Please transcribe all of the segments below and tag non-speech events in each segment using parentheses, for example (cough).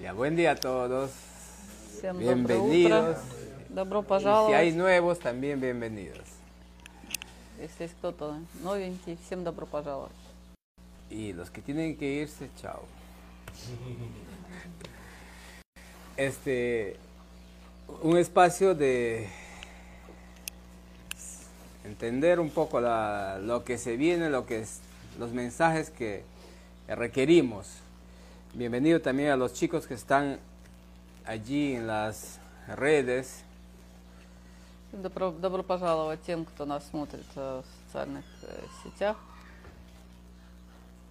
Ya, buen día a todos. Всем Bienvenidos. доброе утро. Добро Y si пожаловать. hay nuevos, también bienvenidos. Если есть кто-то новенький, всем добро пожаловать. Y los que tienen que irse, chao. Este, un espacio de entender un poco la- lo que se viene, lo que es, los mensajes que requerimos. Bienvenido también a los chicos que están allí en las redes. Добро, добро пожаловать тем, кто нас смотрит э, в социальных э, сетях.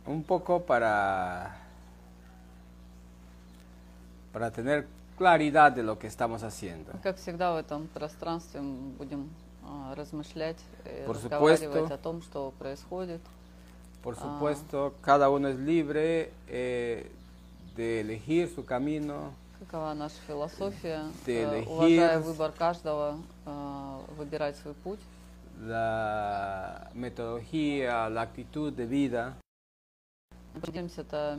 un poco para, para tener claridad de lo que estamos haciendo. Как всегда в этом пространстве мы будем а, размышлять и Por разговаривать supuesto. о том, что происходит. Por Ah. supuesto, cada uno es libre eh, de elegir su camino, Какова наша философия, Ты э, уважая выбор каждого, э, выбирать свой путь. la metodología, la actitud de vida. Поделимся это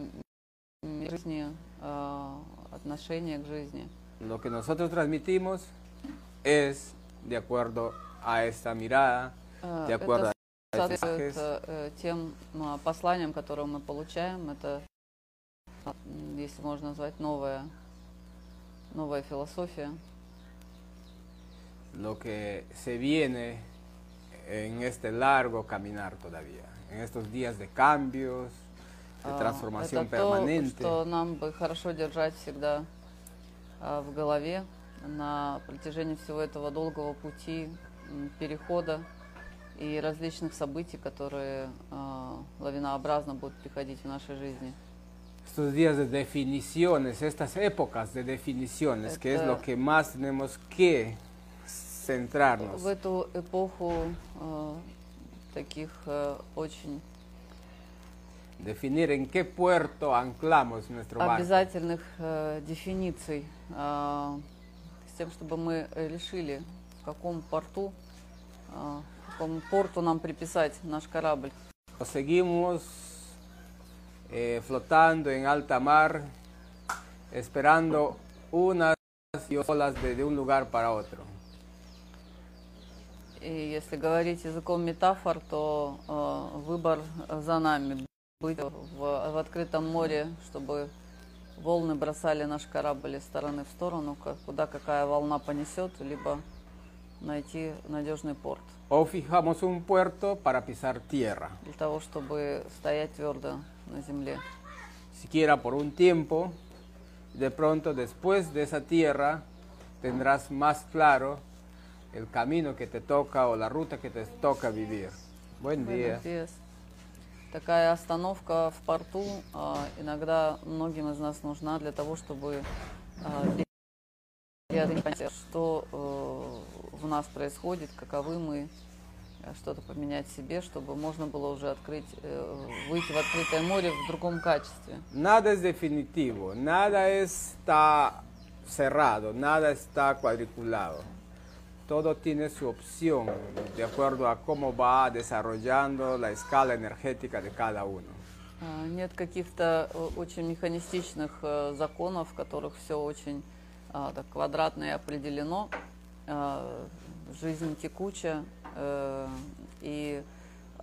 жизни, э, отношение к жизни. Lo que nosotros transmitimos es de acuerdo a esta mirada, de acuerdo это a estos mensajes. тем посланиям, которые мы получаем. Это, если можно назвать, новая, новая философия. lo que se viene en este largo caminar todavía, en estos días de cambios, de А, transformación это то, permanente. что нам бы хорошо держать всегда а, в голове на протяжении всего этого долгого пути перехода и различных событий, которые а, лавинообразно будут приходить в нашей жизни. Estos días de definiciones, estas épocas de definiciones, que es lo que más tenemos que centrarnos. В эту эпоху э, таких э, очень Definir en qué puerto anclamos nuestro barco. обязательных э, дефиниций, э, с тем, чтобы мы решили, в каком порту, э, в какому порту нам приписать наш корабль. Seguimos eh, flotando en alta mar, esperando unas y olas de, de un lugar para otro. И если говорить языком метафор, то э, выбор за нами. Быть в, в открытом море, чтобы волны бросали наш корабль из стороны в сторону, как- куда какая волна понесет, либо найти надежный порт O fijamos un puerto para pisar tierra, для того, чтобы стоять твердо на земле. siquiera por un tiempo. De pronto, después de esa tierra, tendrás más claro el camino que te toca o la ruta que te toca vivir. Buen día. Buenos días. Такая остановка в порту а, иногда многим из нас нужна для того, чтобы а, переоценить, что э, в нас происходит, каковы мы, а, что-то поменять себе, чтобы можно было уже открыть, э, выйти в открытое море в другом качестве. Nada es definitivo, nada está cerrado, nada está cuadriculado. Todo tiene su opción de acuerdo a cómo va desarrollando la escala energética de cada uno. А, Нет каких-то э, очень механистичных э, законов, в которых все очень а, так, квадратно и определено. А, Жизнь текуча, э, и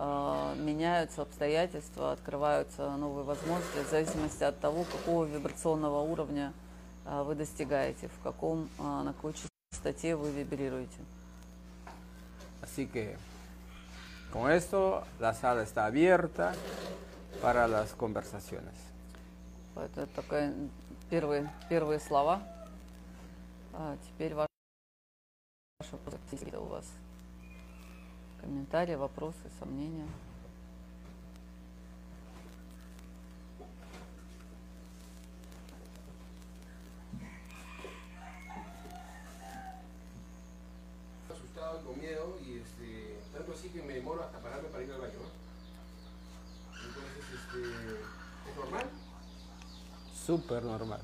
а, меняются обстоятельства, открываются новые возможности в зависимости от того, какого вибрационного уровня а, вы достигаете, в каком, на какой частоте вы вибрируете. Así que con esto la sala está abierta para las conversaciones. Это такая первые, первые слова. А теперь ваш ваши вопросы. Какие у вас комментарии, вопросы, сомнения. asustado, con miedo y este, tanto así que me demoro hasta pararme para ir al baño. ¿no? Entonces, este, ¿es normal? Súper normal.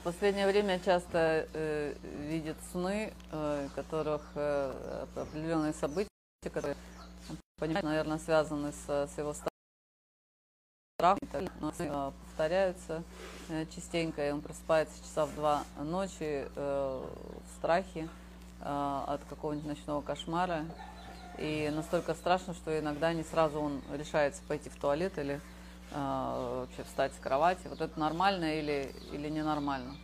В последнее время часто э, видит сны, э, которых э, определенные события, которые, он понимает, наверное, связаны с, с его страх, но э, повторяются э, частенько, и он просыпается часа в два ночи э, в страхе э, от какого-нибудь ночного кошмара. И настолько страшно, что иногда не сразу он решается пойти в туалет или вообще встать с кровати. Вот это нормально или, или ненормально?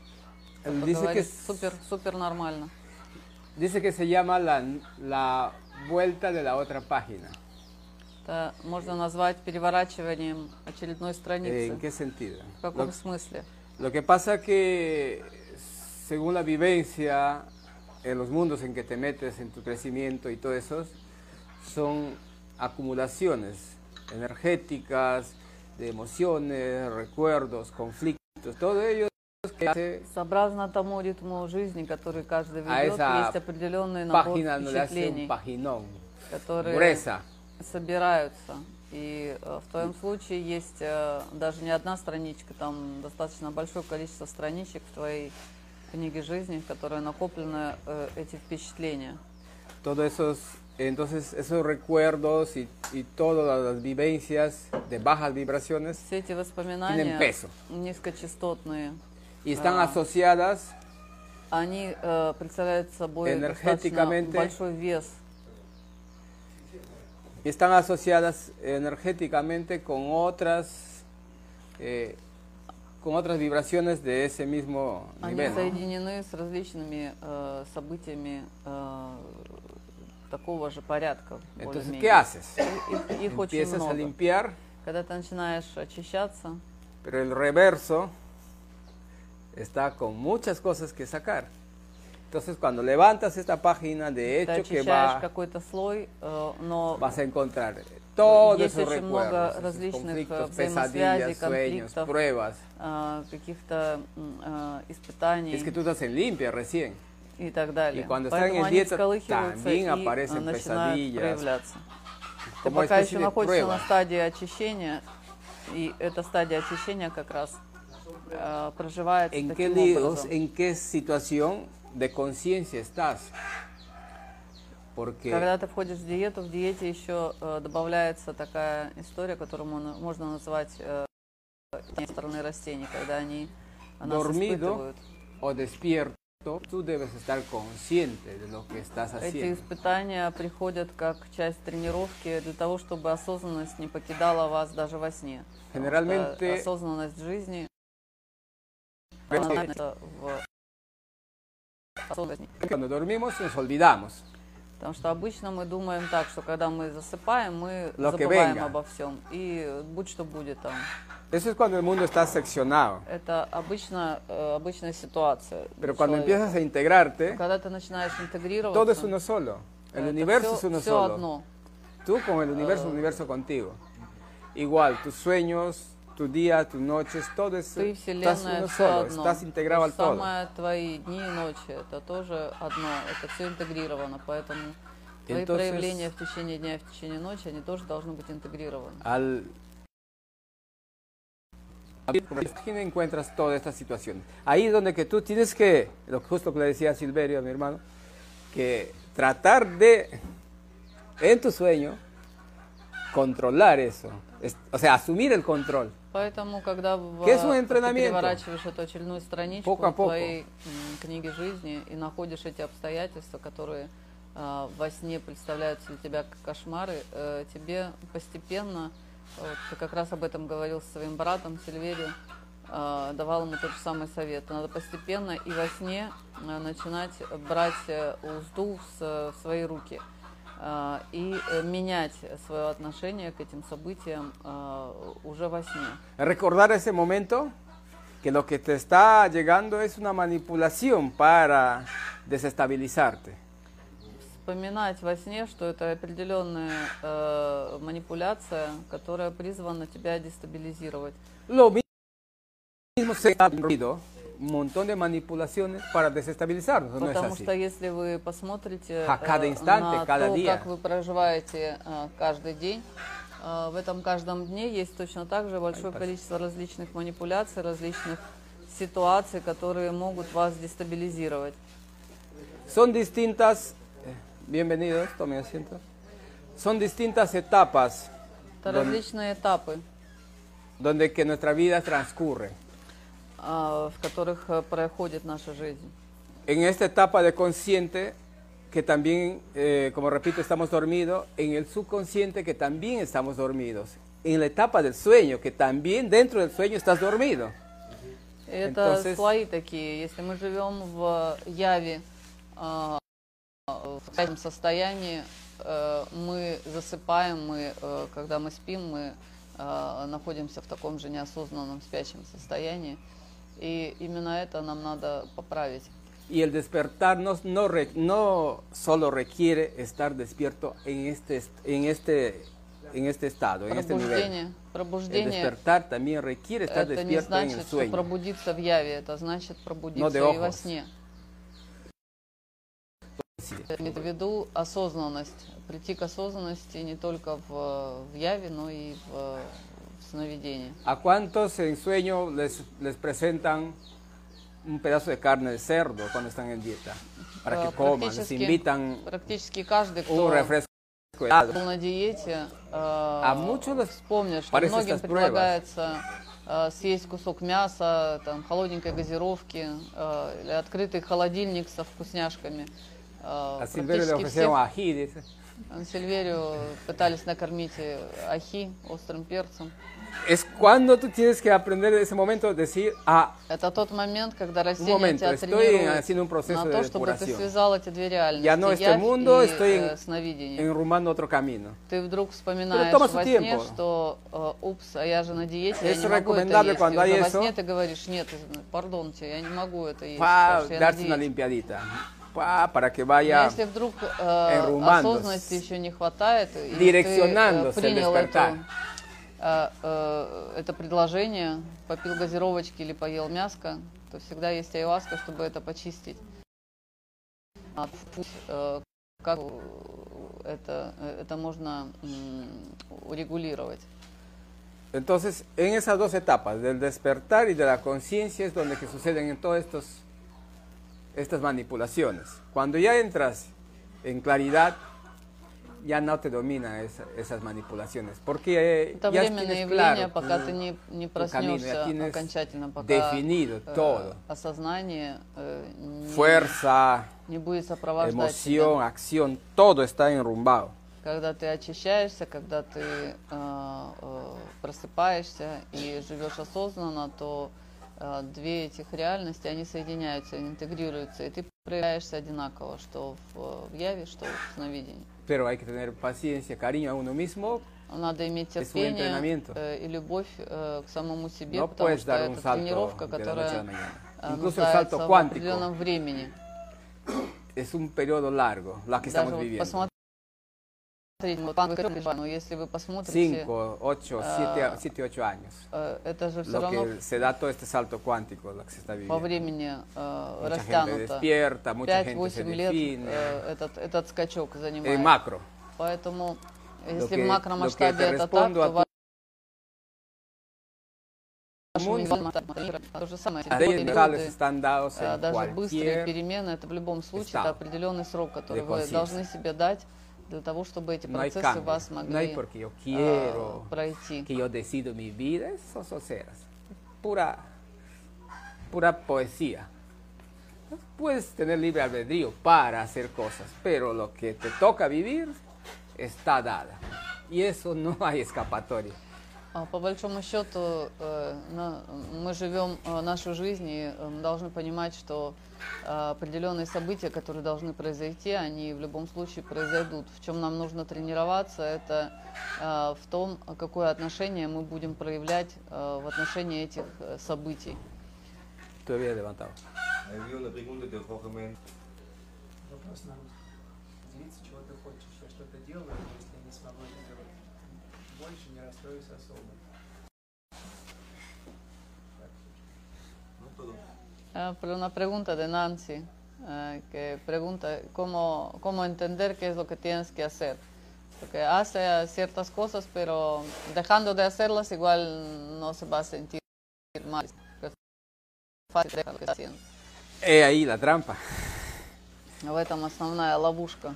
Él Кто dice que, говорит, es- супер, супер нормально. dice que se llama la, la vuelta de la otra página. Это можно назвать переворачиванием очередной страницы. ¿En qué sentido? В каком Lo, смысле? lo que pasa que según la vivencia en los mundos en que te metes en tu crecimiento y todo eso, son acumulaciones energéticas, de emociones, recuerdos, conflictos, todo ello que hace Сообразно тому ритму жизни, который каждый А ведет, esa есть определенный набор página no le hace впечатлений, un paginón, которые gruesa. собираются. И э, в твоем случае есть э, даже не одна страничка, там достаточно большое количество страничек в твоей книге жизни, в которой накоплены э, эти впечатления. Todos esos, entonces esos recuerdos y, y todas las vivencias de bajas vibraciones Все эти воспоминания Tienen peso. низкочастотные, y están Ah. asociadas они э, представляют собой достаточно Energéticamente- большой вес y están asociadas energéticamente con otras eh, con otras vibraciones de ese mismo Они nivel. ¿no? соединены с различными э, событиями э, такого же порядка. Entonces, более-менее. ¿qué haces? Их, их очень Empiezas a много. limpiar, Когда ты начинаешь очищаться, pero el reverso está con muchas cosas que sacar. Entonces, cuando levantas esta página, de ты hecho que очищаешь va, какой-то слой, э, но vas a encontrar todos Есть esos очень много recuerdos, esos различных, э, conflictos, взаимосвязей, pesadillas, sueños, конфликтов. pruebas. э, каких-то м, э, испытаний Es que tú estás en limpia recién. И так далее. y cuando están Поэтому en они dieta, también и aparecen pesadillas. Ты пока еще находишься prueba. на стадии очищения, и эта стадия очищения как раз э, проживается ¿En qué, таким líos, образом. ¿En qué situación de conciencia estás? Porque Когда ты входишь в диету, в диете еще э, добавляется такая история, которую можно, можно назвать э, стороны растений, когда они нас dormido испытывают. o despierto, tú debes estar consciente de lo que estás Эти haciendo. испытания приходят как часть тренировки для того, чтобы осознанность не покидала вас даже во сне. Потому что Generalmente- осознанность жизни Pero- она находится в осознанности. Cuando dormimos nos olvidamos. Потому что обычно мы думаем так, что когда мы засыпаем, мы Lo забываем обо всем. И будь что будет там. Eso es cuando el mundo está seccionado. Это обычно, э, обычная ситуация. Pero cuando empiezas a integrarte, Когда ты начинаешь интегрироваться, todo es uno solo. El universo всё- es uno всё solo. одно. Tú con el universo, el universo contigo. Igual, tus sueños, tu día, tus noches, todo es, Ты, estás Вселенная, uno все solo, одно. estás integrado То al же todo. самое твои дни и ночи, это тоже одно, это все интегрировано, поэтому твои Entonces- проявления в течение дня и в течение ночи, они тоже должны быть интегрированы. Al Imagina encuentras toda esta situación. Ahí es donde que tú tienes que, lo justo que le decía a Silverio, a mi hermano, que tratar de, en tu sueño, controlar eso. Es- o sea, asumir el control. Поэтому, когда в, entrenamiento. переворачиваешь эту очередную страничку в poco. твоей м, книге жизни и находишь эти обстоятельства, которые а, во сне представляются для тебя как кошмары, э, тебе постепенно, вот ты как раз об этом говорил со своим братом Сильверио, а, давал ему тот же самый совет. Надо постепенно и во сне а, начинать брать э, узду в с- в свои руки и э, менять свое отношение к этим событиям а, уже во сне. Recordar ese momento que lo que te está llegando es una manipulación para desestabilizarte. Вспоминать во сне, что это определенная э, манипуляция, которая призвана тебя дестабилизировать. Lo mismo se ha montón de manipulaciones para desestabilizarnos, ¿no es Потому así? что если вы посмотрите А cada э, instante, на cada то, día. как вы проживаете э, каждый день, э, в этом каждом дне есть точно так же большое количество различных манипуляций, различных ситуаций, которые могут вас дестабилизировать. Son distintas, eh, bienvenidos, tomen asiento. Son distintas etapas Это различные этапы, donde que nuestra vida transcurre. А, в которых э, проходит наша жизнь. En esta etapa de consciente, que también, eh, como repito, estamos dormidos, en el subconsciente, que también estamos dormidos, en la etapa del sueño, que también dentro del sueño estás dormido. Это Entonces- слои такие. Если мы живем в яве, а, в спящем состоянии, э, мы засыпаем, мы, э, когда мы спим, мы э, находимся в таком же неосознанном спящем состоянии. И именно это нам надо поправить. Y el despertar no, no, re- no solo requiere estar despierto en este, est- en este, en este estado, en este nivel. Пробуждение, El despertar también requiere estar это не despierto en el значит, sueño. пробудиться в яве, это значит пробудиться de и во сне. Имеет в виду осознанность, прийти к осознанности не только в, в яве, но и в, в сновидении. ¿A cuántos en sueño les, les presentan un pedazo de carne de cerdo cuando están en dieta? Para Э, que coman, les invitan Практически каждый, un кто refresco helado. был на диете, А э, muchos les вспомнят, что многим предлагается э, съесть кусок мяса, там, холодненькой газировки э, или открытый холодильник со вкусняшками. Э, le практически ofrecieron ají, Сильверию пытались накормить э, ахи острым перцем. Es cuando tú tienes que aprender en ese momento decir, ah, Это тот момент, когда растение momento, тебя estoy haciendo un proceso на de то, чтобы ты depuración. связал эти две реальности, ya no este явь mundo, и estoy э, en- сновидение. enrumando otro camino. Ты вдруг вспоминаешь во сне, tiempo. что э, упс, а я же на диете, я Es не могу это есть. cuando hay во eso. сне ты говоришь, нет, пардонте, я не могу это есть, потому что я на una диете. limpiadita. Pa- para que vaya если вдруг э, осознанности еще не хватает, и ты э, принял эту, э, э, это предложение, попил газировочки или поел мяско, то всегда есть айваска, чтобы это почистить. А путь, э, как это, это можно урегулировать. Entonces, en esas dos etapas, del despertar y de la conciencia, es donde que suceden en todas estos, estas manipulaciones. Cuando ya entras en claridad, ya no te dominan esa- esas manipulaciones, porque eh, Это ya временное tienes явление, claro пока tu- ты не, не tu camino, проснешься ya tienes окончательно, пока definido э, todo. осознание э, не, fuerza, не будет сопровождать тебя. emoción, acción, todo está enrumbado. Когда ты очищаешься, когда ты э, э, просыпаешься и живешь осознанно, то э, две этих реальности, они соединяются, интегрируются, и ты проявляешься одинаково, что в, яве, что в сновидении. Pero hay que tener paciencia, cariño a uno mismo. Надо иметь терпение э, и любовь э, к самому себе, No потому что это тренировка, которая э, нуждается в определенном времени. es un periodo largo, la que Даже estamos viviendo. Посмотреть, вот, пан но если вы посмотрите, 5, 8, Ah. 7, 8 años. это же все Lo равно que se da todo este salto cuántico, lo que se está по времени э, растянуто. despierta, mucha gente se 5-8 лет э, этот, этот скачок занимает. macro. Поэтому, если que- в макромасштабе это так, то то же самое. Периоды, э, даже быстрые перемены, это в любом случае это определенный срок, который вы должны себе дать для того, чтобы эти No hay процессы cambio. вас No hay могли porque yo э, quiero, пройти. que yo decido mi vida, eso son ceras. Pura, pura poesía. Puedes tener libre albedrío para hacer cosas, pero lo que te toca vivir está dada. Y eso no hay escapatoria. А, По большому счету, э, мы живем э, нашу жизнь и э, мы должны понимать, что определенные события, которые должны произойти, они в любом случае произойдут. В чем нам нужно тренироваться, это в том, какое отношение мы будем проявлять в отношении этих событий. Tú habías levantado. Había una pregunta de Jorge Men. Вопрос на русском. Чего ты хочешь. Я что-то делаю, Ah, pero una pregunta de Nancy, eh, que pregunta cómo, cómo entender qué es lo que tienes que hacer. Porque hace ciertas cosas, pero dejando de hacerlas igual no se va a sentir mal. Es fácil dejar lo que está haciendo. He ahí la trampa. В этом основная ловушка.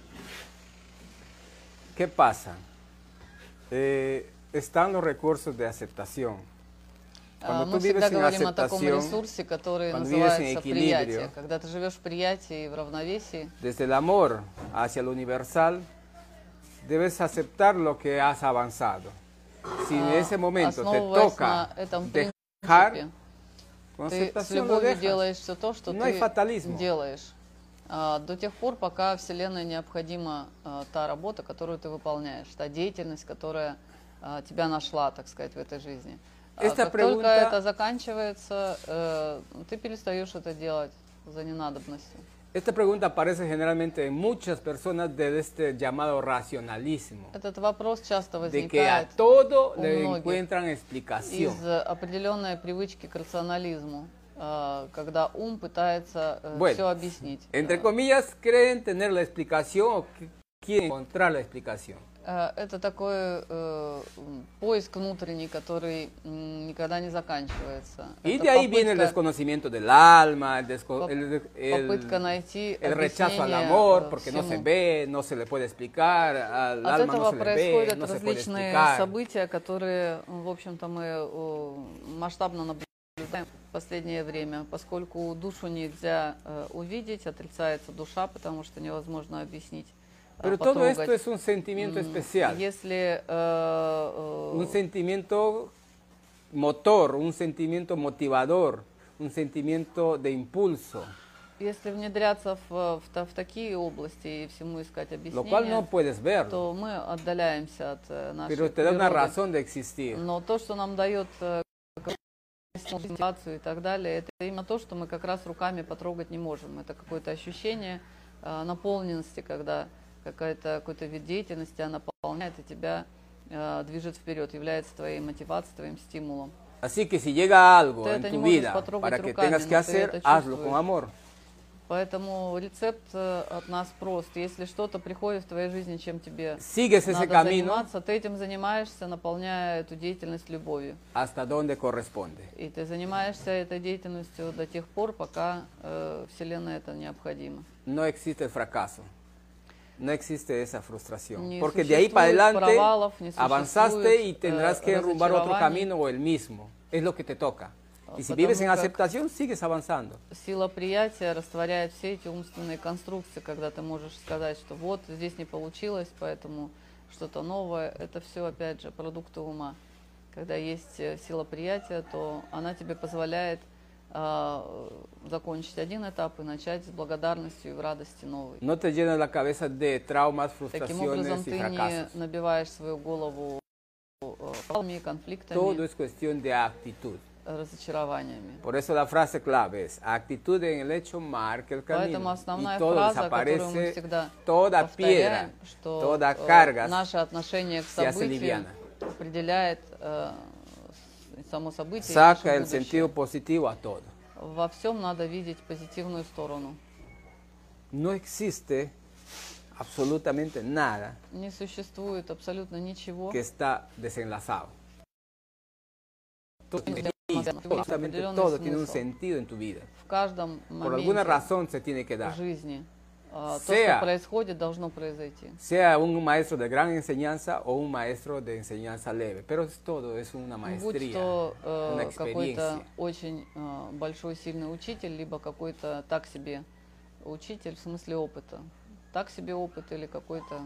¿Qué pasa? Eh, están los recursos de aceptación, А, Cuando Мы tú vives всегда говорим о таком ресурсе, который называется приятие. Когда ты живешь в приятии и в равновесии, desde el amor hacia lo universal, debes aceptar lo que has avanzado. Si en а, ese momento te toca dejar, ты с любовью делаешь все то, что ты делаешь. А, до тех пор, пока Вселенной необходима а, та работа, которую ты выполняешь, та деятельность, которая а, тебя нашла, так сказать, в этой жизни. А Esta как только pregunta- это заканчивается, э, ты перестаешь это делать за ненадобностью. Esta pregunta aparece generalmente en muchas personas de este llamado racionalismo, Этот вопрос часто de que a возникает todo у le многих encuentran explicación. из э, определенной привычки к рационализму, э, когда ум пытается Bueno, все объяснить. Entre Э, comillas, creen tener la explicación o que quieren encontrar la explicación. Э, Это такой э, поиск внутренний, который никогда не заканчивается. Y Это de ahí viene el попытка- desconocimiento del alma, el, desco- el- el- попытка найти el rechazo al amor, porque no se всему. ve, no se le puede explicar, al От alma no этого se le ve, происходят no se puede различные explicar. события, которые, в общем-то, мы масштабно наблюдаем в последнее время, поскольку душу нельзя э, увидеть, отрицается душа, потому что невозможно объяснить. Э, Pero todo esto es un sentimiento especial, Если э, э, un sentimiento motor, un sentimiento motivador, un sentimiento de impulso, Если внедряться в, в в такие области и всему искать no объяснение, ver, то мы отдаляемся от э, нашей pero te da una razón de existir. Но то, что нам дает э, какую-то мотивацию и так далее, это именно то, что мы как раз руками потрогать не можем. Это какое-то ощущение э, наполненности, когда какая-то, какой-то вид деятельности, она наполняет и тебя э, движет вперед, является твоей мотивацией, твоим стимулом. Así que si llega algo Tú en tu vida para que руками, tengas que ты hacer, hazlo con amor. Поэтому рецепт э, от нас прост. Если что-то приходит в твоей жизни, чем тебе Sigues ese надо camino заниматься, ты этим занимаешься, наполняя эту деятельность любовью. hasta donde corresponde. И ты занимаешься этой деятельностью до тех пор, пока э, Вселенная это необходимо. No existe fracaso. No existe esa frustración. Не Porque de ahí para adelante провалов, avanzaste y tendrás э, que enrumbar otro camino o el mismo. Es lo que te toca. Y si vives en aceptación, sigues avanzando. Сила приятия растворяет все эти умственные конструкции, когда ты можешь сказать, что вот здесь не получилось, поэтому что-то новое. Это все, опять же, продукты ума. Когда есть э, сила приятия, то она тебе позволяет закончить один этап и начать с благодарностью и в радости новый. No te la cabeza de traumas, Таким образом, ты не набиваешь свою голову э, конфликтами, Todo es cuestión de actitud. разочарованиями. Por eso la frase clave es, actitud en el hecho marca el Поэтому camino. основная Y todo фраза, которую мы всегда toda повторяем, piedra, что toda э, carga наше отношение к liviana. определяет э, само событие. saca el sentido positivo a todo. Во всем надо видеть позитивную сторону. No existe absolutamente nada Не существует абсолютно ничего. que está desenlazado. Todo absolutamente todo tiene un sentido en tu vida. В каждом Por alguna razón se tiene que dar. жизни а, то, Sea- что происходит, должно произойти. Sea un maestro de gran enseñanza o un maestro de enseñanza leve. Pero es todo, es una Будь maestría, то э, una какой-то очень э, большой сильный учитель, либо какой-то так себе учитель в смысле опыта. Так себе опыт или какой-то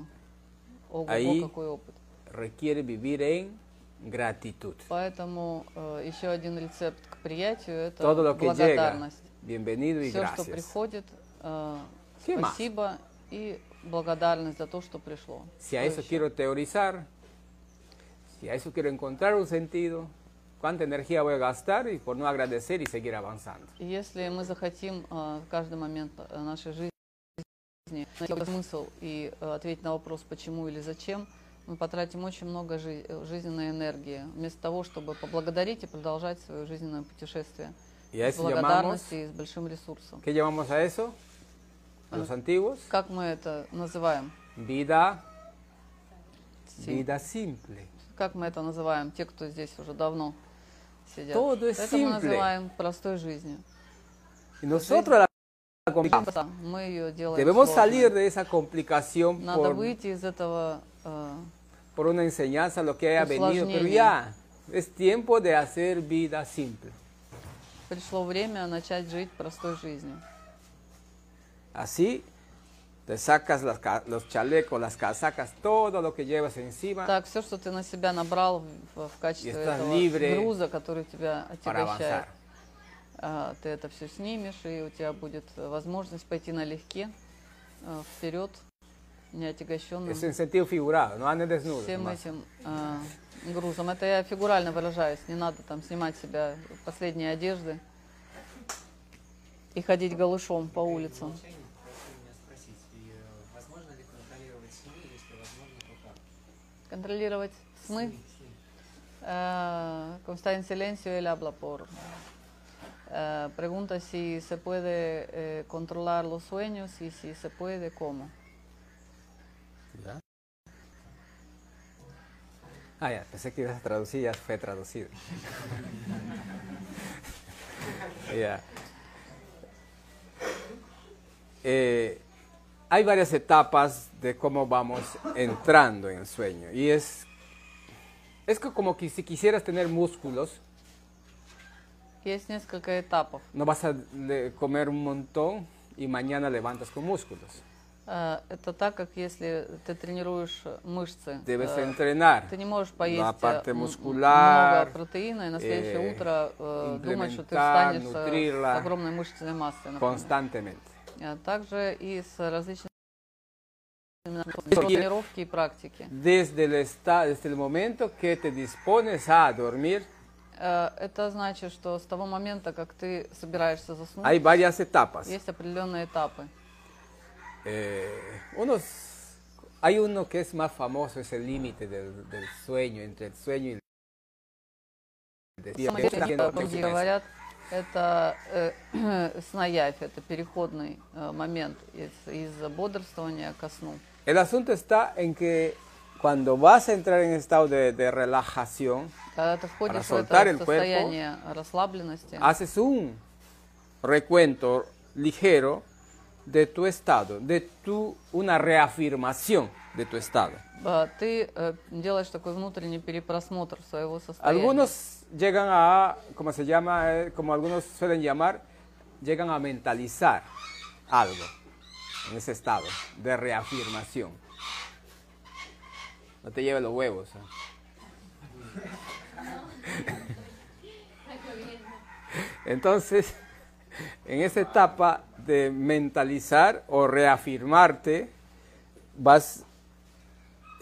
ого Ahí- какой опыт. Requiere vivir en gratitud. Поэтому э, еще один рецепт к приятию это Todo lo que llega, благодарность. bienvenido y Все, что gracias. приходит, э, ¿Qué más? спасибо и благодарность за то, что пришло. Si a eso quiero teorizar, si a eso quiero encontrar un sentido, ¿cuánta energía voy a gastar y por no agradecer y seguir avanzando? Если мы захотим э, в каждый момент э, нашей жизни найти смысл и э, ответить на вопрос почему или зачем, мы потратим очень много жи- жизненной энергии, вместо того, чтобы поблагодарить и продолжать свое жизненное путешествие. Y a с eso llamamos, благодарностью и с большим ресурсом. ¿qué llamamos a eso? Los antiguos, Как мы это называем? vida, vida simple. Как мы это называем, те, кто здесь уже давно сидят? Todo es это мы simple. называем простой жизнью. Y nosotros la Жизнь complicamos. проста, Мы ее делаем Debemos сложной. salir de esa complicación Надо por, выйти из этого э, por una enseñanza, lo que haya venido, pero ya, Es tiempo de hacer vida simple. Пришло время начать жить простой жизнью. Así te sacas las los chalecos, las casacas, todo lo que llevas encima Так, все, что ты на себя набрал в, в качестве этого груза, который тебя отягощает, а, ты это все снимешь, и у тебя будет возможность пойти налегке э, вперед, не отягощенным Es en sentido figurado, no andes desnudo. всем nomás. этим э, грузом. Это я фигурально выражаюсь, не надо там снимать себя последние одежды и ходить голышом по улицам. Контролировать сны. сны. Eh, como está en silencio, él habla por... Eh, pregunta si se puede eh, controlar los sueños y si se puede, ¿cómo? ¿Ya? Ah, ya, pensé que ibas a traducir, ya fue traducido. (laughs) Ya. Eh, hay varias etapas de cómo vamos entrando en el sueño. Y es, es que como que si quisieras tener músculos, Есть несколько этапов. no vas a le- comer un montón y mañana levantas con músculos. Э, это так, как если ты тренируешь мышцы. Debes э, entrenar. Ты не можешь поесть la э, parte м- muscular, много протеина и на следующее eh, утро э, думать, что ты implementar, встанешь э, nutrirla с огромной мышечной массой. например. constantemente. А также и с различными тренировки и практики. Desde el, esta- desde el momento que te dispones a dormir, Э, Это значит, что с того момента, как ты собираешься заснуть, hay varias etapas. есть определенные этапы. Eh, unos, hay uno que es más famoso, es el límite del, del sueño, entre el sueño y el despierto. говорят, это э, (clears throat) сноявь, это переходный э, момент из, из бодрствования ко сну. El asunto está en que cuando vas a entrar en estado de, de relajación, Когда ты входишь в soltar это el состояние расслабленности, haces un recuento ligero de tu estado, de tu, una reafirmación de tu estado. э, ты э, делаешь такой внутренний перепросмотр своего состояния. Algunos llegan a, como se llama, eh, como algunos suelen llamar, llegan a mentalizar algo en ese estado de reafirmación. No te lleves los huevos. ¿eh? Entonces, en esa etapa de mentalizar o reafirmarte, vas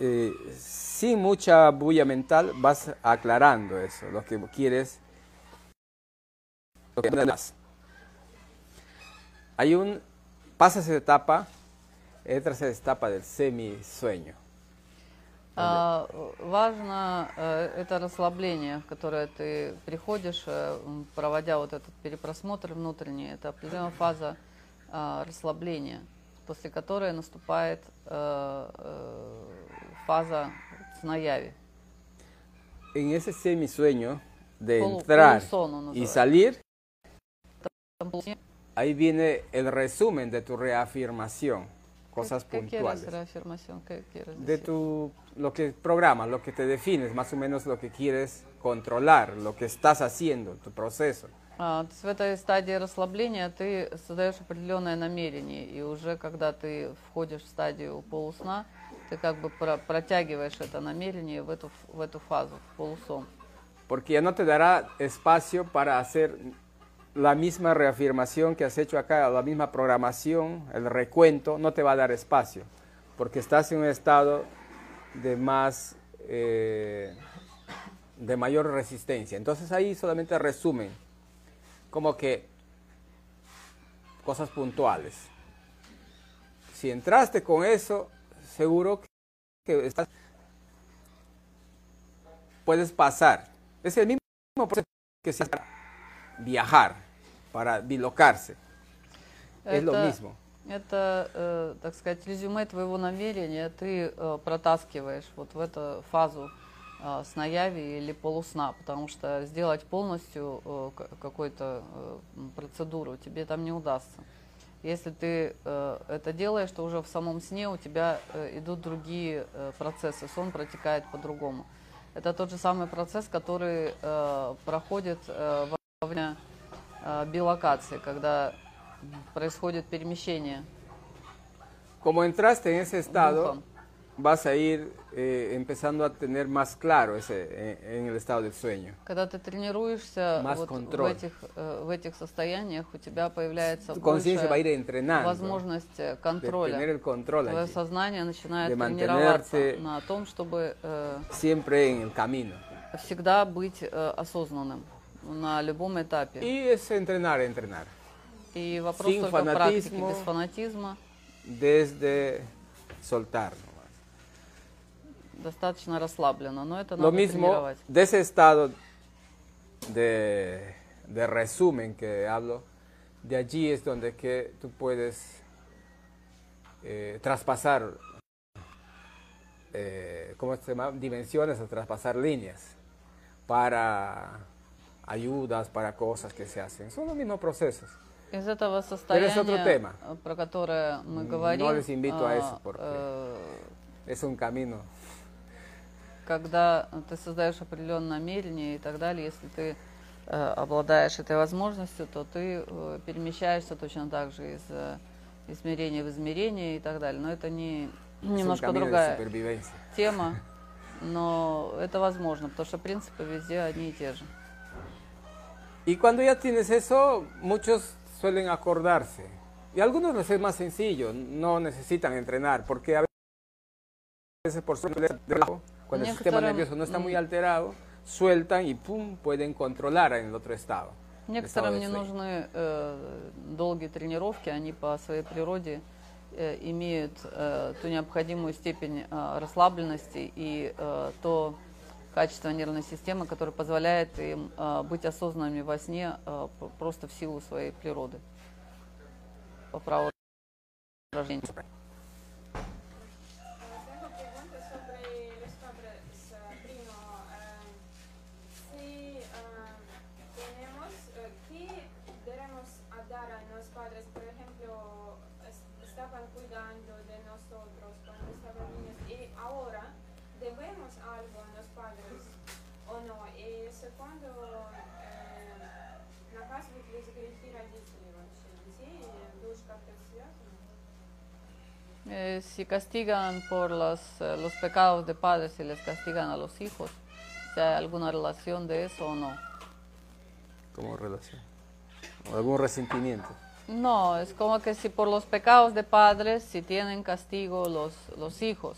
eh, sin mucha bulla mental, vas aclarando eso, lo que quieres. Lo que andas. Hay un, pasas esa etapa, entras esa etapa del semisueño. А, важно э, это расслабление, в которое ты приходишь, э, проводя вот этот перепросмотр внутренний. Это определенная фаза а, расслабления, после которой наступает э, э, фаза снаяви. En ese semisueño de Polu- entrar polusono y называется. salir, Там полусне- ahí viene el resumen de tu reafirmación, cosas Как- какие раз puntuales. реаффирмацион, какие раз de здесь? tu lo que programas, lo que te defines, más o menos lo que quieres controlar, lo que estás haciendo, tu proceso. А, то есть в этой стадии расслабления ты создаешь определенное намерение, и уже когда ты входишь в стадию полусна, ты как бы про- протягиваешь это намерение в эту, ф- в эту фазу, в полусон. Porque ya no te dará espacio para hacer la misma reafirmación que has hecho acá, la misma programación, el recuento, no te va a dar espacio, porque estás en un estado de más, eh, de mayor resistencia. Entonces ahí solamente resumen, como que cosas puntuales. Si entraste con eso, seguro que estás, puedes pasar. Es el mismo proceso que si viajar para bilocarse. Es lo Это- mismo. Это, э, так сказать, резюме твоего намерения ты э, протаскиваешь вот в эту фазу э, снаяви или полусна, потому что сделать полностью э, какую-то э, процедуру тебе там не удастся. Если ты э, это делаешь, то уже в самом сне у тебя э, идут другие э, процессы, сон протекает по-другому. Это тот же самый процесс, который э, проходит э, во время э, билокации, когда происходит перемещение Como entraste en ese estado, духом. Vas a ir eh, empezando a tener más claro ese, en, en el estado del sueño. Когда ты тренируешься Más вот в, этих, э, в этих состояниях, у тебя появляется conciencia va a ir entrenando возможность э, de контроля. tener el control Твое allí, сознание начинает de тренироваться на том, чтобы э, siempre en el camino. всегда быть э, осознанным на любом этапе. Y es entrenar, entrenar. И вопрос sin только фанатизма. без фанатизма. Desde soltar. nomás. Достаточно расслабленно, но это Lo надо mismo тренировать. de ese estado de, de resumen que hablo, de allí es donde que tú puedes eh, traspasar, eh, ¿cómo se llama? Dimensiones o traspasar líneas para ayudas, para cosas que se hacen. Son los mismos procesos. Из этого это состояния, otro tema. э, про которое мы No говорим, les invito a а, eso, porque- э, Es un camino. Когда ты создаешь определенное намерение и так далее, если ты э, обладаешь этой возможностью, то ты э, перемещаешься точно так же из э, измерения в измерение и так далее. Но это не немножко de другая тема, (laughs) но это возможно, потому что принципы везде одни и те же. Y cuando ya tienes eso, muchos suelen acordarse. Y a algunos les es más sencillo, no necesitan entrenar, porque a veces por suerte cuando el sistema nervioso no está muy м, alterado, sueltan y pum, pueden controlar en el otro estado. Некоторым не нужны э, долгие тренировки, они по своей природе э, имеют э, ту необходимую степень э, расслабленности и э, то качество нервной системы, которое позволяет им э, быть осознанными во сне э, просто в силу своей природы. По праву рождения. Eh, si castigan por los, eh, los pecados de padres, si les castigan a los hijos, si hay alguna relación de eso o no. Como relación. O algún resentimiento. No, es como que si por los pecados de padres, si tienen castigo los, los hijos,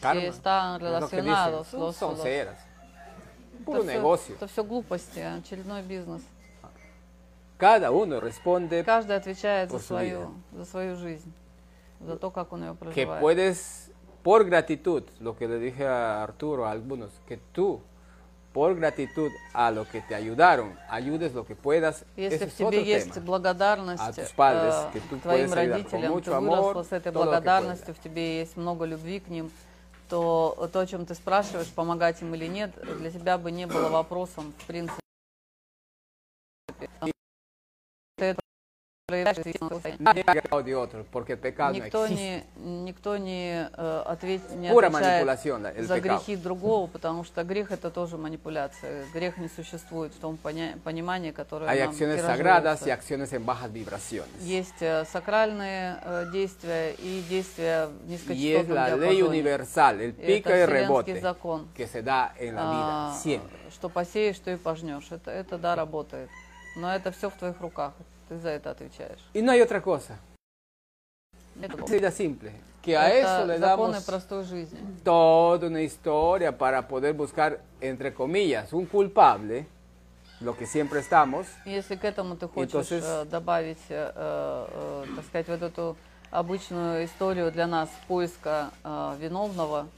Karma. si están Es lo que dicen. relacionados Son los, los- sonceras. это Puro всё- negocio. это все глупости, очередной бизнес. Cada uno responde Каждый отвечает за por su свою, за свою жизнь, За то, как он ее que puedes, por gratitud, lo que le dije a Arturo, a algunos, que tú, por gratitud a lo que te ayudaron, ayudes lo que puedas. Если в es тебе есть благодарность tus padres, э, que tú твоим con родителям, ты amor, выросла с этой lo благодарностью, в тебе есть много любви к ним, то то, о чем ты спрашиваешь, помогать им или нет, для тебя бы не было вопросом, в принципе. Проявляешь de otro, porque pecado Никто не, никто не, э, ответ, не отвечает за грехи другого, потому что грех это тоже манипуляция. Грех не существует в том поня- понимании, которое Hay нам acciones sagradas y acciones en bajas vibraciones. Есть э, сакральные э, действия и действия в Y es низкочастотном la ley диапазоне. universal, el И pico y rebote закон. que se da en la vida, А, siempre. Что посеешь, что и пожнешь. Это, это да, работает. Но это все в твоих руках. Ты за это отвечаешь. Y no hay otra cosa. Это, Es simple. Que a eso это le законы damos простой жизни. toda una historia para poder buscar, entre comillas, un culpable, lo que siempre estamos, Если к этому ты хочешь Entonces- э, добавить, э, э, так сказать, вот эту обычную историю для нас поиска э, виновного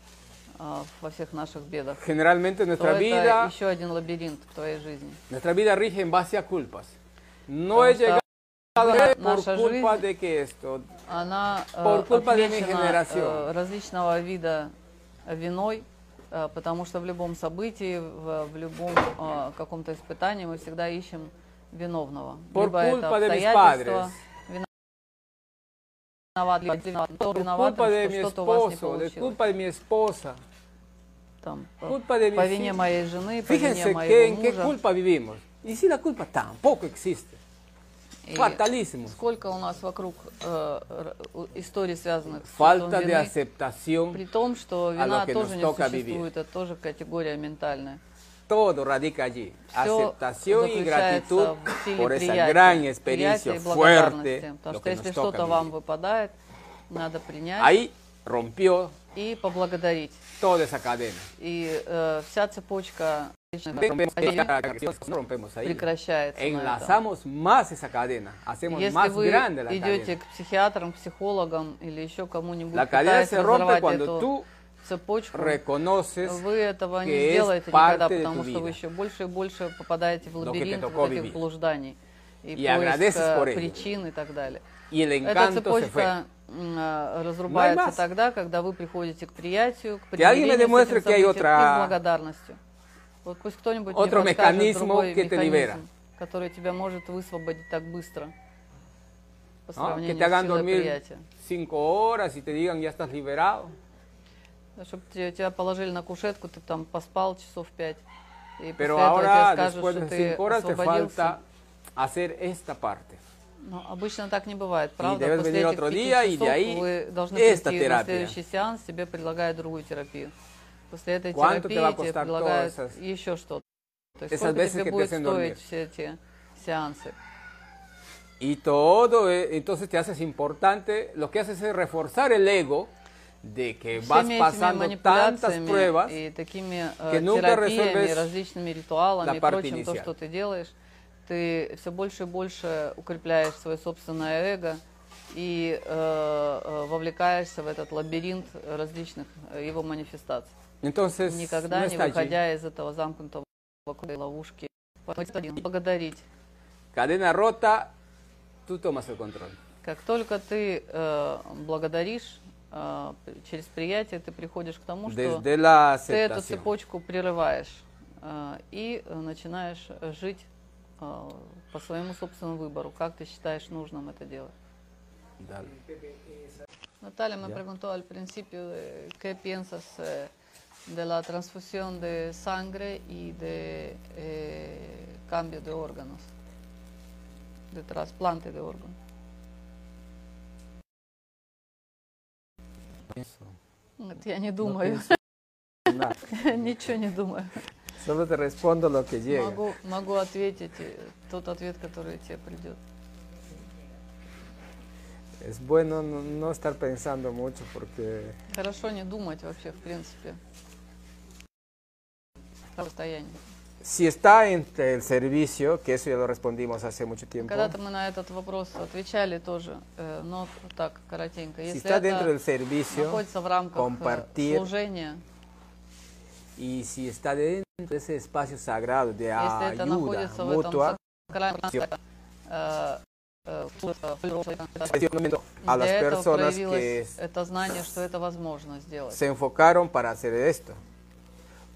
э, во всех наших бедах, generalmente то nuestra это vida, еще один лабиринт в твоей жизни. nuestra vida rige en base a culpas. No he что llegado a por наша culpa жизнь- de que esto, Она э, Por culpa de mi отмечена, generación. э, различного вида виной, э, потому что в любом событии, в, в любом э, каком-то испытании мы всегда ищем виновного. Por либо это culpa de mis обстоятельства, виноват, либо виноват, кто por виноват, culpa de что mi что-то у вас не esposo, de получилось. culpa de mi esposa. там, по, Culpa de по mis вине hijos. моей жены, по вине Fíjense que, моего en qué мужа. culpa vivimos. Y si la culpa tampoco existe. И Fatalismo. Сколько у нас вокруг э, историй, связанных с чувством de aceptación. при том, что a вина тоже не существует, это тоже категория ментальная. Todo radica allí. Всё Aceptación y gratitud por esa gran experiencia fuerte. Потому что если что-то вам vivir. выпадает, надо принять Ahí rompió и поблагодарить. toda esa cadena. И э, вся цепочка Rompemos no ahí. прекращается. Enlazamos más esa cadena, hacemos Если más вы grande la идете cadena. к психиатрам, психологам или еще кому-нибудь, La cadena se rompe cuando эту tú цепочку, reconoces вы этого не сделаете никогда, потому что вы еще больше и больше попадаете в лабиринт вот этих vivir. блужданий и Y поиск agradeces por ello. причин и так далее. y el Эта цепочка э, разрубается más. тогда, когда вы приходите к приятию, к примирению с этим событием и к благодарности. Вот пусть кто-нибудь мне Otro подскажет mecanismo другой que te механизм, libera. который тебя может высвободить так быстро по ¿no? сравнению Que te hagan с dormir cinco horas y te digan ya estás liberado. Чтобы тебя положили на кушетку, ты там поспал часов пять. И Pero ahora, тебе скажут, después что de cinco horas, te falta hacer esta parte. Но обычно так не бывает, правда? После этих пяти часов вы должны прийти на следующий сеанс, тебе предлагают другую терапию. После этой ¿Cuánto te va a терапии тебе costar предлагают todas esas- еще что-то. То есть esas сколько veces тебе que te будет hacen стоить dormir? все эти сеансы? Y todo, eh, entonces te haces importante, lo que haces es reforzar el ego de que vas Всеми этими pasando tantas манипуляциями pruebas и такими э, que nunca терапиями, resuelves различными ритуалами и parte прочим, то, inicial. что ты делаешь, ты все больше и больше укрепляешь свое собственное эго и э, э, вовлекаешься в этот лабиринт различных э, его манифестаций. Entonces, Никогда no не allí. выходя из этого замкнутого круга ловушки. Благодарить. Cadena rota, tú tomas el control. Как только ты э, благодаришь, э, через приятие ты приходишь к тому, что ты эту цепочку прерываешь э, и э, начинаешь жить э, по своему собственному выбору, как ты считаешь нужным это делать. Dale. Natalia me Ya. preguntó al principio de qué piensas eh, de la transfusión de sangre y de eh, cambio de órganos, de trasplante de órganos. Нет, Я не думаю, ничего не думаю. Solo te respondo lo que llega. Могу, могу ответить э, тот ответ, который тебе придет. Es bueno no, no estar pensando mucho porque Хорошо не думать вообще, в принципе. о состоянии. si está entre el servicio, que eso ya lo respondimos hace mucho tiempo, Когда-то мы на этот вопрос отвечали тоже, э, но так, коротенько. si Если está dentro del это servicio находится в рамках э, compartir служения, y si está dentro de ese espacio sagrado de если это ayuda находится в этом mutua, сакральном пространстве, э, э, cuestionamiento a las для этого personas проявилось que это знание, что это возможно сделать. se enfocaron para hacer esto,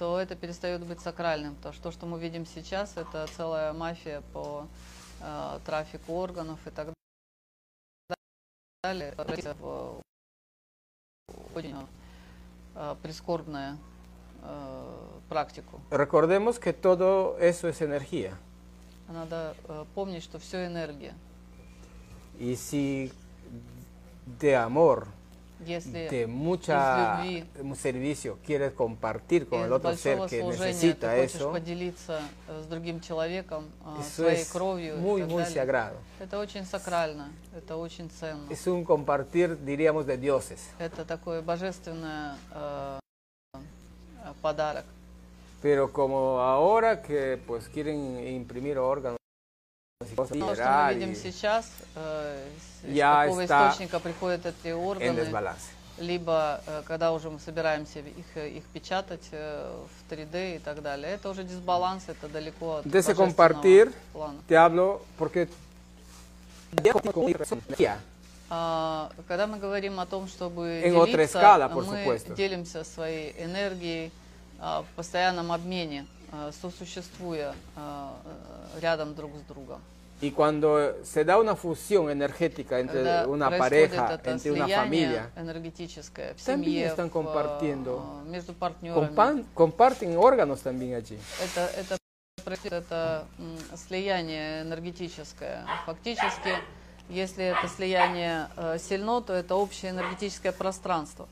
то это перестает быть сакральным. Потому что то, что мы видим сейчас, это целая мафия по э, трафику органов и так далее. Очень э, прискорбная э, практику. Recordemos que todo eso es energía. Надо э, помнить, что все энергия. Y si de amor, de mucha из un servicio quieres compartir con из el otro ser большого que служения necesita ты хочешь eso, поделиться э, с другим человеком э, eso своей es кровью и muy, так muy далее, sagrado. это очень сакрально, это очень ценно. Es un compartir, diríamos, de dioses. Это такой божественный э, э, подарок. Pero como ahora que pues quieren imprimir órganos Но что мы видим сейчас, э, из какого источника приходят эти органы, либо э, когда уже мы собираемся их, их печатать э, в 3D и так далее. Это уже дисбаланс, это далеко от De божественного compartir, плана. te hablo porque. А, Когда мы говорим о том, чтобы En делиться, escala, мы supuesto. делимся своей энергией а, в постоянном обмене, сосуществуя а, э, рядом друг с другом. Y cuando se da una fusión energética entre Когда una pareja, entre una familia, También семье, están compartiendo. между партнерами, comparten órganos también allí. это, это, происходит, это слияние энергетическое. Фактически, если это слияние э, сильно, то это общее энергетическое пространство,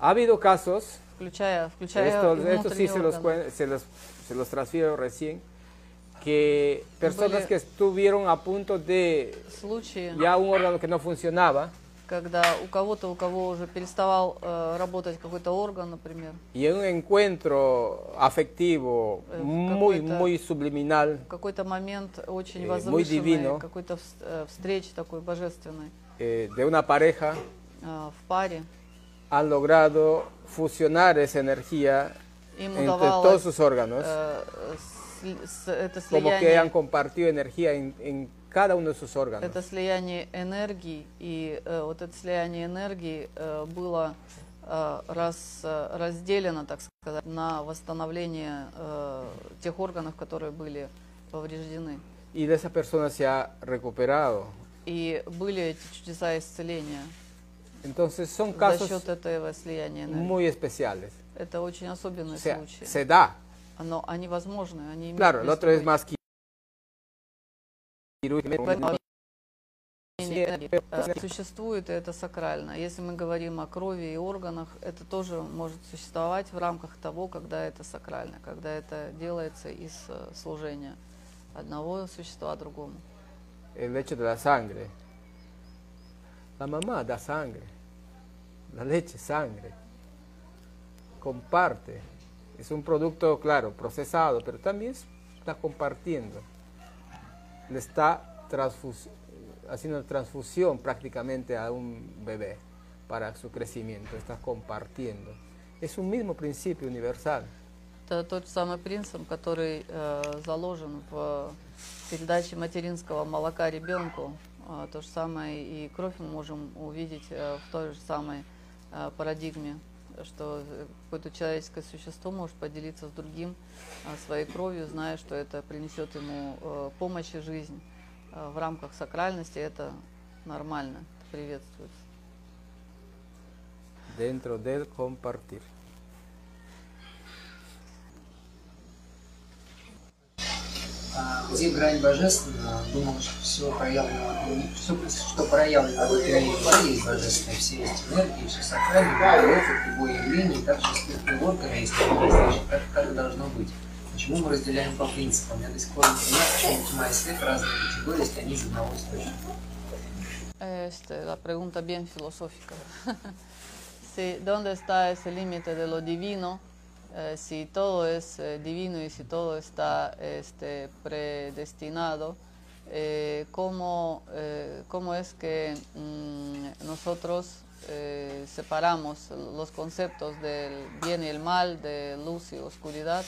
Ha habido casos, включая, включая esto, и esto sí se los, se, los, se los transfiero recién, que personas Были- que estuvieron a punto de случаи, ya un órgano que no funcionaba когда у кого-то, у кого уже переставал э, работать какой-то орган, например, y en un encuentro afectivo Eh, muy, какой-то- muy subliminal, в какой-то момент очень Eh, muy возвышенный, divino. какой-то вс- э, встречи такой божественной eh, de una pareja, э, в паре, han logrado fusionar esa energía им entre todos удавалось sus órganos, э, это como que слияние, han compartido energía en, en cada uno de sus órganos. это слияние энергии, и э, вот это слияние энергии э, было э, раз, э, разделено, так сказать, на восстановление э, тех органов, которые были повреждены. Y de esa persona se ha recuperado. И были эти чудеса исцеления Entonces son за casos счет этого слияния энергии. muy especiales. Это очень особенные O sea, случаи. se da. Но они возможны, они имеют Claro, el otro es más quirúrgico. Э, Существует, и это сакрально. Если мы говорим о крови и органах, это тоже может существовать в рамках того, когда это сакрально, когда это делается из э, служения одного существа другому. El hecho de la sangre. La mamá da sangre. La leche, sangre. Comparte. Es un producto, claro, procesado, pero también está compartiendo. Le está transfus- haciendo transfusión prácticamente a un bebé para su crecimiento. Está compartiendo. Es un mismo principio universal. Это тот самый принцип, который э, заложен в передаче материнского молока ребенку. А, то же самое и кровь мы можем увидеть э, в той же самой э, парадигме, Что э, какое-то человеческое существо может поделиться с другим э, своей кровью, зная, что это принесет ему э, помощь и жизнь. Э, в рамках сакральности это нормально, это приветствуется. Dentro del compartir. Где грань божественного, думал, что все проявлено, все, что проявлено в этой паре есть божественное, все есть энергии, все сакральное, любой опыт, любое явление, также спиртные органы есть, значит, как, как должно быть. Почему мы разделяем по принципам? Я до сих пор не понимаю, почему тьма и свет разные категории, если они из одного источника. Este, la pregunta bien filosófica. (laughs) Sí, ¿Dónde está ese límite de lo divino? Eh, si todo es eh, divino y si todo está este, predestinado, eh, ¿cómo, cómo es que mm, nosotros separamos los conceptos del bien y el mal, de luz y oscuridad?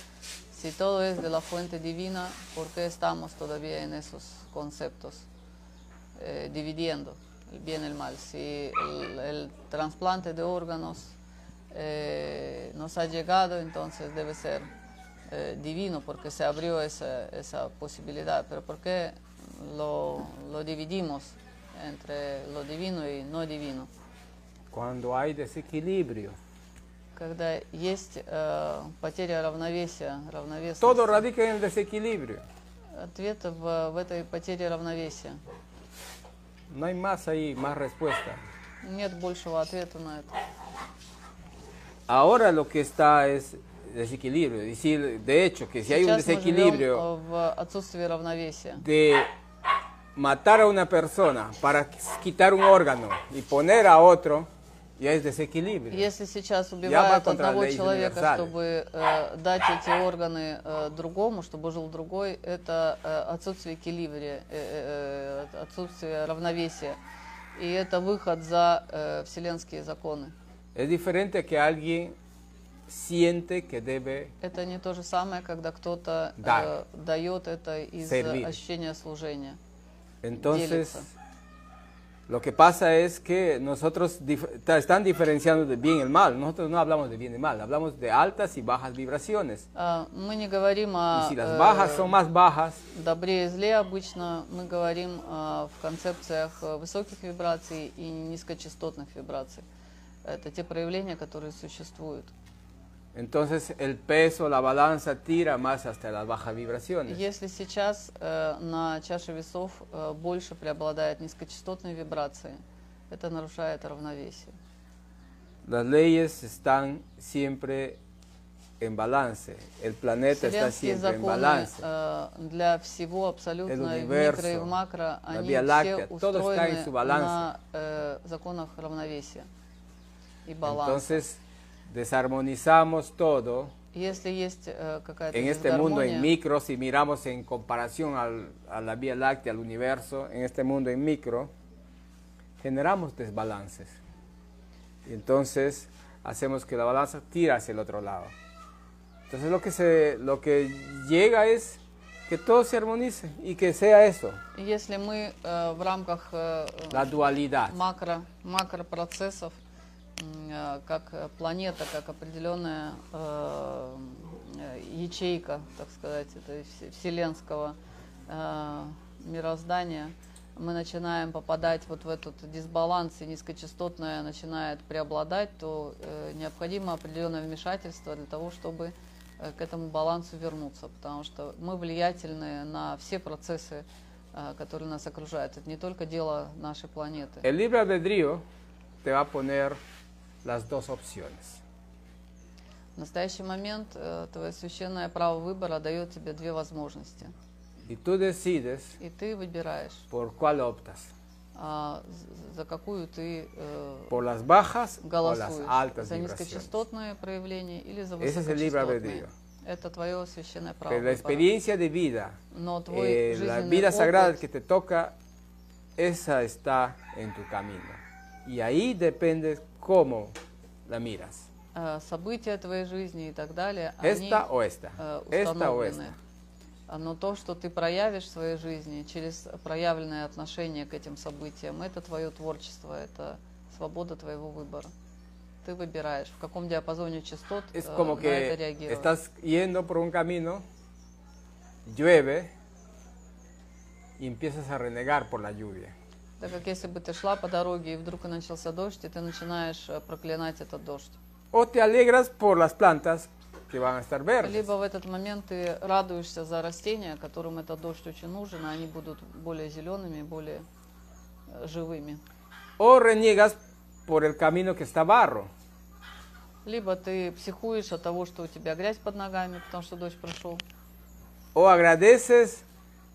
Si todo es de la fuente divina, ¿por qué estamos todavía en esos conceptos? dividiendo el bien y el mal. Si el, el trasplante de órganos eh, nos ha llegado, entonces debe ser eh, divino porque se abrió esa, esa posibilidad. Pero ¿por qué lo, lo dividimos entre lo divino y no divino? Cuando hay desequilibrio. Когда есть э, потеря равновесия, равновесия. Todo radica en el desequilibrio. Ответ в, в этой потере равновесия. No hay más ahí, más respuesta. Нет большего ответа на это. Ahora lo que está es desequilibrio. Es decir, de hecho, que si hay un Сейчас мы живем desequilibrio э, de matar a una persona para quitar un órgano y poner a otro, es desequilibrio. Если сейчас Я убивают одного человека, чтобы э, дать эти органы э, другому, чтобы жил другой, это э, отсутствие эквилибрия, э, э, э, отсутствие равновесия. И это выход за э, вселенские законы. Es diferente que alguien siente que debe Это не то же самое, когда кто-то э, дает это из Servir. ощущения служения. Entonces, Делится. lo que pasa es que nosotros dif- ta- están diferenciando de bien y el mal. Nosotros no hablamos de bien y mal, hablamos de altas y bajas vibraciones. А, Мы не говорим Y о si las э, bajas son más bajas, добре и зле обычно, мы говорим а, в концепциях э, высоких вибраций и низкочастотных вибраций. Это те проявления, которые существуют. entonces el peso, la balanza tira más hasta las bajas vibraciones. Если сейчас э, на чаше весов э, больше преобладают низкочастотные вибрации, это нарушает равновесие. Las leyes están siempre en balance. El planeta está siempre en законы balance. э, для всего абсолютно universo, микро и макро, они все en устроены на э, законах равновесия и баланса. Entonces desarmonizamos todo Если есть э, какая-то en este mundo en дисгармония, micro, si miramos en comparación al- a la Vía Láctea, al universo, en este mundo en micro, generamos desbalances. Y entonces hacemos que la balanza tira hacia el otro lado. Entonces lo que, se, lo que llega es que todo se armonice y que sea eso, и если мы э, в рамках э, la dualidad. макро, макропроцессов, м, э, как э, планета, как определенная э, э, ячейка, так сказать, это вс- вселенского э, мироздания, мы начинаем попадать вот в этот дисбаланс, и низкочастотное начинает преобладать, то э, необходимо определенное вмешательство для того, чтобы э, к этому балансу вернуться, потому что мы влиятельны на все процессы, которые нас окружают. Это не только дело нашей планеты. El libre albedrío te va a poner las dos opciones. В настоящий момент э, твое священное право выбора дает тебе две возможности. Y tú decides И ты выбираешь, por cuál optas, а, за какую ты э, por las bajas o las голосуешь. altas За низкочастотные проявления или за высокочастотные. Это твое священное право Que la experiencia de vida, Но твой eh, la vida sagrada опыт, que te toca, esa está en tu camino. Y ahí depende cómo la miras. э, события твоей жизни и так далее, Esta они o esta, э, esta o esta. А, Но то, что ты проявишь в своей жизни через проявленное отношение к этим событиям, это твое творчество, это свобода твоего выбора. Ты выбираешь, в каком диапазоне частот Es э, como на это que реагировать. estás yendo por un camino, llueve y empiezas a renegar por la lluvia. Так как если бы ты шла по дороге и вдруг начался дождь, и ты начинаешь э, проклинать этот дождь. O te alegras por las plantas que van a estar verdes. Либо в этот момент ты радуешься за растения, которым этот дождь очень нужен, и они будут более зелеными, более э, живыми. O reniegas por el camino que está barro. Либо ты психуешь от того, что у тебя грязь под ногами, потому что дождь прошел. O agradeces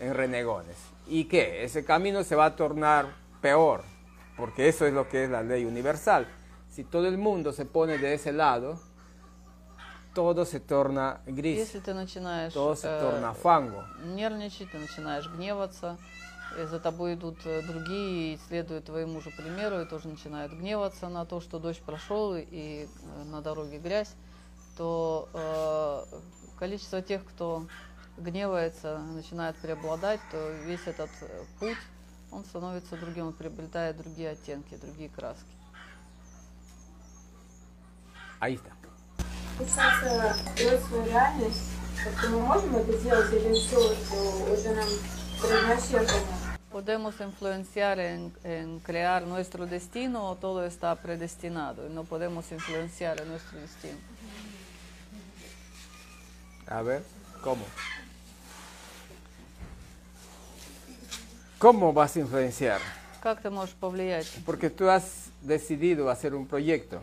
en renegones. ¿Y qué? Ese camino se va a tornar peor, porque eso es lo que es la ley universal. Si todo el mundo se pone de ese lado, todo se torna gris, Если ты начинаешь todo se э, torna fango. нервничать, ты начинаешь гневаться, и за тобой идут э, другие, и следуют твоему же примеру, и тоже начинают гневаться на то, что дождь прошел, и э, на дороге грязь, то э, количество тех, кто гневается, начинает преобладать, то весь этот э, путь, он становится другим, он приобретает другие оттенки, другие краски. Пытаться свою реальность, как-то мы можем это сделать или все уже нам предначертано? Podemos influenciar en, en crear nuestro destino o todo está predestinado y no podemos influenciar en nuestro destino. A ver, ¿cómo? ¿Cómo vas a influenciar? Как ты можешь повлиять? Porque tú has decidido hacer un proyecto.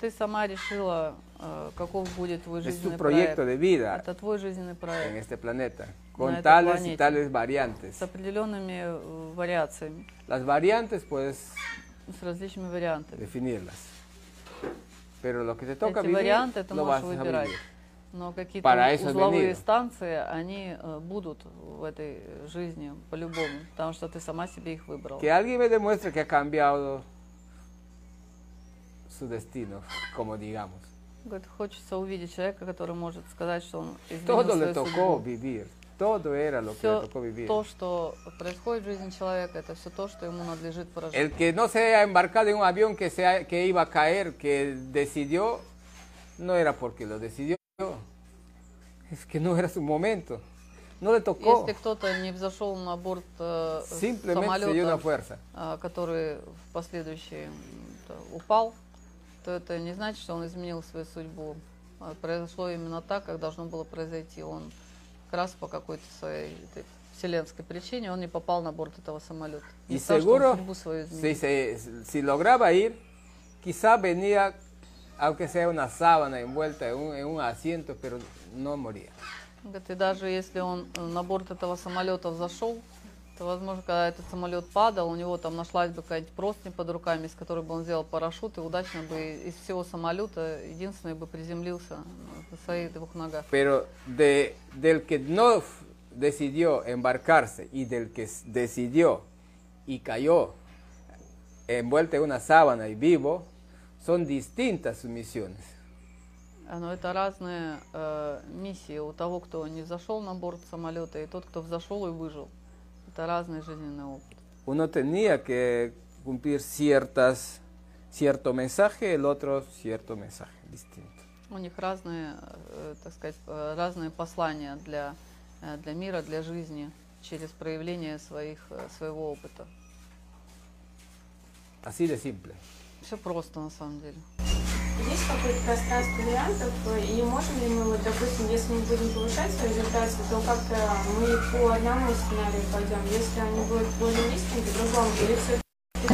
Ты сама решила, э, каков будет твой Es жизненный tu proyecto проект. de vida Это твой жизненный en проект este planeta, На con этой tales y планете. tales variantes. с определенными э, вариациями, Las variantes puedes с различными вариантами. definirlas. Pero lo que te toca Эти vivir, варианты ты lo можешь vas a выбирать. vivir. Но какие-то узловые станции, они э, будут в этой жизни по-любому, потому что ты сама себе их выбрала. Que alguien me demuestre que ha cambiado su destino, como digamos. Говорит, хочется увидеть человека, который может сказать, что он изменил Todo свою le tocó vivir, todo era lo que Все le tocó vivir. то, что происходит в жизни человека, это все то, что ему надлежит прожить. El que no se haya embarcado en un avión que, se ha- que iba a caer, que decidió, no era porque lo decidió, es que no era su momento, no le tocó, Если кто-то не взошел на борт э, самолета, fuerza. а, который в последующий м, то, упал, то это не значит, что он изменил свою судьбу. А Произошло именно так, как должно было произойти. Он как раз по какой-то своей этой вселенской причине он не попал на борт этого самолета. Не Y сказал, что он судьбу свою si, изменил. se- si lograba ir, quizá venía, aunque sea una sábana envuelta en un, en un asiento, pero no moría. Говорит, и даже если он э, на борт этого самолета взошел, то, возможно, когда этот самолет падал, у него там нашлась бы какая-нибудь простынь под руками, из которой бы он сделал парашют, и удачно бы из всего самолета единственный бы приземлился на своих двух ногах. Pero de, del que no decidió embarcarse y del que decidió y cayó envuelto en una sábana y vivo, son distintas sus misiones. А, Но это разные э, миссии у того, кто не взошел на борт самолета, и тот, кто взошел и выжил. Это разный жизненный опыт. Uno tenía que cumplir ciertas, cierto mensaje, el otro cierto mensaje distinto. У них разные, э, так сказать, э, разные послания для, э, для мира, для жизни через проявление своих, э, своего опыта. Así de simple. Все просто на самом деле. Есть какое-то пространство вариантов, и можем ли мы, вот, допустим, если мы будем повышать свою вибрацию, то как-то мы по одному сценарию пойдем. Если они будут более низкими, по другому, или все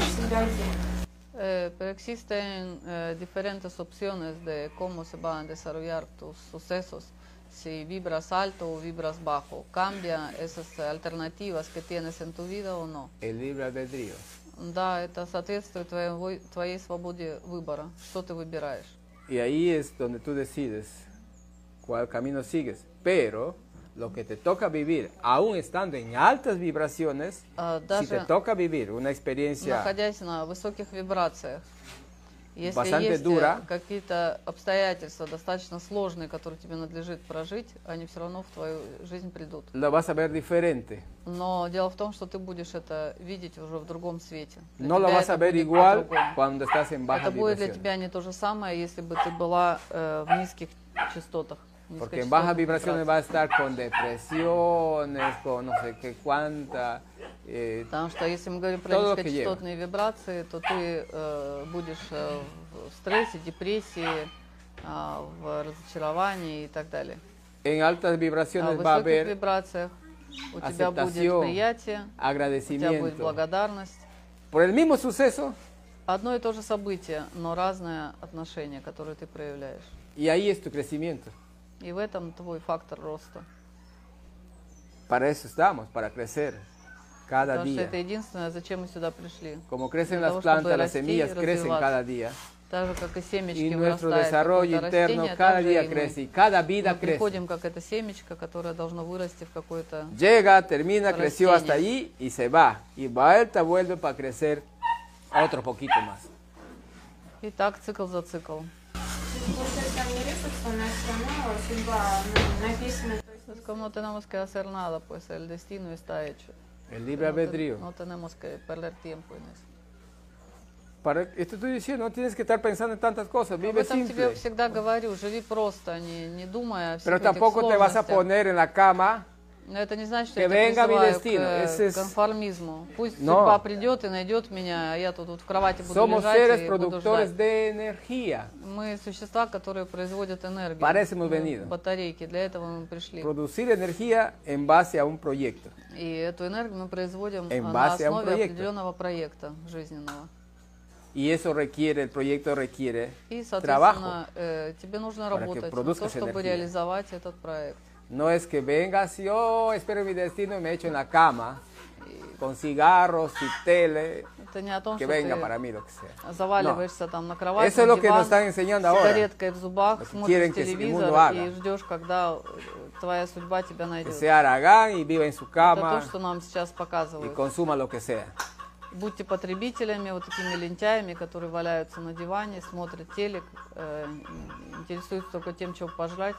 всегда один. Eh, pero existen eh, diferentes opciones de cómo se van a desarrollar tus sucesos. Si vibras alto o vibras bajo. ¿Cambia esas eh, alternativas que tienes en tu vida o no? El libre albedrío. Да, это соответствует твоей, твоей свободе выбора. Что ты выбираешь? Y ahí es donde tú decides cuál camino sigues. Pero lo que te toca vivir, aún estando en altas vibraciones, А, si te toca vivir una experiencia находясь на высоких вибрациях, если Bastante есть э, dura. какие-то обстоятельства достаточно сложные, которые тебе надлежит прожить, они все равно в твою жизнь придут. lo vas a ver diferente. Но дело в том, что ты будешь это видеть уже в другом свете. Для No тебя vas a это ver igual cuando estás en baja Это будет для тебя не то же самое, если бы ты была э, в низких частотах. Porque en bajas vibraciones va a estar con depresiones, con no sé qué cuánta. eh, Потому что если мы говорим про низкочастотные вибрации, то ты э, будешь э, в стрессе, депрессии, а, в разочаровании и так далее. en altas А vibraciones в va a haber вибрациях у тебя будет приятие, у тебя будет благодарность. Por el mismo suceso, Одно и то же событие, но разное отношение, которое ты проявляешь. y ahí es tu crecimiento. И в этом твой фактор роста. Para eso estamos, para crecer cada Потому что día. это единственное, зачем мы сюда пришли. Como crecen Для las того, plantas, las semillas crecen cada día. Так же, как и семечки Y nuestro desarrollo interno растение, cada día crece y cada vida crece. приходим как это семечко, которое должно вырасти в какое-то... Llega, termina, creció hasta allí y se va. Y vuelta, vuelve para crecer otro poquito más. И так цикл за циклом. Получается, там не рисуется, у нас все равно судьба ну, написана. То есть Es como no tenemos que hacer nada, pues el destino está hecho. El libre No te- albedrío. No tenemos que perder tiempo en eso. Para, esto estoy diciendo, no tienes que estar pensando en tantas cosas, Об vive этом тебе simple. всегда говорю, живи просто, не, не думая о всех Pero этих tampoco te vas a сложностях. poner en la cama Но это не значит, что que я venga mi призываю destino. к, Ese es- конформизму. Пусть No. судьба придет и найдет меня, а я тут, вот в кровати буду somos лежать seres и буду ждать. de energía. Мы существа, которые производят энергию. Мы venido. Батарейки, для этого мы пришли. Producir energía en base a un proyecto. И эту энергию мы производим En на base a un основе proyecto. определенного проекта жизненного. Y eso requiere, el proyecto requiere И, trabajo. соответственно, э, тебе нужно работать на то, чтобы energía. реализовать этот проект. No es que vengas y yo espero mi destino y me echo en la cama y con cigarros y tele, Это не о том, que что venga ты para mí lo que sea. заваливаешься там на кровать, Eso es на lo que диван, nos están enseñando с ahora. сигареткой в зубах, Lo que смотришь quieren que el телевизор mundo haga. и ждешь, когда э, твоя судьба тебя Que найдет. sea Aragán y viva en su Это cама то, что нам сейчас y показывают. consuma lo que sea. Будьте потребителями, вот такими лентяями, которые валяются на диване, смотрят телек, э, интересуются только тем, чего пожрать.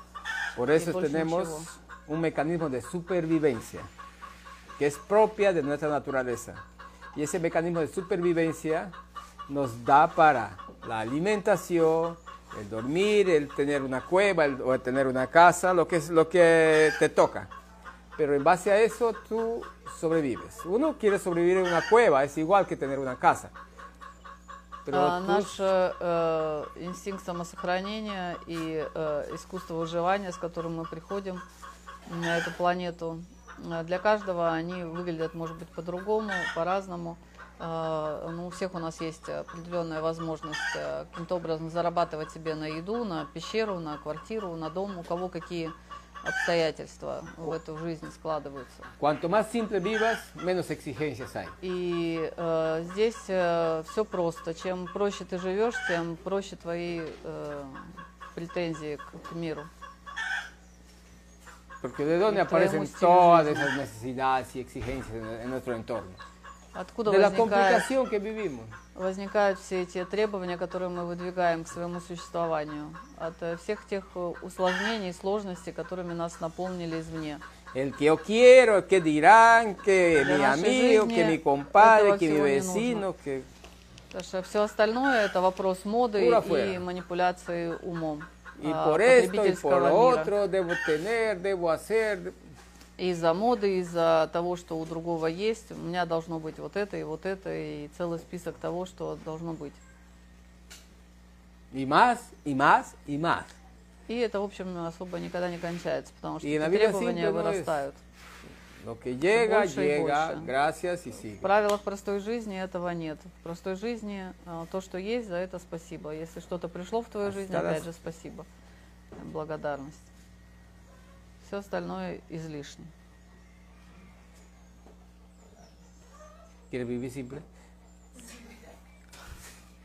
Por Y eso больше tenemos ничего. un mecanismo de supervivencia que es propia de nuestra naturaleza. Y ese mecanismo de supervivencia nos da para la alimentación, el dormir, el tener una cueva el- o el tener una casa, lo que es lo que te toca. Pero en base a eso tú sobrevives. Uno quiere sobrevivir en una cueva, es igual que tener una casa. Pero А, tú- Наш э, инстинкт самосохранения и э, искусство выживания, с которым мы приходим на эту планету, э, для каждого они выглядят, может быть, по-другому, по-разному. Э, ну, у всех у нас есть определенная возможность э, каким-то образом зарабатывать себе на еду, на пещеру, на квартиру, на дом, у кого какие обстоятельства в эту жизнь складываются. cuanto más simple vivas, menos exigencias hay. И э, здесь все просто. Чем проще ты живешь, тем проще твои э, претензии к, к миру. Porque de dónde aparecen todas esas necesidades y exigencias en, en nuestro entorno. Откуда De la возникает, complicación que vivimos. возникают все эти требования, которые мы выдвигаем к своему существованию? От э, всех тех э, усложнений и сложностей, которыми нас наполнили извне. El que yo quiero, que dirán, que mi amigo, que mi compadre, que mi vecino, que... Потому что все остальное это вопрос моды и манипуляции умом. Y а, por esto потребительского por otro debo tener, debo hacer. Из-за моды, из-за того, что у другого есть, у меня должно быть вот это и вот это, и целый список того, что должно быть. Y más, y más, y más. И это, в общем, особо никогда не кончается, потому что И требования вырастают. Lo que llega, больше llega, больше. gracias y В sigue. правилах простой жизни этого нет. В простой жизни а, то, что есть, за это спасибо. Если что-то пришло в твою жизнь, Осталось. опять же спасибо. Благодарность. Все остальное излишне.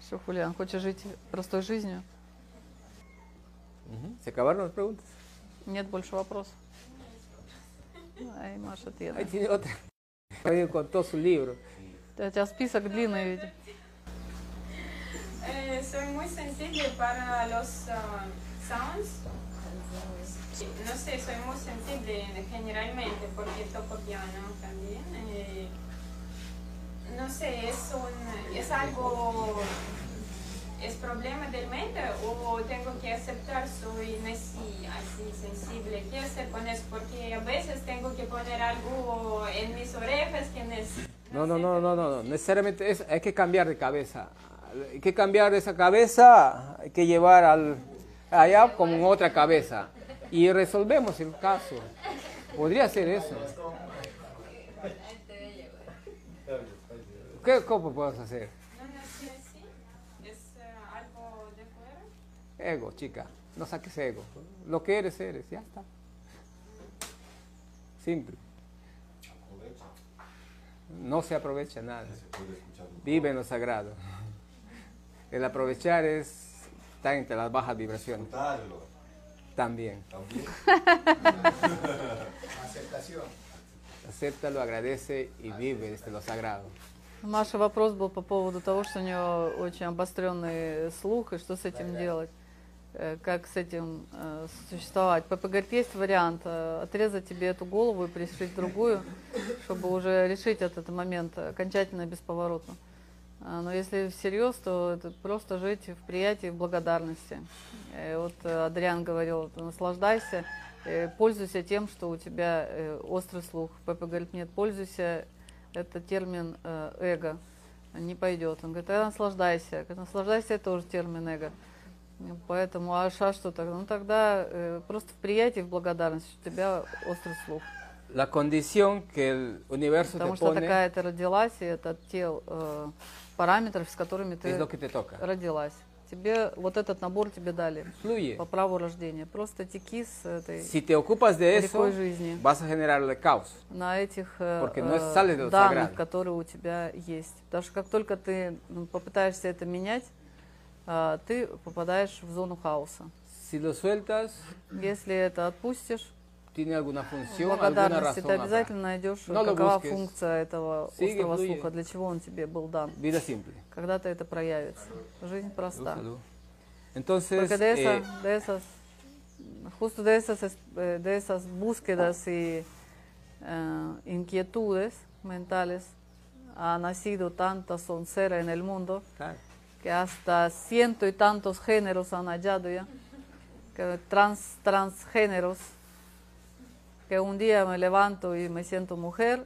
Что, Хулиан, хочешь жить простой жизнью? ¿Se acabaron las preguntas? Нет больше вопросов? Ай, Маша, ты. Ahí tiene otra. Ahí con todo su libro. У тебя список длинный. Eh, soy muy sensible para los ah, sounds. No sé, soy muy sensible generalmente porque toco piano también. eh, no sé, es, un, es algo, es problema del mente o tengo que aceptar soy así, así sensible. ¿Qué hacer con eso? Porque a veces tengo que poner algo en mis orejas que es... No, no, no, no, no, no. Necesariamente es, hay que cambiar de cabeza. Hay que cambiar esa cabeza, hay que llevar al, allá como en otra cabeza. Y resolvemos el caso. Podría ser eso. ¿Qué cómo puedes hacer? Ego, chica. No saques ego. Lo que eres, eres. Ya está. Simple. No se aprovecha nada. Vive en lo sagrado. El aprovechar es estar entre las bajas vibraciones. Disfrutarlo También. también. (laughs) Aceptación. Acéptalo, agradece y vive desde lo sagrado. Маша вопрос был по поводу того, что у нее очень обостренный слух, и что с этим делать, э, как с этим э, существовать. Папа говорит, есть вариант э, отрезать тебе эту голову и пришить другую, чтобы уже решить этот момент окончательно и бесповоротно. А, Но если всерьез, то это просто жить в приятии, в благодарности. Э, Вот э, Адриан говорил, наслаждайся, э, пользуйся тем, что у тебя острый слух. Папа говорит, нет, пользуйся, это термин эго, не пойдет. Он говорит, тогда наслаждайся. Я говорю, наслаждайся, это тоже термин эго. Поэтому, а ша что тогда? Ну тогда просто в приятии, в благодарности, что у тебя острый слух. la condición que el universo Потому te что pone такая ты родилась, и это те э, параметры, с которыми ты родилась. Тебе вот этот набор тебе дали Fluye. по праву рождения. Просто теки с этой Si te ocupas de eso, жизни vas a caos. на этих э, Porque no э, sale de данных, которые у тебя есть. Потому что как только ты попытаешься это менять, э, ты попадаешь в зону хаоса. Si lo sueltas, Если это отпустишь, tiene alguna función, alguna razón. ты обязательно найдешь, No какова функция этого острого слуха, для чего он тебе был дан. Vida simple. Когда-то это проявится. Жизнь проста. Entonces, Porque de, esa- eh, de esas, justo de esas, es- eh, de esas búsquedas y eh, inquietudes mentales ha nacido tanta soncera en el mundo que hasta ciento y tantos géneros han hallado ya, que trans, transgéneros, que un día me levanto y me siento mujer,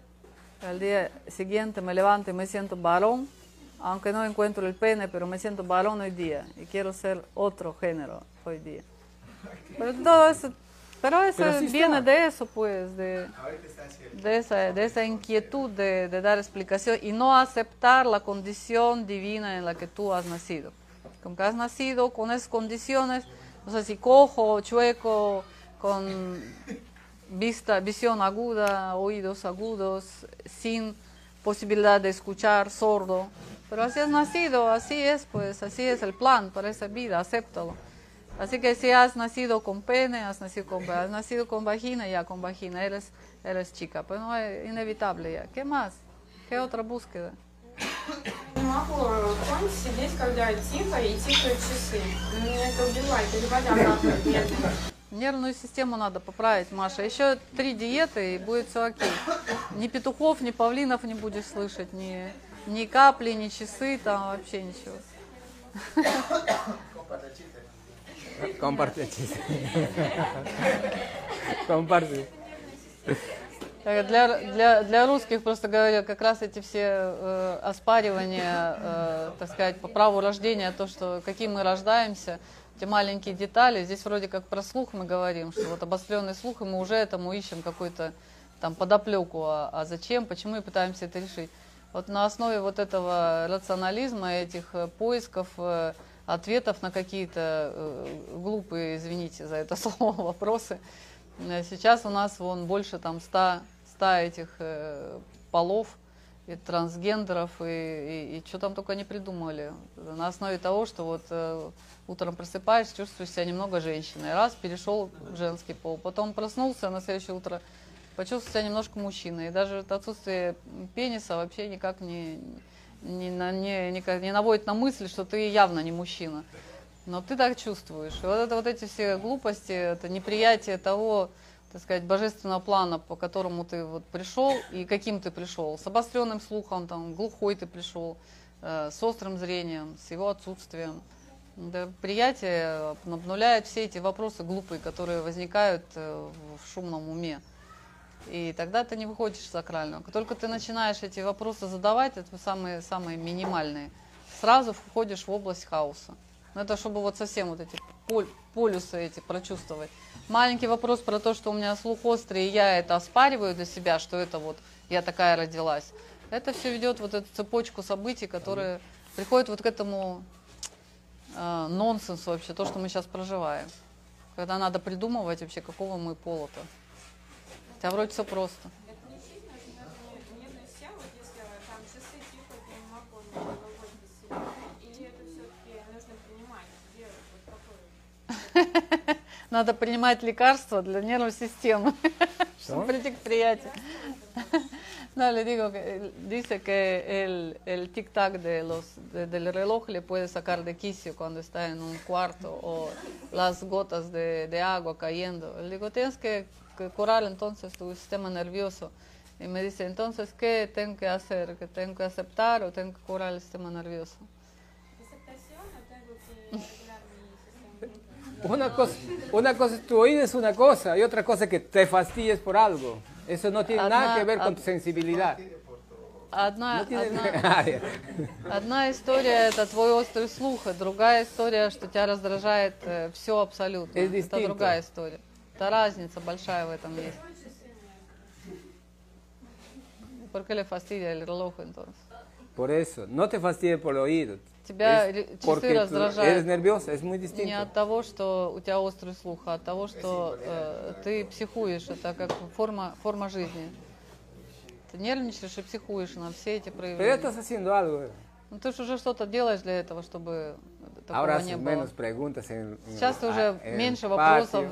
al día siguiente me levanto y me siento varón, aunque no encuentro el pene, pero me siento varón hoy día y quiero ser otro género hoy día. Pero todo eso, pero eso Pero sí viene está. de eso, pues, de, de esa, de esa inquietud de, de dar explicación y no aceptar la condición divina en la que tú has nacido. Como que has nacido con esas condiciones, no sé si cojo, chueco, con vista, visión aguda, oídos agudos, sin posibilidad de escuchar, sordo. Pero así has nacido, así es, pues así es el plan para esa vida, acéptalo. Así que si has nacido con pene, has nacido con, has nacido con vagina, ya con vagina, eres, eres chica. Pues no es inevitable ya. ¿Qué más? ¿Qué otra búsqueda? Нервную систему надо поправить, Маша. Еще три диеты, и будет все окей. Ни петухов, ни павлинов не будешь слышать, ни, ни капли, ни часы, там вообще ничего. comparte. Так, Для, для, для русских, просто говорю, как раз эти все э, оспаривания, э, так сказать, по праву рождения, то, что каким мы рождаемся, эти маленькие детали. Здесь вроде как про слух мы говорим, что вот обостренный слух, и мы уже этому ищем какой-то там подоплеку, а, а зачем, почему и пытаемся это решить. Вот на основе вот этого рационализма, этих э, поисков э, ответов на какие-то э, глупые, извините за это (laughs) слово, вопросы, Сейчас у нас вон больше там 100, 100 этих полов, и трансгендеров, и, и, что там только не придумали. На основе того, что вот э, утром просыпаешься, чувствуешь себя немного женщиной. Раз, перешел в женский пол. Потом проснулся на следующее утро, почувствовал себя немножко мужчиной. И даже это отсутствие пениса вообще никак не, не, на- не, никак не наводит на мысль, что ты явно не мужчина. Но ты так чувствуешь. И вот это вот эти все глупости, это неприятие того, так сказать, божественного плана, по которому ты вот пришел и каким ты пришел. С обостренным слухом, там, глухой ты пришел, э, с острым зрением, с его отсутствием. Да, приятие обнуляет все эти вопросы глупые, которые возникают э, в шумном уме. И тогда ты не выходишь из сакрального. Только ты начинаешь эти вопросы задавать, это самые, самые минимальные, сразу входишь в область хаоса. Но это чтобы вот совсем вот эти полюсы эти прочувствовать. Маленький вопрос про то, что у меня слух острый, и я это оспариваю для себя, что это вот я такая родилась. Это все ведет вот эту цепочку событий, которые приходят вот к этому э, нонсенсу вообще, то, что мы сейчас проживаем. Когда надо придумывать вообще, какого мы пола-то. Хотя вроде все просто. (laughs) Надо принимать лекарства для нервной системы, (laughs) чтобы ¿No? prийти к приятию. No, le (laughs) digo que él dice que el, el tic-tac de los, de- del reloj le puede sacar de quicio cuando está en un cuarto o las gotas de, de agua cayendo. Le digo, tienes que, que curar entonces tu sistema nervioso. Y me dice, entonces, ¿qué tengo que hacer? ¿Que tengo que aceptar o tengo que curar el sistema nervioso? Aceptación, o tengo que regular mi sistema. Una cosa, una cosa, tu oído es una cosa y otra cosa que te fastidies por algo. Eso no tiene nada Одна- que ver con од- tu sensibilidad. Одна, No tiene одна- nada. Одна история это твой острый слух, и другая история, что тебя раздражает все абсолютно. Es это другая история. Это разница большая в этом есть. ¿Por qué le fastidia el reloj entonces? Por eso, no te fastidies por el oído. Тебя Es часы раздражают nerviosa, es muy не distinto. от того, что у тебя острый слух, а от того, что э, ты психуешь. Это как форма, форма жизни. Ты нервничаешь и психуешь на все эти проявления. Ну, ты же уже что-то делаешь для этого, чтобы такого Ahora не было. menos preguntas en, Сейчас ты уже en меньше вопросов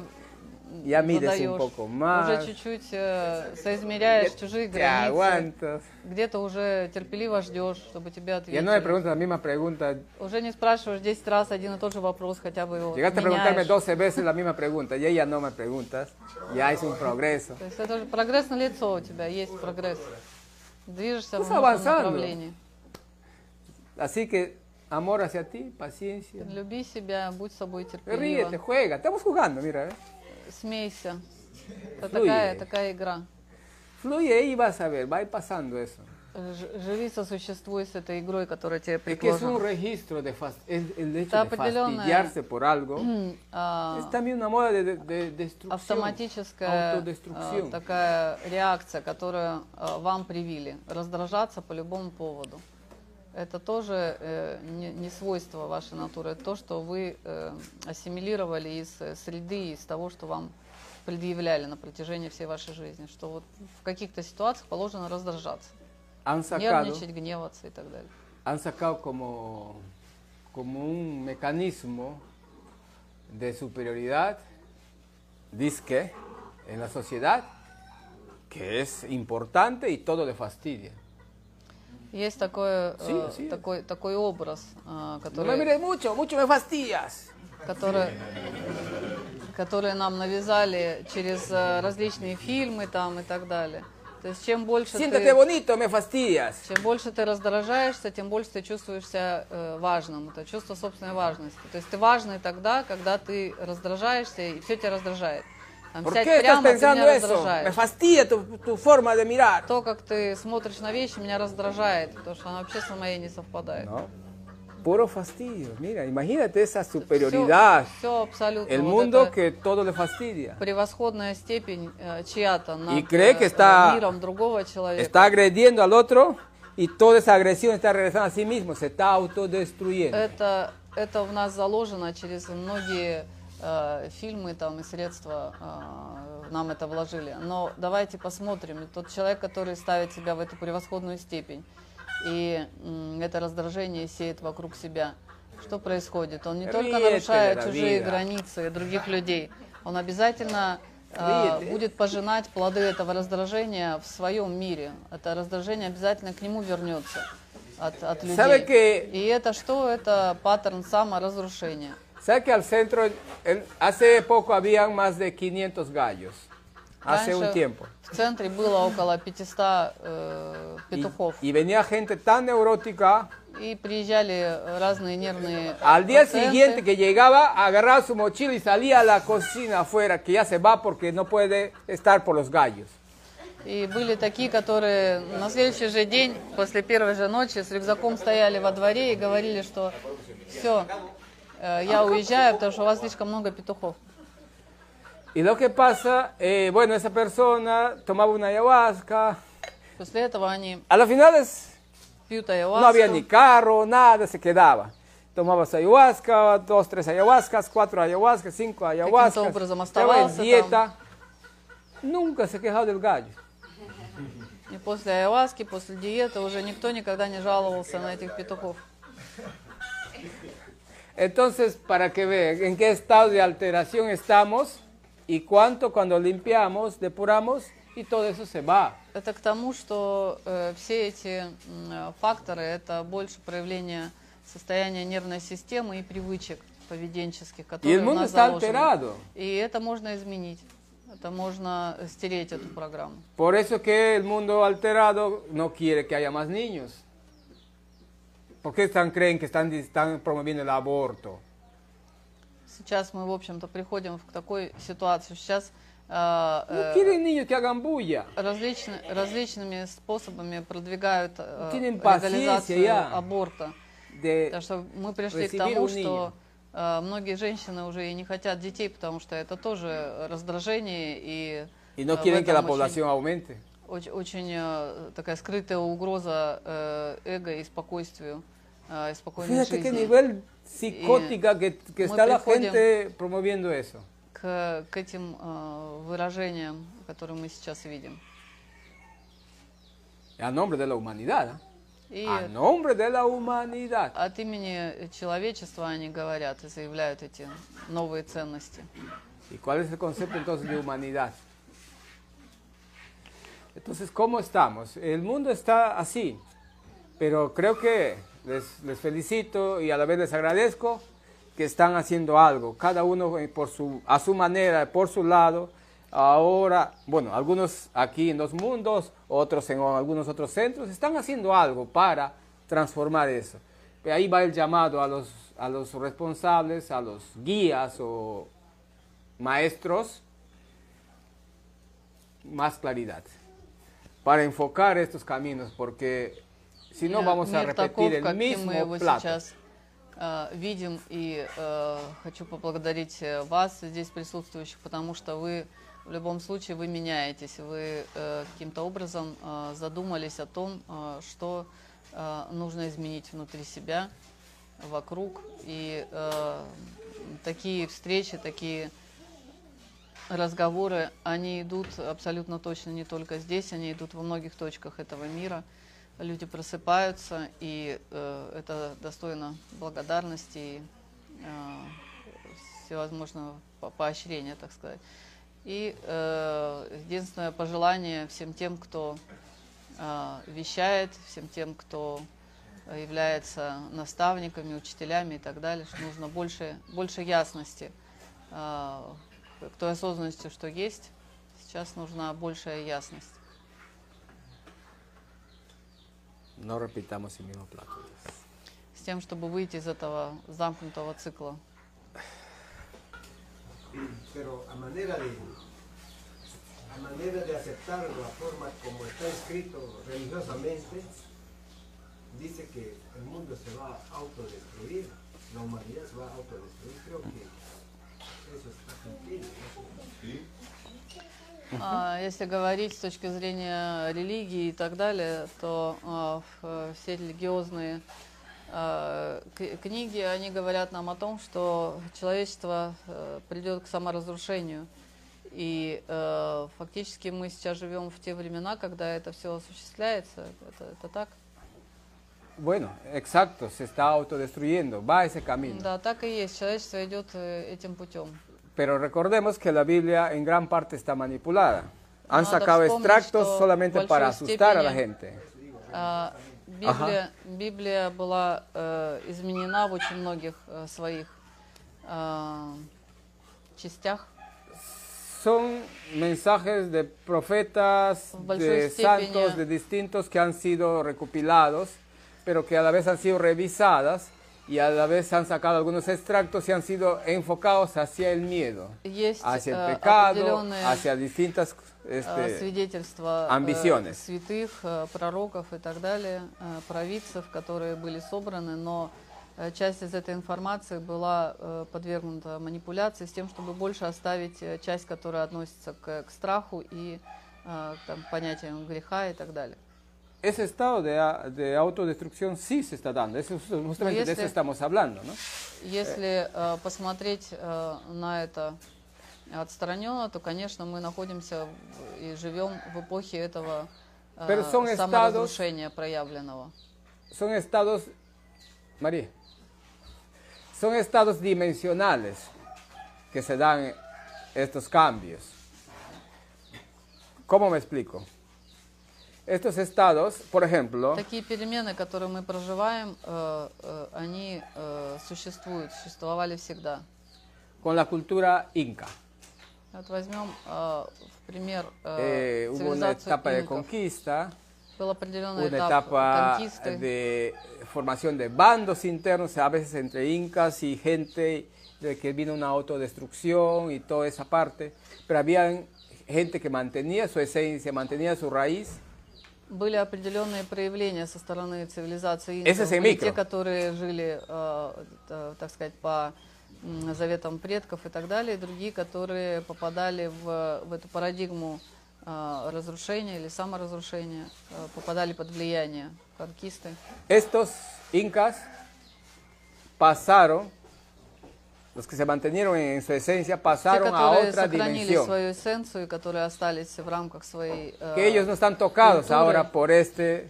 Ya mides un poco más. Уже чуть-чуть э, соизмеряешь чужие Te границы. aguantas. Где-то уже терпеливо ждешь, чтобы тебе Ya no me ответили. preguntas la misma pregunta. Уже не спрашиваешь 10 раз один и тот же вопрос, хотя бы его Llegaste a preguntarme меняешь. 12 veces la misma pregunta y ella no me preguntas. Ya es un progreso. То есть это же прогресс на лицо у тебя, есть прогресс. Движешься в Estás нужном avanzando. направлении. Así que amor hacia ti, paciencia. Люби себя, будь собой Ríete, терпеливо, juega. Estamos jugando, mira. ¿eh? Смейся. Это такая, такая игра. Fluye y vas a ver, va pasando eso. Живи, сосуществуй с этой игрой, которая тебе предложена. de определенная-. А, автоматическая э, такая реакция, которую э, вам привили. Раздражаться по любому поводу. Это тоже э, не, не свойство вашей натуры. Это то, что вы э, ассимилировали из э, среды, из того, что вам предъявляли на протяжении всей вашей жизни. Что вот в каких-то ситуациях положено раздражаться. Sacado, Нервничать, гневаться и так далее. han sacado como, como un mecanismo de superioridad, disque, en la sociedad, que es importante y todo le fastidia. Есть такое, Sí, э, es. такой, такой образ, э, No me который mucho, mucho me fastidias. которые, которые нам навязали через э, различные фильмы там и так далее. То есть чем больше Siéntate ты, bonito, me fastidias. чем больше ты раздражаешься, тем больше ты чувствуешь себя э, важным. Это чувство собственной важности. То есть ты важный тогда, когда ты раздражаешься и все тебя раздражает. ¿Por qué estás pensando eso? Me fastidia tu, tu forma de mirar. То, как ты смотришь на вещи, меня раздражает, потому что она вообще с моей не совпадает. No, puro fastidio. Mira, imagínate esa superioridad. Все, абсолютно. El Вот mundo это- que todo le fastidia. превосходная степень э, чья-то над Y cree que э, está- миром другого человека. Está agrediendo al otro y toda esa agresión está regresando a sí mismo, se está autodestruyendo. Это, это в нас заложено через многие э, фильмы там, и средства э, нам это вложили. Но давайте посмотрим. Тот человек, который ставит себя в эту превосходную степень, и м, это раздражение сеет вокруг себя. Что происходит? Он не только нарушает чужие границы других людей, он обязательно э, будет пожинать плоды этого раздражения в своем мире. Это раздражение обязательно к нему вернется от, от людей. ¿Sabe que, И это что? Это паттерн саморазрушения. sabe que al centro, en- hace poco habían más de 500 gallos? Hace un Раньше tiempo. в центре было около 500 э, Y, петухов. y venía gente tan neurótica. И приезжали разные нервные Al día пациенты. siguiente que llegaba, agarraba su mochila y salía a la cocina afuera, que ya se va porque no puede estar por los gallos. И были такие, которые на следующий же день, после первой же ночи, с рюкзаком стояли во дворе и говорили, что все, я уезжаю, потому что у вас слишком много петухов. Y lo que pasa, eh, bueno, esa persona tomaba una ayahuasca. После этого они A las finales пьют no había ni ayahuasca, carro, nada, se quedaba. Tomaba su ayahuasca, dos, tres ayahuascas, cuatro ayahuascas, cinco ayahuascas. образом оставался dieta. Nunca se quejaba del gallo. и после ayahuaски, после диеты уже никто никогда не жаловался на этих петухов. Entonces, para que vean en qué estado de alteración estamos y cuánto cuando limpiamos, depuramos y todo eso se va. Это к тому, что э, все эти э, факторы это больше проявление состояния нервной системы и привычек поведенческих, которые у нас заложены. alterado. И это можно изменить. Это можно стереть эту программу. Por eso que el mundo alterado no quiere que haya más niños. ¿Por qué están, creen que están, están promoviendo el aborto? Сейчас мы, в общем-то, приходим к такой ситуации. Сейчас э, э, различны- различными способами продвигают э, paciencia легализацию аборта. Потому что мы пришли к тому, что э, многие женщины уже и не хотят детей, потому что это тоже раздражение и y no э, в quieren que la очень, aumente. Очень, очень э, такая скрытая угроза э, эго и спокойствию, э, и спокойной Fíjate qué жизни. nivel psicótica que, que está la gente promoviendo eso. К, к этим выражениям, которые мы сейчас видим. A nombre de la humanidad. И A nombre de la humanidad. от имени человечества они говорят и заявляют эти новые ценности. ¿Y cuál es el concepto entonces de humanidad? Entonces, ¿cómo estamos? El mundo está así, pero creo que les, felicito y a la vez les agradezco que están haciendo algo, cada uno eh, por su, a su manera, por su lado. Ahora, bueno, algunos aquí en los mundos, otros en algunos otros centros, están haciendo algo para transformar eso. Ahí va el llamado a los, a los responsables, a los guías o maestros, más claridad para enfocar estos caminos, porque si no vamos a repetir el mismo plato. э, видим. И э, хочу поблагодарить э, вас, здесь присутствующих, потому что вы в любом случае вы меняетесь, вы э, каким-то образом э, задумались о том, э, что э, нужно изменить внутри себя, вокруг. И э, такие встречи, такие разговоры, они идут абсолютно точно не только здесь, они идут во многих точках этого мира. Люди просыпаются, и э, это достойно благодарности и э, всевозможного по- поощрения, так сказать. И э, единственное пожелание всем тем, кто э, вещает, всем тем, кто является наставниками, учителями и так далее, что нужно больше, больше ясности э, к той осознанности, что есть. Сейчас нужна большая ясность. No repitamos el mismo plato. с тем, чтобы выйти из этого замкнутого цикла. Pero a manera de a manera de aceptar la forma como está escrito religiosamente, dice que el mundo se va a autodestruir, la humanidad se va a autodestruir. Creo que eso está cumplido. А, Если говорить с точки зрения религии и так далее, то а, э, все религиозные а, книги, они говорят нам о том, что человечество э, придет к саморазрушению. И э, фактически мы сейчас живем в те времена, когда это все осуществляется. Это, это так? Bueno, exacto, se está autodestruyendo, va ese camino. Да, так и есть. Человечество идет э, этим путем. Pero recordemos que la Biblia en gran parte está manipulada. Han Надо sacado вспомнить, extractos что solamente в para большой asustar a la степени- gente. А, Библия, Библия была э, изменена в очень многих э, своих а, частях. Son mensajes de profetas, В большой de степени- santos, de distintos que han sido recopilados, Pero que a la vez han sido revisadas y a la vez han sacado algunos extractos y han sido enfocados hacia el miedo, Есть hacia э, el pecado, определенные hacia distintas э, este, свидетельства э, амбиционes. святых, э, пророков и так далее, э, провидцев, которые были собраны, но э, часть из этой информации была э, подвергнута манипуляции с тем, чтобы больше оставить э, часть, которая относится к, к страху и э, к там, понятиям греха и так далее. ese estado de, a- de autodestrucción sí se está dando. Eso, justamente de eso если- estamos hablando, ¿no? Если э, посмотреть э, на это отстраненно, то, конечно, мы находимся в- и живем в эпохе этого э, Pero son estados- саморазрушения проявленного. Son estados, María, son estados dimensionales que se dan estos cambios. ¿Cómo me explico? Estos estados, por ejemplo, Такие перемены, которые мы проживаем, э, э, они э, существуют, существовали всегда. con la cultura inca, Вот возьмем э, в пример eh, э, hubo una цивилизацию etapa de инков. conquista, Был определенный una этап etapa конкисты. de formación de bandos internos, a veces entre incas y gente de que vino una autodestrucción y toda esa parte, pero había gente que mantenía su esencia, mantenía su raíz. Были определенные проявления со стороны цивилизации Ese инков. Были те, которые жили, э, э, так сказать, по заветам предков и так далее, и другие, которые попадали в, в эту парадигму э, разрушения или саморазрушения, э, попадали под влияние конкисты. Estos incas pasaron, los que se mantenieron en su esencia, Те, pasaron a которые otra сохранили dimensión. свою эссенцию, и которые остались в рамках своей... э, Que ellos no están tocados cultura. ahora por este,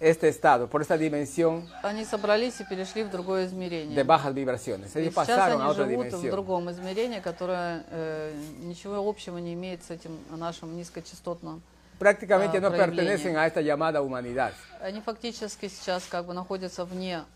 este estado, por esta dimensión Они собрались и перешли в другое измерение. de bajas vibraciones. И Ellos сейчас pasaron a они otra живут в dimensión. другом измерении, которое э, ничего общего не имеет с этим нашим низкочастотным. Prácticamente Ah, no prohibido. pertenecen a esta llamada humanidad. Они фактически сейчас как бы находятся вне, э, э, чело- че-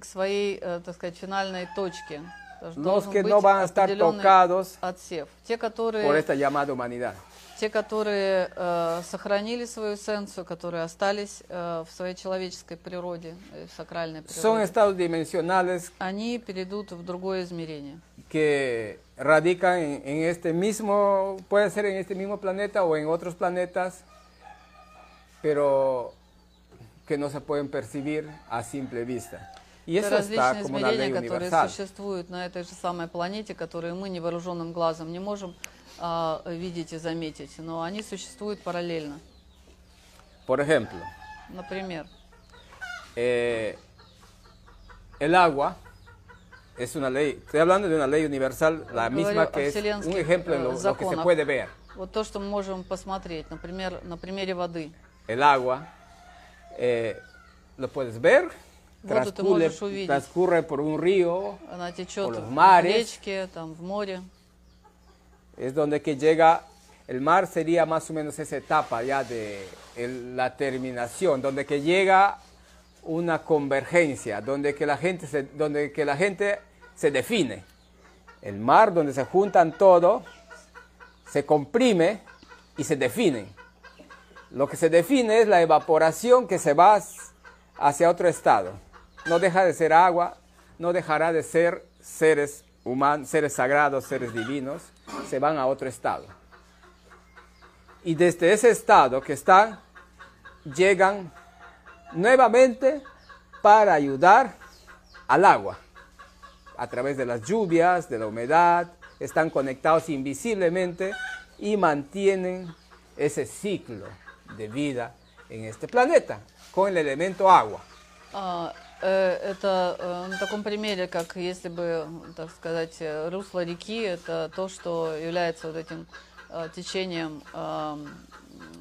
к своей, э, так сказать, финальной точке. Los должен que быть no van a estar определенный tocados отсев. Те, por которые, esta llamada humanidad. те, которые э, сохранили свою эссенцию, которые остались э, в своей человеческой природе, э, в сакральной Son природе, estados dimensionales они перейдут в другое измерение. que radican en, en este mismo, puede ser en este mismo planeta o en otros planetas, pero que no se pueden percibir a simple vista. Está различные ley измерения, которые существуют на этой же самой планете, которые мы невооруженным глазом не можем а, видеть и заметить, но они существуют параллельно. Por ejemplo, Например, eh, el agua es una ley, estoy hablando de una ley universal, la misma que es un ejemplo de э, lo, lo que se puede ver. вот то, что мы можем посмотреть, например, на примере воды. El agua, eh, lo puedes ver, Воду ты transcurre, можешь увидеть. transcurre por un río, Она течет По los в mares. речке, там, в море. es donde que llega, el mar sería más o menos esa etapa ya de el- la terminación, donde que llega una convergencia, donde que la gente se, donde que la gente se define. El mar donde se juntan todo, se comprime y se define. Lo que se define es la evaporación que se va hacia otro estado. No deja de ser agua, no dejará de ser seres humanos, seres sagrados, seres divinos, se van a otro estado. Y desde ese estado que están, llegan nuevamente para ayudar al agua. A través de las lluvias, de la humedad, están conectados invisiblemente y mantienen ese ciclo de vida en este planeta con el elemento agua. Э, это э, на таком примере, как если бы, так сказать, э, русло реки, это то, что является вот этим э, течением э,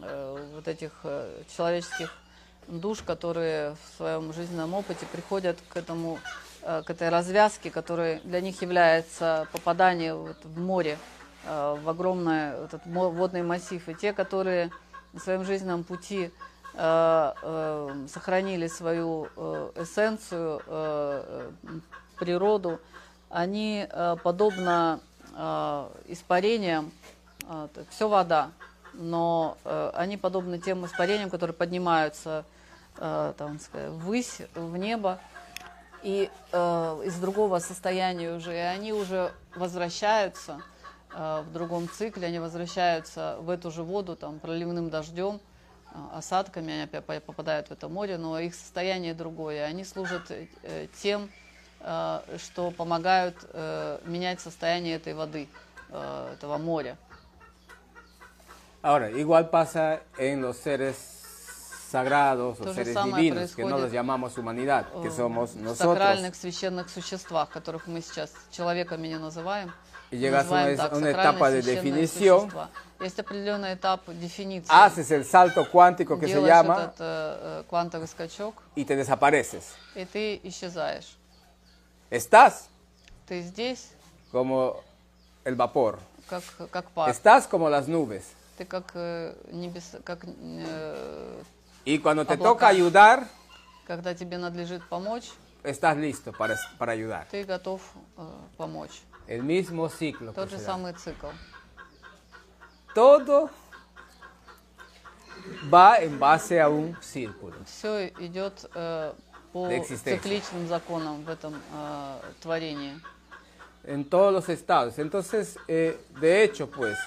э, вот этих э, человеческих душ, которые в своем жизненном опыте приходят к этому, э, к этой развязке, которая для них является попадание вот в море, э, в огромный этот водный массив. И те, которые на своем жизненном пути э, э, сохранили свою э, эссенцию, э, э, природу, они э, подобно э, испарениям, все вода, но э, они подобны тем испарениям, которые поднимаются э, там, сказать, ввысь, в небо, и э, из другого состояния уже, и они уже возвращаются э, в другом цикле, они возвращаются в эту же воду там, проливным дождем, э, осадками, они опять попадают в это море, но их состояние другое. Они служат э, тем, э, что помогают э, менять состояние этой воды, э, этого моря. Ahora, igual pasa en los seres sagrados o seres divinos, que no los llamamos humanidad, que Э, somos nosotros. сакральных священных существах, которых мы сейчас человеками не называем. Y llegas a una, una etapa de definición, существа. Есть определенный этап дефиниции. haces el salto cuántico que se Делаешь llama этот э, э, квантовый скачок, y te desapareces. и ты исчезаешь. Estás Ты здесь, como el vapor, как, как пар. estás como las nubes. Ты как э, небес, как э, Y cuando te toca ayudar, когда тебе надлежит помочь, estás listo para, para ayudar. ты готов э, помочь. El mismo ciclo. Тот же se самый цикл. Todo, va en base a un círculo. Все идет э, по De existencia. цикличным законам в этом э, творении. en todos los estados. Entonces, eh, de hecho, pues,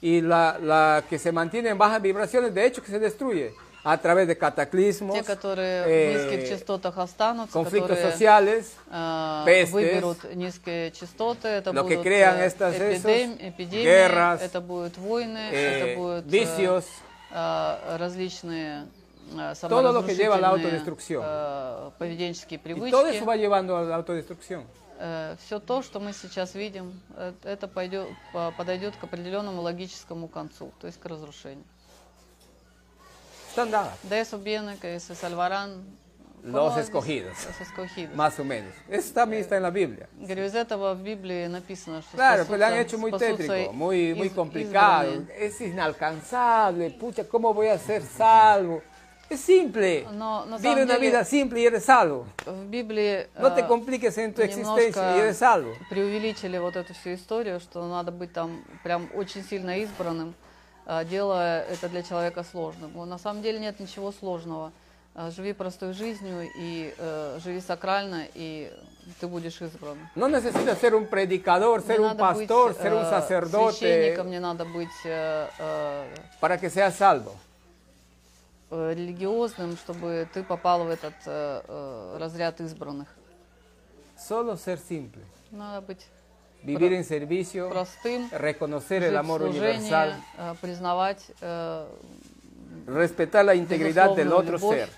y la, la que se mantiene en bajas vibraciones, de hecho que se destruye A través de cataclismos, Те, которые eh, в низких частотах останутся, conflictos которые sociales, э, pestes, выберут низкие частоты, это lo que будут crean э, estas эпидем- esos, эпидемии, guerras, это будут войны, eh, это будут э, vicios, э, различные э, Todo lo que lleva a la autodestrucción. э, поведенческие y todo eso привычки. va llevando a la autodestrucción. все то, что мы сейчас видим, э, это пойдет, по- подойдет к определенному логическому концу, то есть к разрушению. Están dadas, De eso viene que se salvarán Los ¿cómo escogidos. dice? Los escogidos. más o menos. Eso también está en la Biblia. Говорю, из этого в Библии написано, что Claro, pues lo han спасутся- hecho muy спасутся tétrico, muy, muy из- complicado. избранные. Es inalcanzable. Pucha, ¿cómo voy a ser salvo? Es simple. Но на Vive самом una деле vida simple y eres salvo. в Библии No te э, compliques en tu немножко existencia y eres salvo. преувеличили вот эту всю историю, что надо быть там прям очень сильно избранным, э, Делая это для человека сложным. Но На самом деле нет ничего сложного. Э, Живи простой жизнью и э, живи сакрально, и ты будешь избран. No necesitas ser un predicador, ser un надо быть, pastor, ser un sacerdote священником, не надо быть э, э, para que seas salvo. религиозным, чтобы ты попал в этот э, э, разряд избранных. Solo ser simple. Надо быть Vivir en servicio, простым, reconocer жить el в amor служении, universal, э, признавать, э, respetar la integridad del безусловную otro любовь, ser.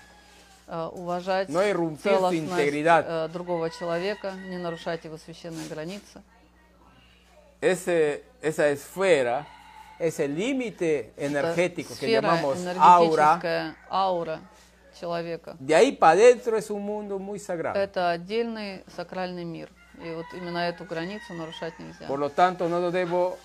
э, уважать No irrumpir su целостность integridad. э, другого человека, не нарушать его священные границы. Ese, esa esfera, ese límite Это energético que сфера llamamos aura, энергетическая аура человека. de ahí para adentro es un mundo muy sagrado. Это отдельный сакральный мир. И вот именно эту границу нарушать нельзя. Por lo tanto, no debo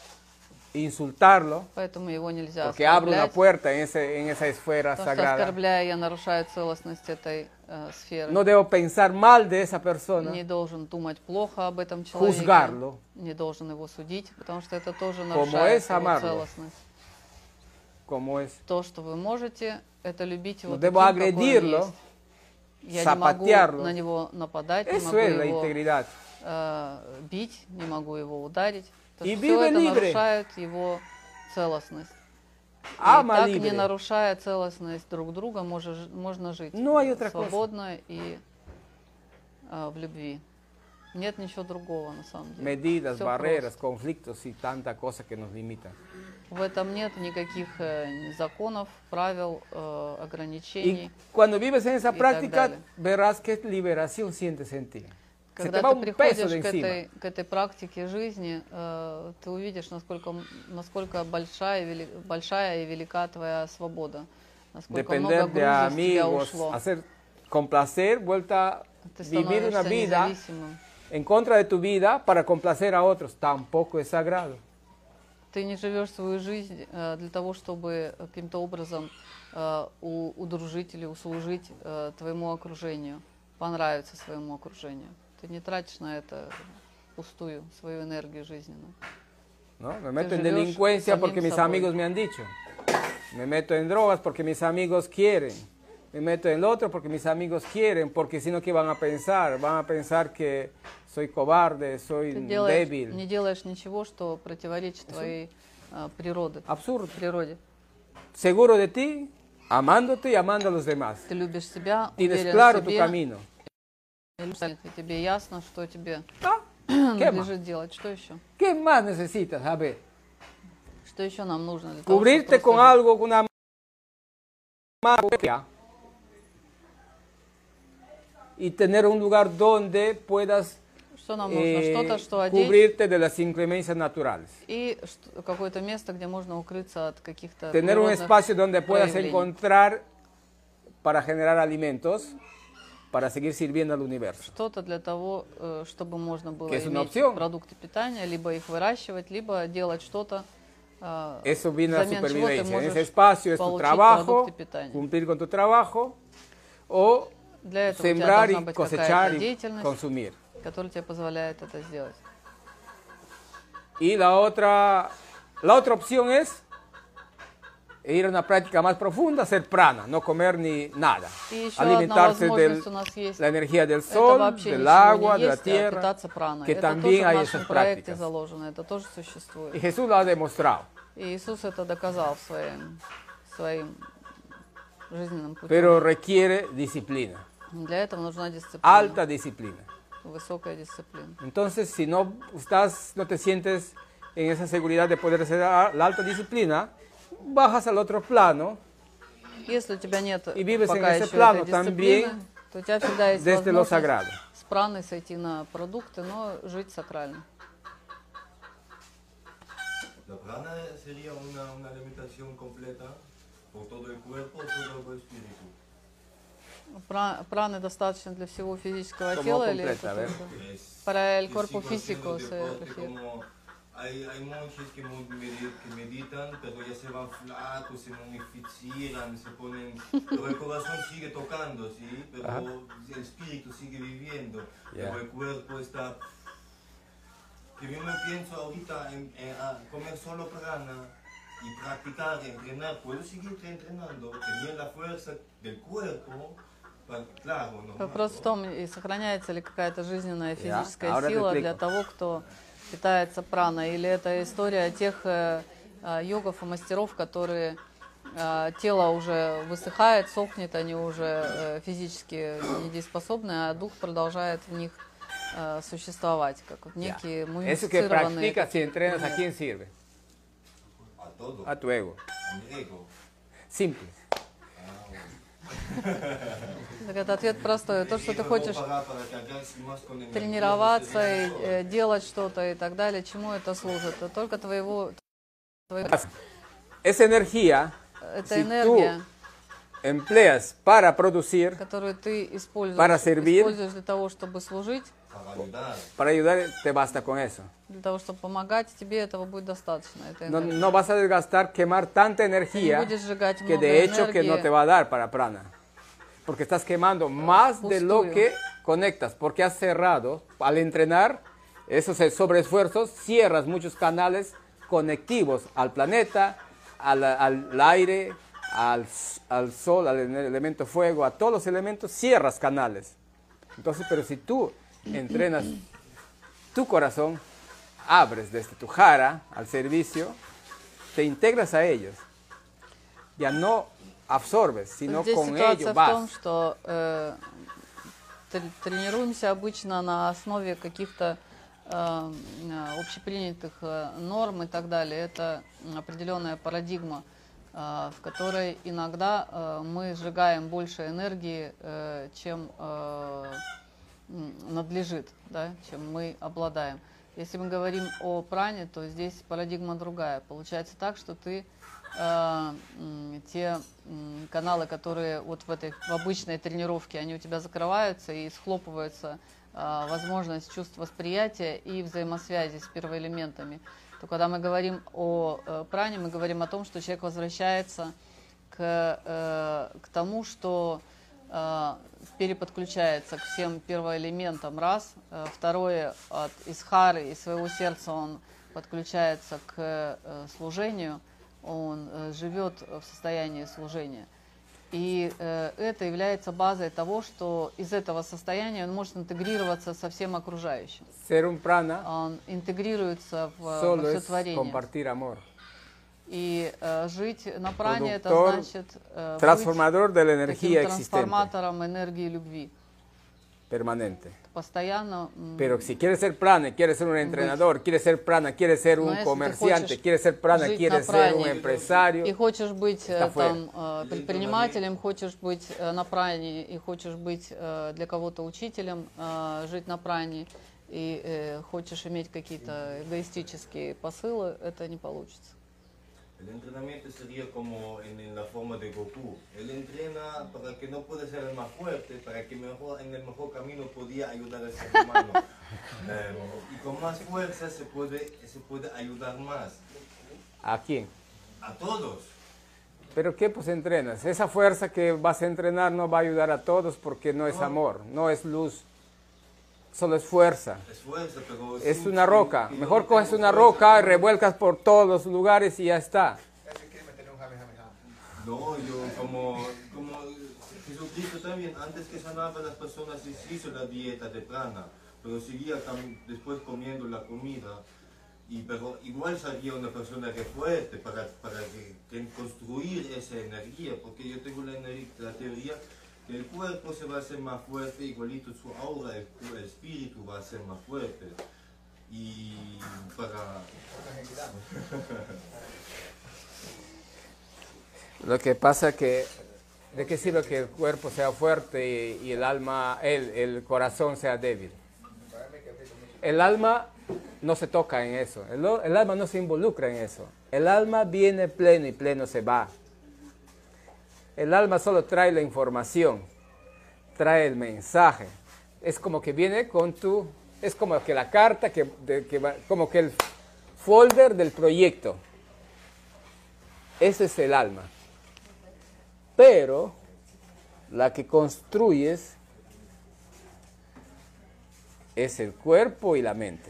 insultarlo Поэтому его нельзя porque abro una puerta en, ese, en esa esfera Потому что sagrada. оскорбляя, я нарушаю целостность этой э, сферы. No debo pensar mal de esa persona, Не должен думать плохо об этом человеке. juzgarlo. Не должен его судить, потому что это тоже нарушает es его amarlo. целостность. como es. То, что вы можете, это любить его No таким, debo какой он agredirlo, есть. Я не могу zapatearlo. на него нападать, не Eso могу es la его integridad. Э, бить, не могу его ударить. И все vive это libre. нарушает его целостность. Ama и так, libre. не нарушая целостность друг друга, можно, ж- можно жить No hay otra cosa. свободно и э, в любви. Нет ничего другого на самом деле. Medidas, Всё barreras, conflictos y tanta cosa que nos limitan. В этом нет никаких э, законов, правил, э, Y ограничений. cuando vives en esa Y práctica, verás qué liberación sientes en ti. Когда ты приходишь к этой, к этой практике жизни, э, ты увидишь, насколько, насколько большая, вели- большая и велика твоя свобода. Насколько много Depender de груза с тебя ушло. hacer complacer, vuelta Ты vivir una vida en contra de tu vida para complacer a otros, tampoco es sagrado. Ты не живешь свою жизнь э, для того, чтобы каким-то образом э, удружить или услужить э, твоему окружению, понравиться своему окружению. Ты не тратишь на это пустую свою энергию жизненную. ¿no? Me meto en delincuencia porque mis amigos me han dicho. Me meto en drogas porque mis amigos quieren. Me meto en lo otro porque mis amigos quieren, porque si no, ¿qué van a pensar? Van a pensar que soy cobarde, soy Ты делаешь, débil. не делаешь ничего, что противоречит твоей э, природы, Absurdo. природе. Seguro de ti, amándote y amando a los demás. Ты любишь себя, Tienes claro в tu себе, camino. и тебе ясно, что тебе ¿Ah? (clears throat) ¿Qué más? надлежит делать. Что еще? ¿Qué más necesitas? A ver, Что еще нам нужно для того, cubrirte чтобы con просто жить? algo, con una magia y tener un lugar donde puedas Что нам нужно? eh, Что-то, что одеть, cubrirte de las inclemencias naturales. и что- какое-то место, где можно укрыться от каких-то Tener un природных espacio donde puedas проявлений. encontrar para generar alimentos para seguir sirviendo al universo. Что-то для того, э, чтобы можно было иметь opción. продукты питания, либо их выращивать, либо делать что-то э, Eso viene a la supervivencia. En ese espacio es tu trabajo, cumplir con tu trabajo o Для этого sembrar y cosechar y consumir. которая тебе позволяет это сделать. Y la otra, la otra opción es e ir a una práctica más profunda, hacer prana, no comer ni nada. И еще одна Alimentarse возможность de у нас есть. la energía del Это sol, вообще del ничего agua, не de la есть, а tierra, питаться праной. que это también тоже в hay нашем esas проекте prácticas. заложено, это тоже Y существует. Jesús lo ha demostrado. И Иисус это доказал своим, своим жизненным путем. Pero requiere disciplina, Для этого нужна дисциплина, alta disciplina. высокая дисциплина. Entonces, si no estás, no te sientes en esa seguridad de poder hacer a- la alta disciplina, bajas al otro plano Если у тебя нет И vives en пока ese еще plano этой дисциплины, también то у тебя всегда есть desde lo возможность sagrado. с праной сойти на продукты, но жить сакрально. La prana sería una, una alimentación completa por todo el cuerpo, todo el espíritu. Пра- Праны достаточно для всего физического Como тела или completa, это a ver. только- Es- Para el cuerpo sigo físico haciendo se deporte refiere. como- hay, hay monjes que, mu- medi- que meditan, pero ya se van flacos, se momifican, se ponen... Pero el corazón sigue tocando, ¿sí? Pero Ajá. el espíritu sigue viviendo. Ya. Pero el cuerpo está... Que yo me pienso ahorita en, en, a comer solo prana y practicar, entrenar. Puedo seguir entrenando, tener la fuerza del cuerpo, pa- claro, ¿no? Вопрос в том, и сохраняется ли какая-то жизненная Я. физическая Ahora te сила explico. для того, кто питается праной, или это история тех э, э, йогов и мастеров, которые э, тело уже высыхает, сохнет, они уже физически недееспособны, а дух продолжает в них существовать, как вот некие Eso que мумифицированные y entrenas, ¿a tu ego. Simple. Так это ответ простой. То, что ты хочешь тренироваться и э, делать что-то и так далее, чему это служит? Это только твоего, твоего- Esa energía, si энергия, tú empleas para producir, которую ты используешь, Para servir. используешь для того, чтобы служить, para ayudar. para ayudar, te basta con eso. для того, чтобы помогать, тебе этого будет достаточно. этой No, энергии. no vas a desgastar, quemar tanta Ты не energía будешь сжигать que много de hecho que no энергии. te va a dar para prana. Porque estás quemando más de lo Pustую. que conectas, porque has cerrado, al entrenar, esos sobreesfuerzos, cierras muchos canales conectivos al planeta, al, al aire, al, s- al sol, al ele- elemento fuego, a todos los elementos, cierras canales. Entonces, pero si tú entrenas tu corazón, abres desde tu jara al servicio, te integras a ellos. Ya no absorbes, sino Здесь con ellos в том, vas. что э, тр- тренируемся обычно на основе каких-то э, общепринятых э, норм и так далее. Это определенная парадигма, э, в которой иногда э, мы сжигаем больше энергии, э, чем э, надлежит, да, чем мы обладаем. Если мы говорим о пране, то здесь парадигма другая. Получается так, что ты э, те м, каналы, которые вот в этой в обычной тренировке, они у тебя закрываются и схлопывается э, возможность чувств восприятия и взаимосвязи с первоэлементами. То когда мы говорим о э, пране, мы говорим о том, что человек возвращается к, э, к тому, что э, переподключается к всем первоэлементам, раз. Э, Второе, от Исхары, из своего сердца он подключается к э, служению, он э, живет в состоянии служения. И э, это является базой того, что из этого состояния он может интегрироваться со всем окружающим. Ser un prana Он интегрируется в, во solo все творение. compartir amor. И э, жить на пране это значит э, Transformador de la energía трансформатором энергии любви. permanente. Постоянно Pero si quieres ser prana, quieres ser un entrenador, quieres ser prana, quieres ser un comerciante, quieres ser prana, quieres ser un empresario, и хочешь быть э, там э, предпринимателем, хочешь быть э, на пране и хочешь быть для кого-то учителем, жить на пране и э, хочешь иметь какие-то эгоистические посылы, это не получится. El entrenamiento sería como en, en la forma de Goku. Él entrena para que no pueda ser el más fuerte, para que mejor, en el mejor camino podía ayudar al ser humano. (laughs) Eh, y con más fuerza se puede, se puede ayudar más. ¿a quién? A todos. Pero ¿qué pues entrenas? Esa fuerza que vas a entrenar no va a ayudar a todos porque no es amor, no es luz, solo es fuerza. Es fuerza, pero... Es sin- una roca. yo Mejor no coges una fuerza, roca y revuelcas por todos los lugares y ya está. No, yo como, como Jesucristo también, antes que sanaba a las personas, hizo la dieta de prana, pero seguía después comiendo la comida. Y, pero igual salía una persona que fuerte para, para que, que construir esa energía, porque yo tengo la, la teoría que el cuerpo se va a hacer más fuerte, igualito su aura, el, el espíritu va a ser más fuerte. Y para... Lo que pasa que, ¿de qué sirve que el cuerpo sea fuerte y, y el alma, el, el corazón sea débil? El alma no se toca en eso, el, el alma no se involucra en eso. El alma viene pleno y pleno se va. El alma solo trae la información, trae el mensaje. Es como que viene con tu, es como que la carta, que, que va- como que el folder del proyecto. Ese es el alma. Pero la que construyes es el cuerpo y la mente.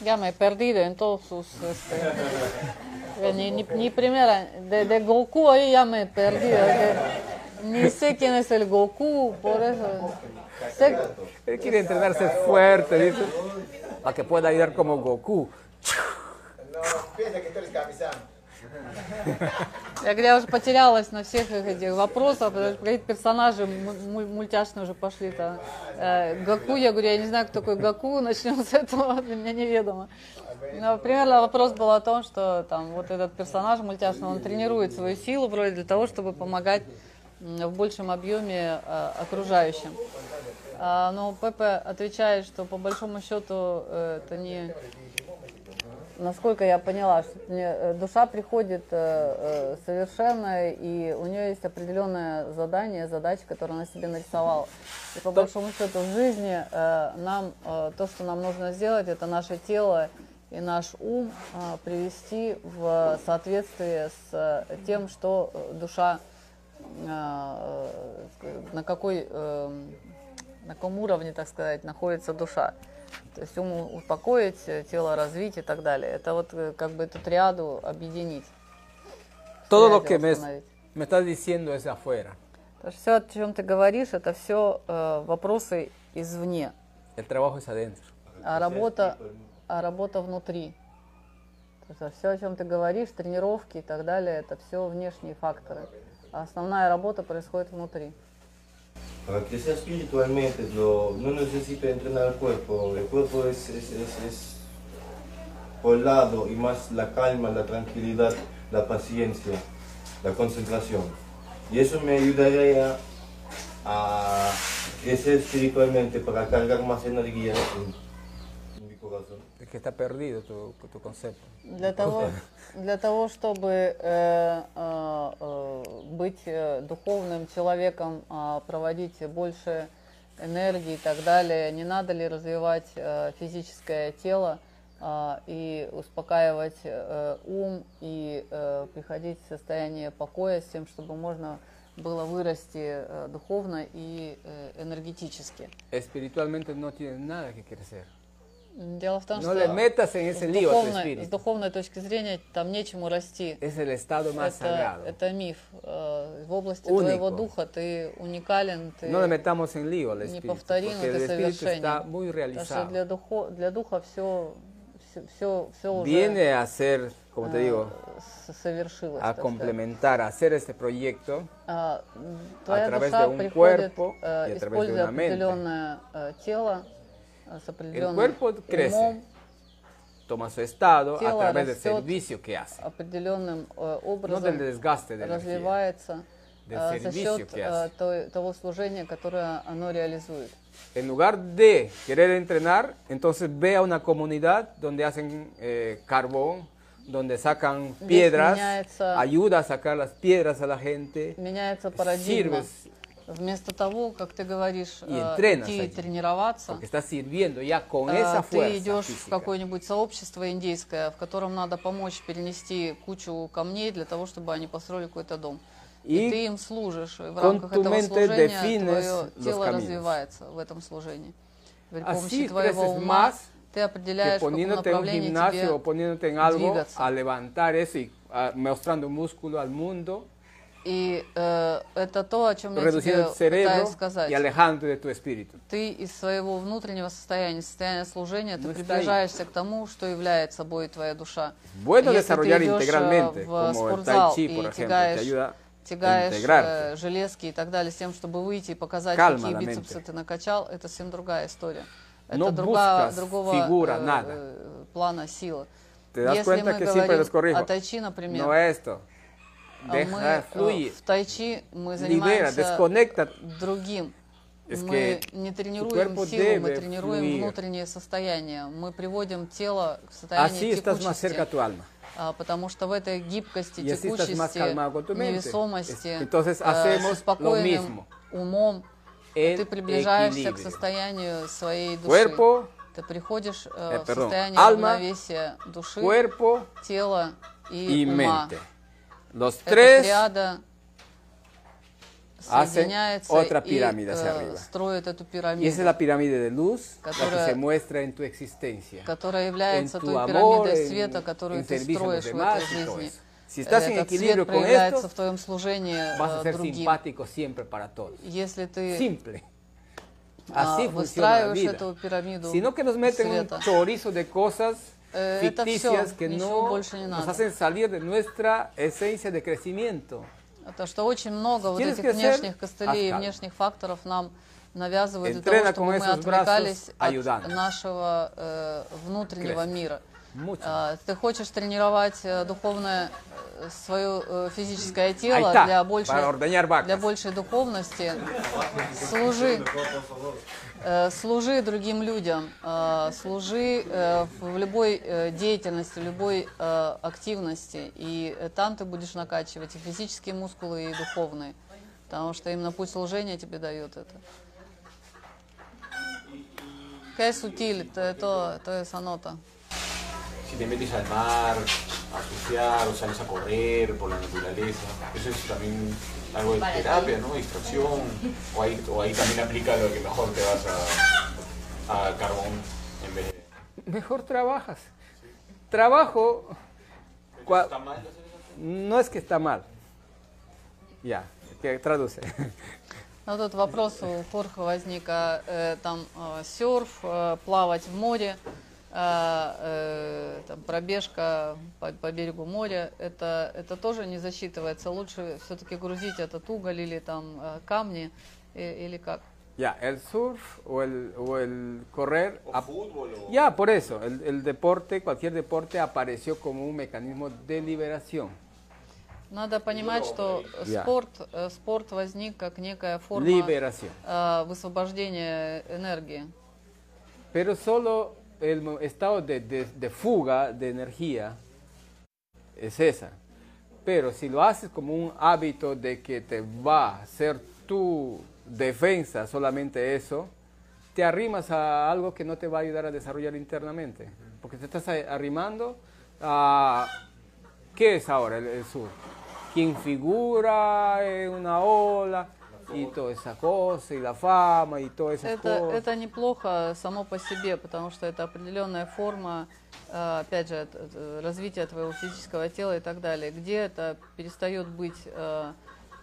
Ya me he perdido en todos sus... este, ni, ni, ni primera, de, de Goku ahí ya me he perdido. que ni sé quién es el Goku, por eso... Sé- Él quiere entrenarse fuerte, dice, para que pueda ir como Goku. No, piensa que tú eres capitán. Я, говорю, я уже потерялась на всех этих вопросах, потому что какие-то персонажи му- му- мультяшные уже пошли там. Э, Гаку, я говорю, я не знаю, кто такой Гаку, (laughs) начнем с этого, для меня неведомо. Но примерно вопрос был о том, что там вот этот персонаж мультяшный, он тренирует свою силу вроде для того, чтобы помогать в большем объеме э, окружающим. А, но Пепе отвечает, что по большому счету э, это не насколько я поняла, что мне, э, душа приходит э, э, совершенная, и у нее есть определенное задание, задача, которую она себе нарисовала. И по большому счету в жизни нам то, что нам нужно сделать, это наше тело и наш ум привести в соответствие с тем, что душа на какой э, на каком уровне, так сказать, находится душа. То есть ум успокоить, э, тело развить и так далее. Это вот э, как бы эту триаду объединить. Todo lo que me, me estás diciendo es afuera. Потому что все, о чем ты говоришь, это все вопросы извне, El trabajo es adentro. а работа, а работа внутри. То есть все, о чем ты говоришь, тренировки и так далее, это все внешние факторы. А основная работа происходит внутри. para crecer espiritualmente lo, no necesito entrenar el cuerpo, el cuerpo es, es, es, es poblado y más la calma, la tranquilidad, la paciencia, la concentración. Y eso me ayudaría a crecer espiritualmente para cargar más energía en, en mi corazón. Es que está perdido tu, concepto. Для того чтобы э, э, э, быть э, духовным человеком, а, проводить больше энергии и так далее, не надо ли развивать э, физическое тело а, и успокаивать э, ум и э, приходить в состояние покоя с тем, чтобы можно было вырасти э, духовно и э, энергетически. Espiritualmente no tienes nada. Дело в том, No что le metas en с ese lío a tu духовной, с духовной точки зрения там нечему расти. Es el estado más Это, sagrado. это миф. Э, В области Único. твоего духа ты уникален, ты No le metamos en lío al espíritu. неповторим, está muy Потому что для, духо, для духа все, все, все, уже Viene a ser, como te э, digo, совершилось. a complementar, a hacer este proyecto м, Твоя través de un приходит, cuerpo э, y a través de используя una mente. определенное э, тело, el cuerpo crece, toma su estado a través del servicio que hace, no del desgaste de la energía, del servicio que hace. En lugar de querer entrenar, entonces ve a una comunidad donde hacen eh, carbón, donde sacan piedras, ayuda a sacar las piedras a la gente, sirves Вместо того, как ты говоришь, И э, идти allí. тренироваться, э, ты fuerza идешь в какое-нибудь сообщество индейское, в котором надо помочь перенести кучу камней для того, чтобы они построили какой-то дом. И, Y ты им служишь, и в рамках этого служения твое тело caminos. развивается в этом служении. При Así помощи твоего creces ума ты que определяешь, каком poniéndote en un gimnasio o poniéndote en algo двигаться. a levantar eso y mostrando músculo al mundo, И э, это то, о чем я тебе пытаюсь сказать. Ты из своего внутреннего состояния, состояния служения, ты Ну, приближаешься к тому, что является собой твоя душа. Bueno Если ты идешь, э, в спортзал и тягаешь, тягаешь э, железки и так далее, с тем, чтобы выйти и показать, Calma какие бицепсы ты накачал, это совсем другая история. Это No друга- buscas другого figura, э, nada. э, плана силы. Если мы говорим о тайчи, например, No esto. А Deja мы э, в тайчи мы Libera, занимаемся desconecta. другим. Es мы не тренируем силу, мы тренируем fluir. внутреннее состояние. Мы приводим тело к состоянию Así текучести. А, потому что в этой гибкости, Y текучести, невесомости, Es- entonces э, спокойным умом, El ты приближаешься к equilibrio. состоянию своей души. Cuerpo, ты приходишь э, eh, в состояние alma, равновесия души, cuerpo тела и, y ума. mente. Los Эта tres триада hacen соединяется otra и pirámide hacia э, arriba. строит эту Y пирамиду. esa es la pirámide de luz, la que Которая- se muestra en tu existencia. которая En является tu той amor, пирамидой en, света, которую en ты servicio a los строишь в demás этой y todo жизни. eso. Si estás en Этот equilibrio свет con проявляется esto, в твоем служении vas a э, ser другим. simpático siempre para todos. Если ты Simple. а, Así funciona la выстраиваешь vida. эту пирамиду Sino que nos meten un света, chorizo de cosas Это ficticias всё, que ничего no больше не nos надо. hacen salir de nuestra esencia de crecimiento. то что очень много вот этих que внешних костылей, haz внешних факторов нам навязывают для Entrena того, чтобы мы отвлекались brazos от ayudando. нашего э, внутреннего Creces. мира. Mucho. А, Ты хочешь тренировать э, духовное э, свое э, физическое тело está, для большей, для большей духовности. Служи, э, служи другим людям, э, служи э, в любой э, деятельности, в любой э, активности. И э, там ты будешь накачивать и физические мускулы, и духовные. Потому что именно путь служения тебе dает это. ¿Qué es sutil? Todo, todo esa nota. Si te metes al mar a surfear o sales a correr por la naturaleza, eso es también algo de terapia, ¿no? Distracción. O ahí, o ahí también aplica lo que mejor te vas a, a carbón en vez de. Mejor trabajas. Trabajo cua- ¿Está mal hacer eso? no es que está mal. Ya, que traduce. Ну, тут вопрос у Хорха возник, а, э, там э, серф, э, плавать в море, а, Э, там, пробежка по, по берегу моря, это, это тоже не засчитывается. Лучше все-таки грузить этот уголь или там э, камни, и- или как? Ya, el surf o el, o el correr. O fútbol o. Ya, por eso, el, el deporte, cualquier deporte apareció como un mecanismo de liberación. Надо понимать, что Я. спорт, э, спорт возник как некая форма Liberación. э, высвобождения энергии. Pero solo el estado de, de- de fuga de energía es esa. Pero si lo haces como un hábito de que te va a ser tu defensa solamente eso, te arrimas a algo que no te va a ayudar a desarrollar internamente. Porque te estás arrimando a... ¿Qué es ahora el, el sur? Quien figura en una ola esa cosa, y la fama y todas esas Это, это неплохо само по себе, потому что это определенная форма, э, опять же, э, развития твоего физического тела и так далее, где это перестает быть, э,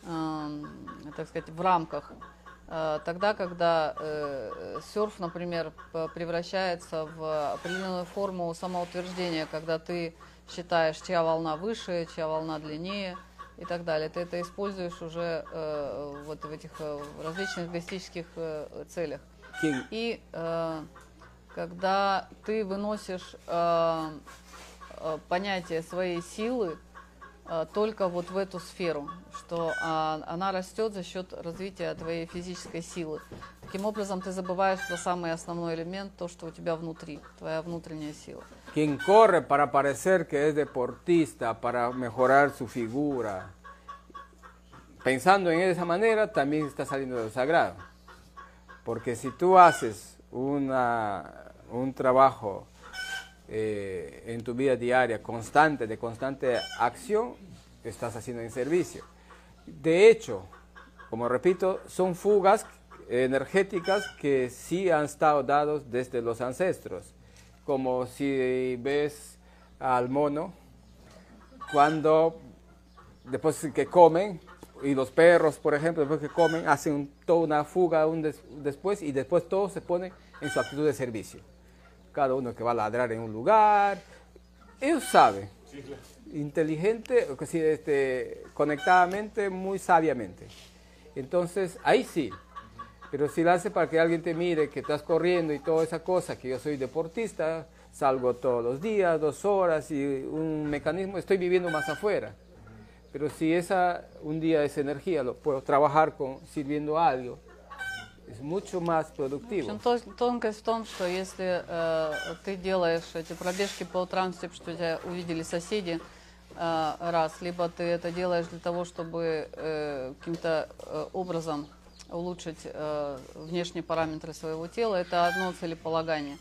эм, так сказать, в рамках. Тогда, когда э, серф, например, превращается в определенную форму самоутверждения, когда ты считаешь, чья волна выше, чья волна длиннее и так далее. Ты это используешь уже э, вот в этих э, различных эгоистических э, целях. И э, когда ты выносишь э, э, понятие своей силы э, только вот в эту сферу, что а, она растет за счет развития твоей физической силы. Таким образом, ты забываешь про самый основной элемент, то, что у тебя внутри, твоя внутренняя сила. Quien corre para parecer que es deportista, para mejorar su figura, pensando en esa manera, también está saliendo de lo sagrado. Porque si tú haces un trabajo eh, en tu vida diaria constante, de constante acción, estás haciendo en servicio. De hecho, como repito, son fugas energéticas que sí han estado dados desde los ancestros. Como si ves al mono cuando después que comen, y los perros, por ejemplo, después que comen, hacen un- toda una fuga un des- después y después todos se ponen en su actitud de servicio. Cada uno que va a ladrar en un lugar, ellos saben, inteligente, o que sí, este, conectadamente, muy sabiamente. Entonces, ahí sí. Pero si lo hace para que alguien te mire, que estás corriendo y toda esa cosa, que yo soy deportista, salgo todos los días, dos horas y un mecanismo, estoy viviendo más afuera. Pero si esa, un día esa energía lo puedo trabajar con, sirviendo a algo, es mucho más В productivo. общем, то- тонкость в том, что если э, ты делаешь эти пробежки по утрам, с тем, что тебя увидели соседи, э, раз, либо ты это делаешь для того, чтобы э, каким-то э, образом улучшить э, внешние параметры своего тела, это одно целеполагание.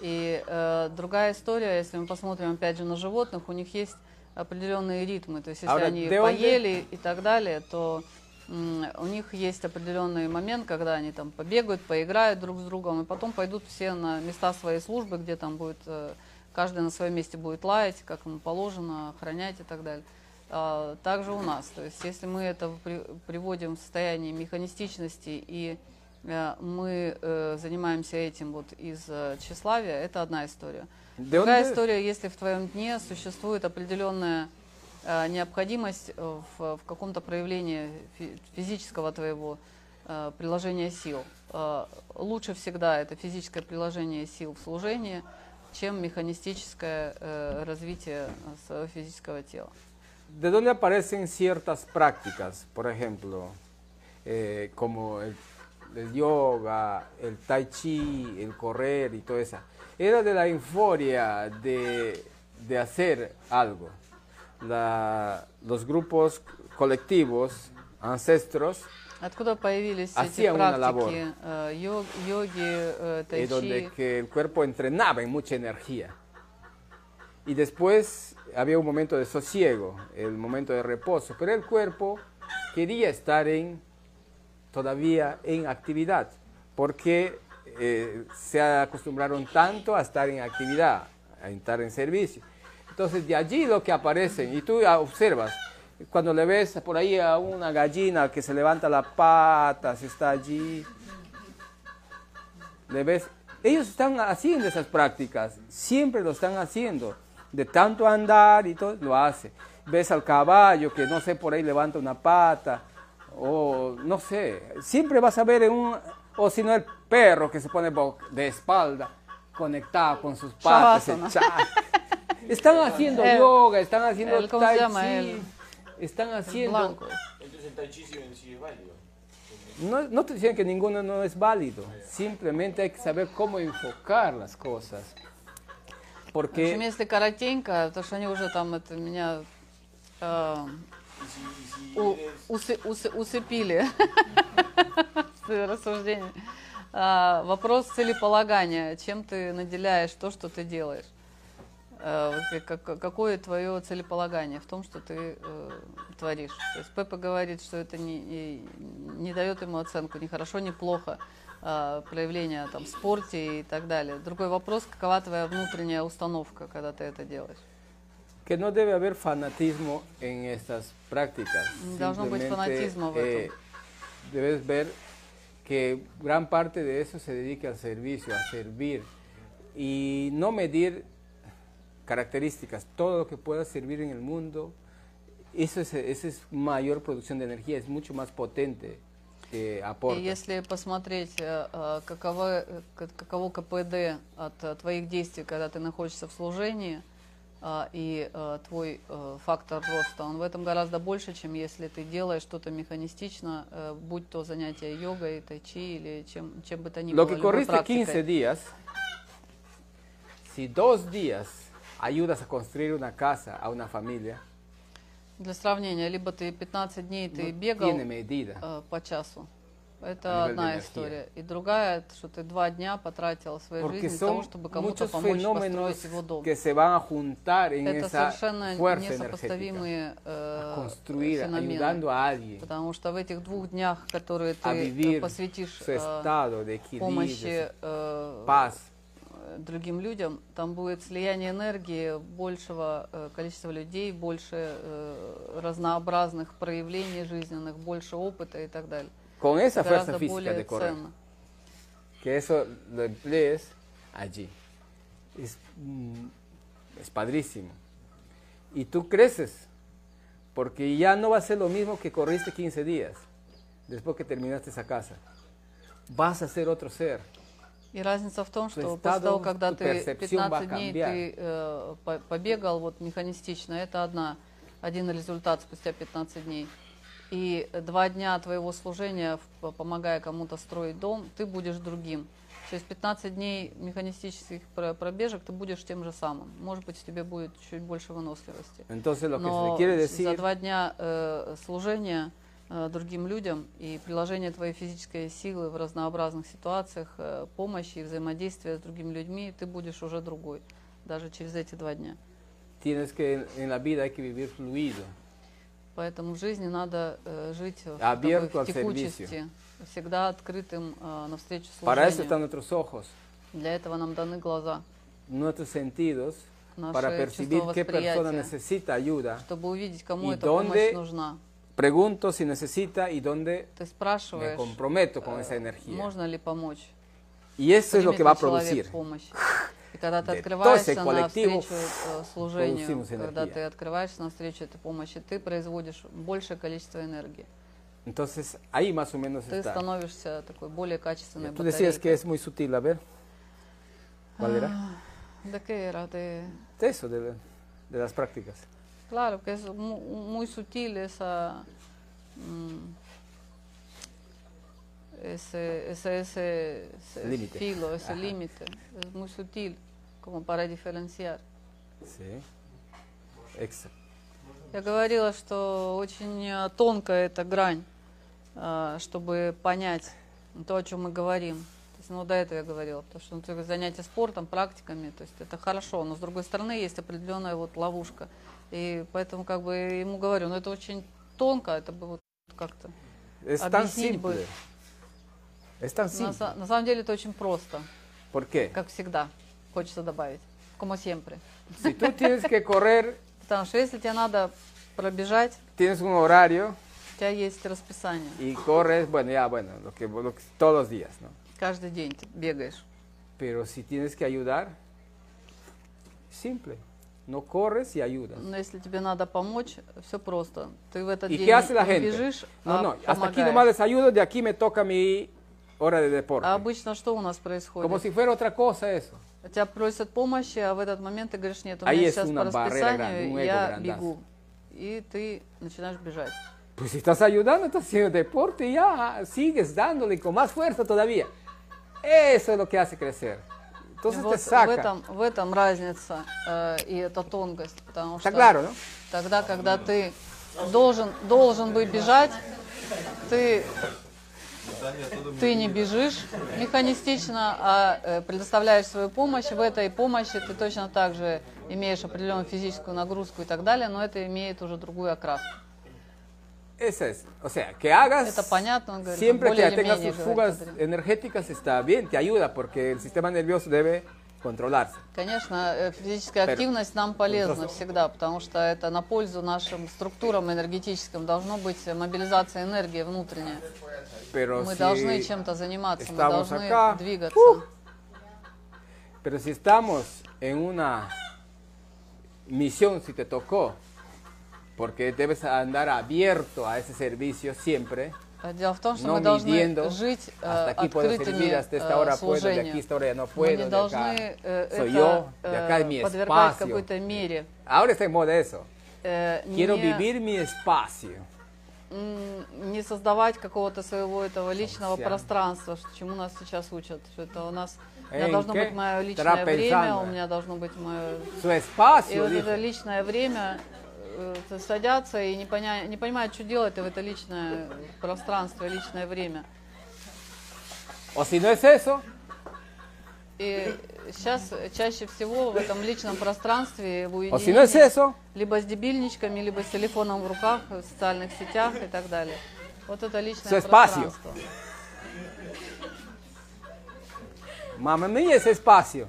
И э, другая история, если мы посмотрим опять же на животных, у них есть определенные ритмы. То есть если Ahora, они ¿de dónde- поели и так далее, то у них есть определенный момент, когда они там побегают, поиграют друг с другом, и потом пойдут все на места своей службы, где там будет э, каждый на своем месте будет лаять, как ему положено, охранять и так далее. А, Также у нас. То есть если мы это при- приводим в состояние механистичности и э, мы э, занимаемся этим вот из э, тщеславия, это одна история. ¿De Другая история, если в твоем дне существует определенная э, необходимость в, в каком-то проявлении фи- физического твоего э, приложения сил. Э, лучше всегда это физическое приложение сил в служении, чем механистическое э, развитие своего физического тела. ¿De dónde aparecen ciertas prácticas? Por ejemplo, eh, como el, el yoga, el tai chi, el correr y todo eso. Era de la euforia de, de hacer algo. La- los grupos colectivos, ancestros, Откуда появились эти Hacía una практики э, йог- йоги, э, eh, тайчи? donde que el cuerpo entrenaba en mucha energía. Y después había un momento de sosiego, el momento de reposo, pero el cuerpo quería estar en, todavía en actividad, porque eh, se acostumbraron tanto a estar en actividad, a estar en servicio. Entonces de allí lo que aparecen, y tú observas, cuando le ves por ahí a una gallina que se levanta la pata, se está allí, le ves, ellos están haciendo esas prácticas, siempre lo están haciendo, de tanto andar y todo, lo hace. Ves al caballo que no sé, por ahí levanta una pata, o no sé, siempre vas a ver en un, o si no el perro que se pone bo- de espalda, conectado con sus patas. Están haciendo El- yoga, están haciendo el- ¿cómo se tai llama? chi, están haciendo... Entonces el tai chi sí es válido. No, no te dicen que ninguno no es válido, simplemente hay que saber cómo enfocar las cosas. В общем, Porque если коротенько, то что они уже там это меня э, у- усы- усы- усыпили (laughs) с рассуждением. А, Вопрос целеполагания. Чем ты наделяешь то, что ты делаешь? Э, Какое твое целеполагание в том, что ты э, творишь? То есть Пеппа говорит, что это не, не- не дает ему оценку ни хорошо, ни плохо проявления там, в спорте и так далее. Другой вопрос, какова твоя внутренняя установка, когда ты это делаешь? que no debe haber fanatismo en estas prácticas. Должно быть Simplemente, fanatismo в этом. debes ver que gran parte de eso se dedica al servicio, a servir y no medir características, todo lo que pueda servir en el mundo, eso es, esa es mayor producción de energía, es mucho más potente Que aporta. И если посмотреть, э, э, каково, э, каково КПД от твоих действий, когда ты находишься в служении, и твой фактор роста, он в этом гораздо больше, чем если ты делаешь что-то механистично, будь то занятие йогой, тайчи или чем, чем бы то ни Lo было, que любой corriste практикой. 15 días, si dos días ayudas a construir una casa a una familia, Для сравнения, либо ты 15 дней ты no бегал э, по часу, это одна история. И другая, что ты два дня потратил своей Porque жизни для того, чтобы кому-то помочь построить его дом. Это совершенно несопоставимые э, феномены. Потому что в этих двух днях, которые ты э, посвятишь э, помощи э, другим людям, там будет слияние энергии большего э, количества людей, больше э, разнообразных проявлений жизненных, больше опыта и так далее. Con esa fuerza física de correr. ценно. que eso lo emplees allí. Es, mm, es padrísimo. Y tú creces, porque ya no va a ser lo mismo que corriste 15 días después que terminaste esa casa. Vas a ser otro ser. И разница в том, То что есть после того, когда ты percepción va a 15 дней ты э, по- побегал вот механистично, это одна, один результат спустя 15 дней. И два дня твоего служения, помогая кому-то строить дом, ты будешь другим. Через 15 дней механистических про- пробежек ты будешь тем же самым. Может быть, тебе будет чуть больше выносливости. Entonces lo que se Но quiere за decir, два дня э, служения другим людям и приложение твоей физической силы в разнообразных ситуациях, э, помощи и взаимодействия с другими людьми, ты будешь уже другой, даже через эти два дня. tienes que en la vida hay que vivir fluido. Поэтому в жизни надо э, жить в, такой, в текучести, всегда открытым э, навстречу служению. Для этого нам даны глаза, nuestros sentidos, para percibir qué persona necesita ayuda. чтобы увидеть, кому эта помощь нужна. Pregunto si necesita y dónde Ты me спрашиваешь, comprometo con э, esa energía. можно ли помочь. Y eso es lo примет que va a ли человек producir. помощь. И когда ты (laughs) De открываешься todo ese colectivo, навстречу э, (laughs) служению, producimos когда energía. ты открываешься навстречу этой помощи, ты производишь большее количество энергии. Entonces ahí más o menos Ты está. становишься такой более качественной Tú decías que батарейкой. es muy sutil, a ver. ¿Cuál era? ¿De qué era? De... De eso, de, la- de las prácticas. Claro, que es mu- muy sutil esa, mm, ese, ese, ese, ese Límite. filo, ese límite. Es muy sutil como para diferenciar. Sí. Exacto. Я говорила, что очень э, тонкая эта грань, э, чтобы понять то, о чем мы говорим. То есть, ну, до этого я говорила, потому что ну, занятия спортом, практиками, то есть это хорошо, но с другой стороны есть определенная вот ловушка. И поэтому как бы ему говорю, ну это очень тонко, это бы вот как-то. Объяснить бы. На, на самом деле это очень просто, ¿Por qué? как всегда, хочется добавить. Como siempre. Si tú tienes que (laughs) correr, Потому что если тебе надо пробежать, tienes un horario у тебя есть расписание. y corres, bueno, ya, bueno, lo que, lo todos los días, ¿no? Каждый день ты бегаешь. Pero si tienes que ayudar, simple. No corres y ayudas. Но если тебе надо помочь, все просто. Ты в этот ¿Y день qué hace la не gente? бежишь, No, а no, hasta aquí помогаешь. nomás les ayudo, de aquí me toca mi hora de deporte. А обычно что у нас происходит? Como si fuera otra cosa eso. Тебя просят помощи, а в этот момент ты говоришь, нет, у Ahí меня es сейчас una по barrera расписанию, grande, un ego я grandazo. бегу. И ты начинаешь бежать. Pues si estás ayudando, estás haciendo deporte y ya sigues dándole con más fuerza todavía. Eso es lo que hace crecer. Entonces вот te saca. в, этом, в этом разница э, и эта тонкость. Потому что claro, ¿no? тогда, когда ты должен, должен бы бежать, ты ты не бежишь механистично, а э, предоставляешь свою помощь. В этой помощи ты точно так же имеешь определенную физическую нагрузку и так далее, но это имеет уже другую окраску. Esa es. O sea, que hagas Это понятно, он говорит, siempre que tengas говорит fugas Андрей. energéticas está bien, te ayuda porque el sistema nervioso debe controlarse. Конечно, э, физическая активность нам полезна всегда, потому что это на пользу нашим структурам энергетическим. Должно быть мобилизация энергии внутренняя. Pero Мы si, должны чем-то заниматься, мы должны acá, двигаться. uh, pero si estamos en una misión, si te tocó, porque debes andar abierto a ese servicio siempre, А Дело в том, что no мы должны жить э, открытыми э, Мы не должны э, это э, подвергать какой-то мере. Ahora moda eso. Э, Quiero не, vivir mi espacio. не создавать какого-то своего этого личного пространства, что- чему нас сейчас учат. Что это у нас у меня ¿En должно быть мое личное время, у меня должно быть мое Su И espacio, вот dijo. это личное время э, садятся и не, поня... не понимают, что делать в это личное пространство, личное время. O si no es eso, И сейчас чаще всего в этом личном пространстве, в o si no es уединении, eso, либо с дебильничками, либо с телефоном в руках, в социальных сетях и так далее. Вот это личное Su espacio. пространство. mamá mía, ese espacio.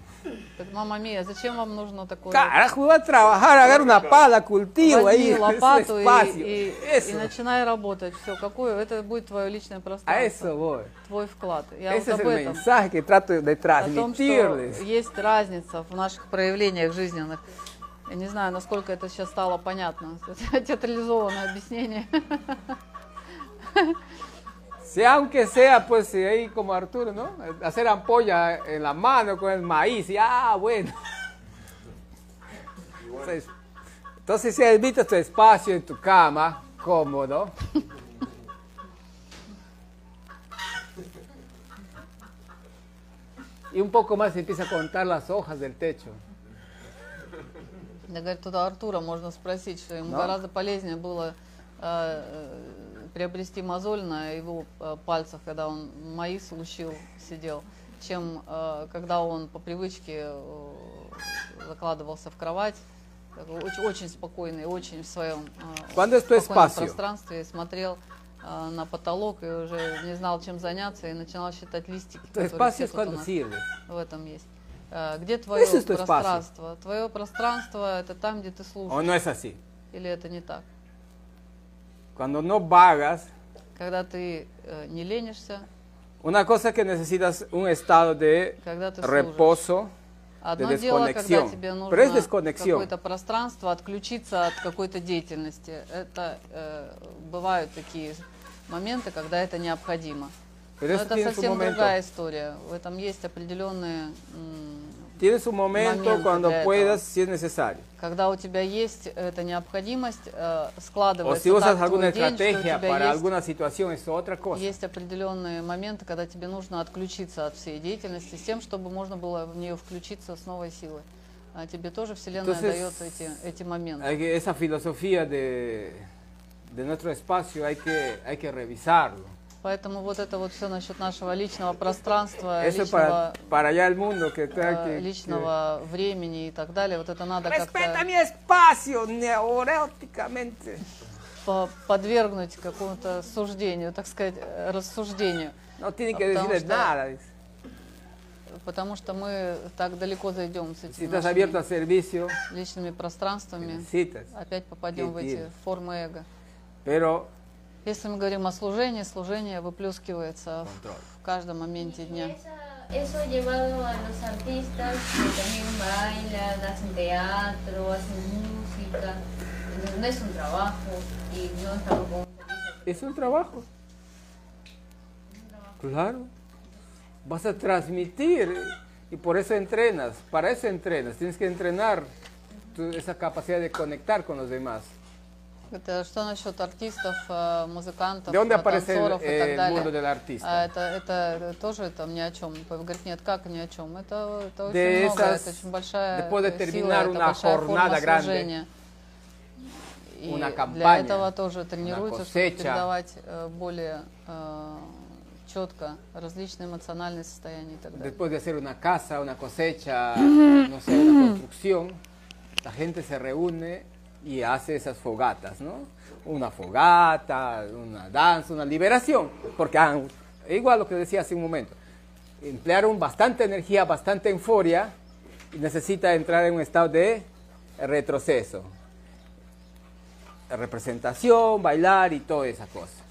Так, мама Мия, зачем вам нужно такое? Carajo, voy a trabajar, agarra una pala, cultivo Возьми ahí, es лопату и, espacio. и- и начинай работать. Все, какое? Это будет твое личное a пространство, eso voy. твой вклад. Я Ese вот es об el этом. mensaje que trato de О том, что transmitirles. есть разница в наших проявлениях жизненных. Я не знаю, насколько это сейчас стало понятно. Это (laughs) театрализованное объяснение. (laughs) Si aunque sea, pues, si ahí como Arturo, ¿no? Hacer ampolla en la mano con el maíz, y ah, bueno. Entonces, entonces si evitas tu espacio en tu cama, cómodo. Y un poco más empieza a contar las hojas del techo. Я говорю, туда Артура можно спросить, что ему Да. гораздо полезнее было э, э, приобрести мозоль на его э, пальцах, когда он маис лущил, сидел, чем э, когда он по привычке э, закладывался в кровать, очень, очень спокойный, очень в своем пространстве, смотрел на потолок и уже не знал, чем заняться, и начинал считать листики, cuando нас sirve. в этом есть. Где твое tu espacio. пространство? Твое пространство это там, где ты слушаешь. ¿O no es así? Или это не так? Cuando no vagas, Когда ты э, не ленишься, una cosa que necesitas un estado de когда ты служишь. reposo, Одно de дело, когда тебе нужно какое-то пространство, отключиться от какой-то деятельности. Это э, бывают такие моменты, когда это необходимо. Pero Но это совсем другая история. В этом есть определенные, м, Tienes un momento Momento cuando для puedas, этого. si es necesario. когда у тебя есть эта необходимость, э, O складывается si usas так alguna твой день, что у estrategia тебя para есть alguna situación, es otra cosa. Есть определенные моменты, когда тебе нужно отключиться от всей деятельности с тем, чтобы можно было в нее включиться с новой силой. А тебе тоже Вселенная Entonces, дает эти, эти моменты. Hay que- esa filosofía de, de nuestro espacio hay que, hay que revisarlo. Поэтому вот это вот все насчет нашего личного пространства, Eso личного, para, para allá el mundo que tenga э, que, личного времени и так далее. Вот это надо как-то mi espacio neuróticamente. по- подвергнуть какому-то суждению, так сказать, э, рассуждению. No tiene que потому что- nada. dice. Потому что мы так далеко зайдем с Si этими нашими al servicio, личными пространствами, necesitas. опять попадем в эти формы эго. Pero Если мы говорим о служении, служение выплескивается в, в каждом моменте дня. Eso llevado a los artistas que también bailan, hacen teatro, hacen música. Entonces no es un trabajo y no estamos como felices. es un trabajo. Claro. Vas a transmitir y por eso entrenas. Para eso entrenas. Tienes que entrenar tu- esa capacidad de conectar con los demás. Это что насчет артистов, э, музыкантов, ¿De dónde э, танцоров и так el далее? mundo del artista? Это, это тоже там ни о чем. Говорит, нет, как ни о чем. Это, это очень De много, esas- это очень большая después de э, сила, это большая форма grande, служения. И una для campaña, этого тоже тренируются, чтобы передавать э, более э, четко различные эмоциональные состояния и так далее. Después de hacer una casa, una cosecha, (coughs) no sé, una construcción, la gente se reúne y hace esas fogatas, ¿no? Una fogata, una danza, una liberación, porque ah, igual lo que decía hace un momento, emplearon bastante energía, bastante euforia y necesita entrar en un estado de retroceso. Representación, bailar y toda esa cosa.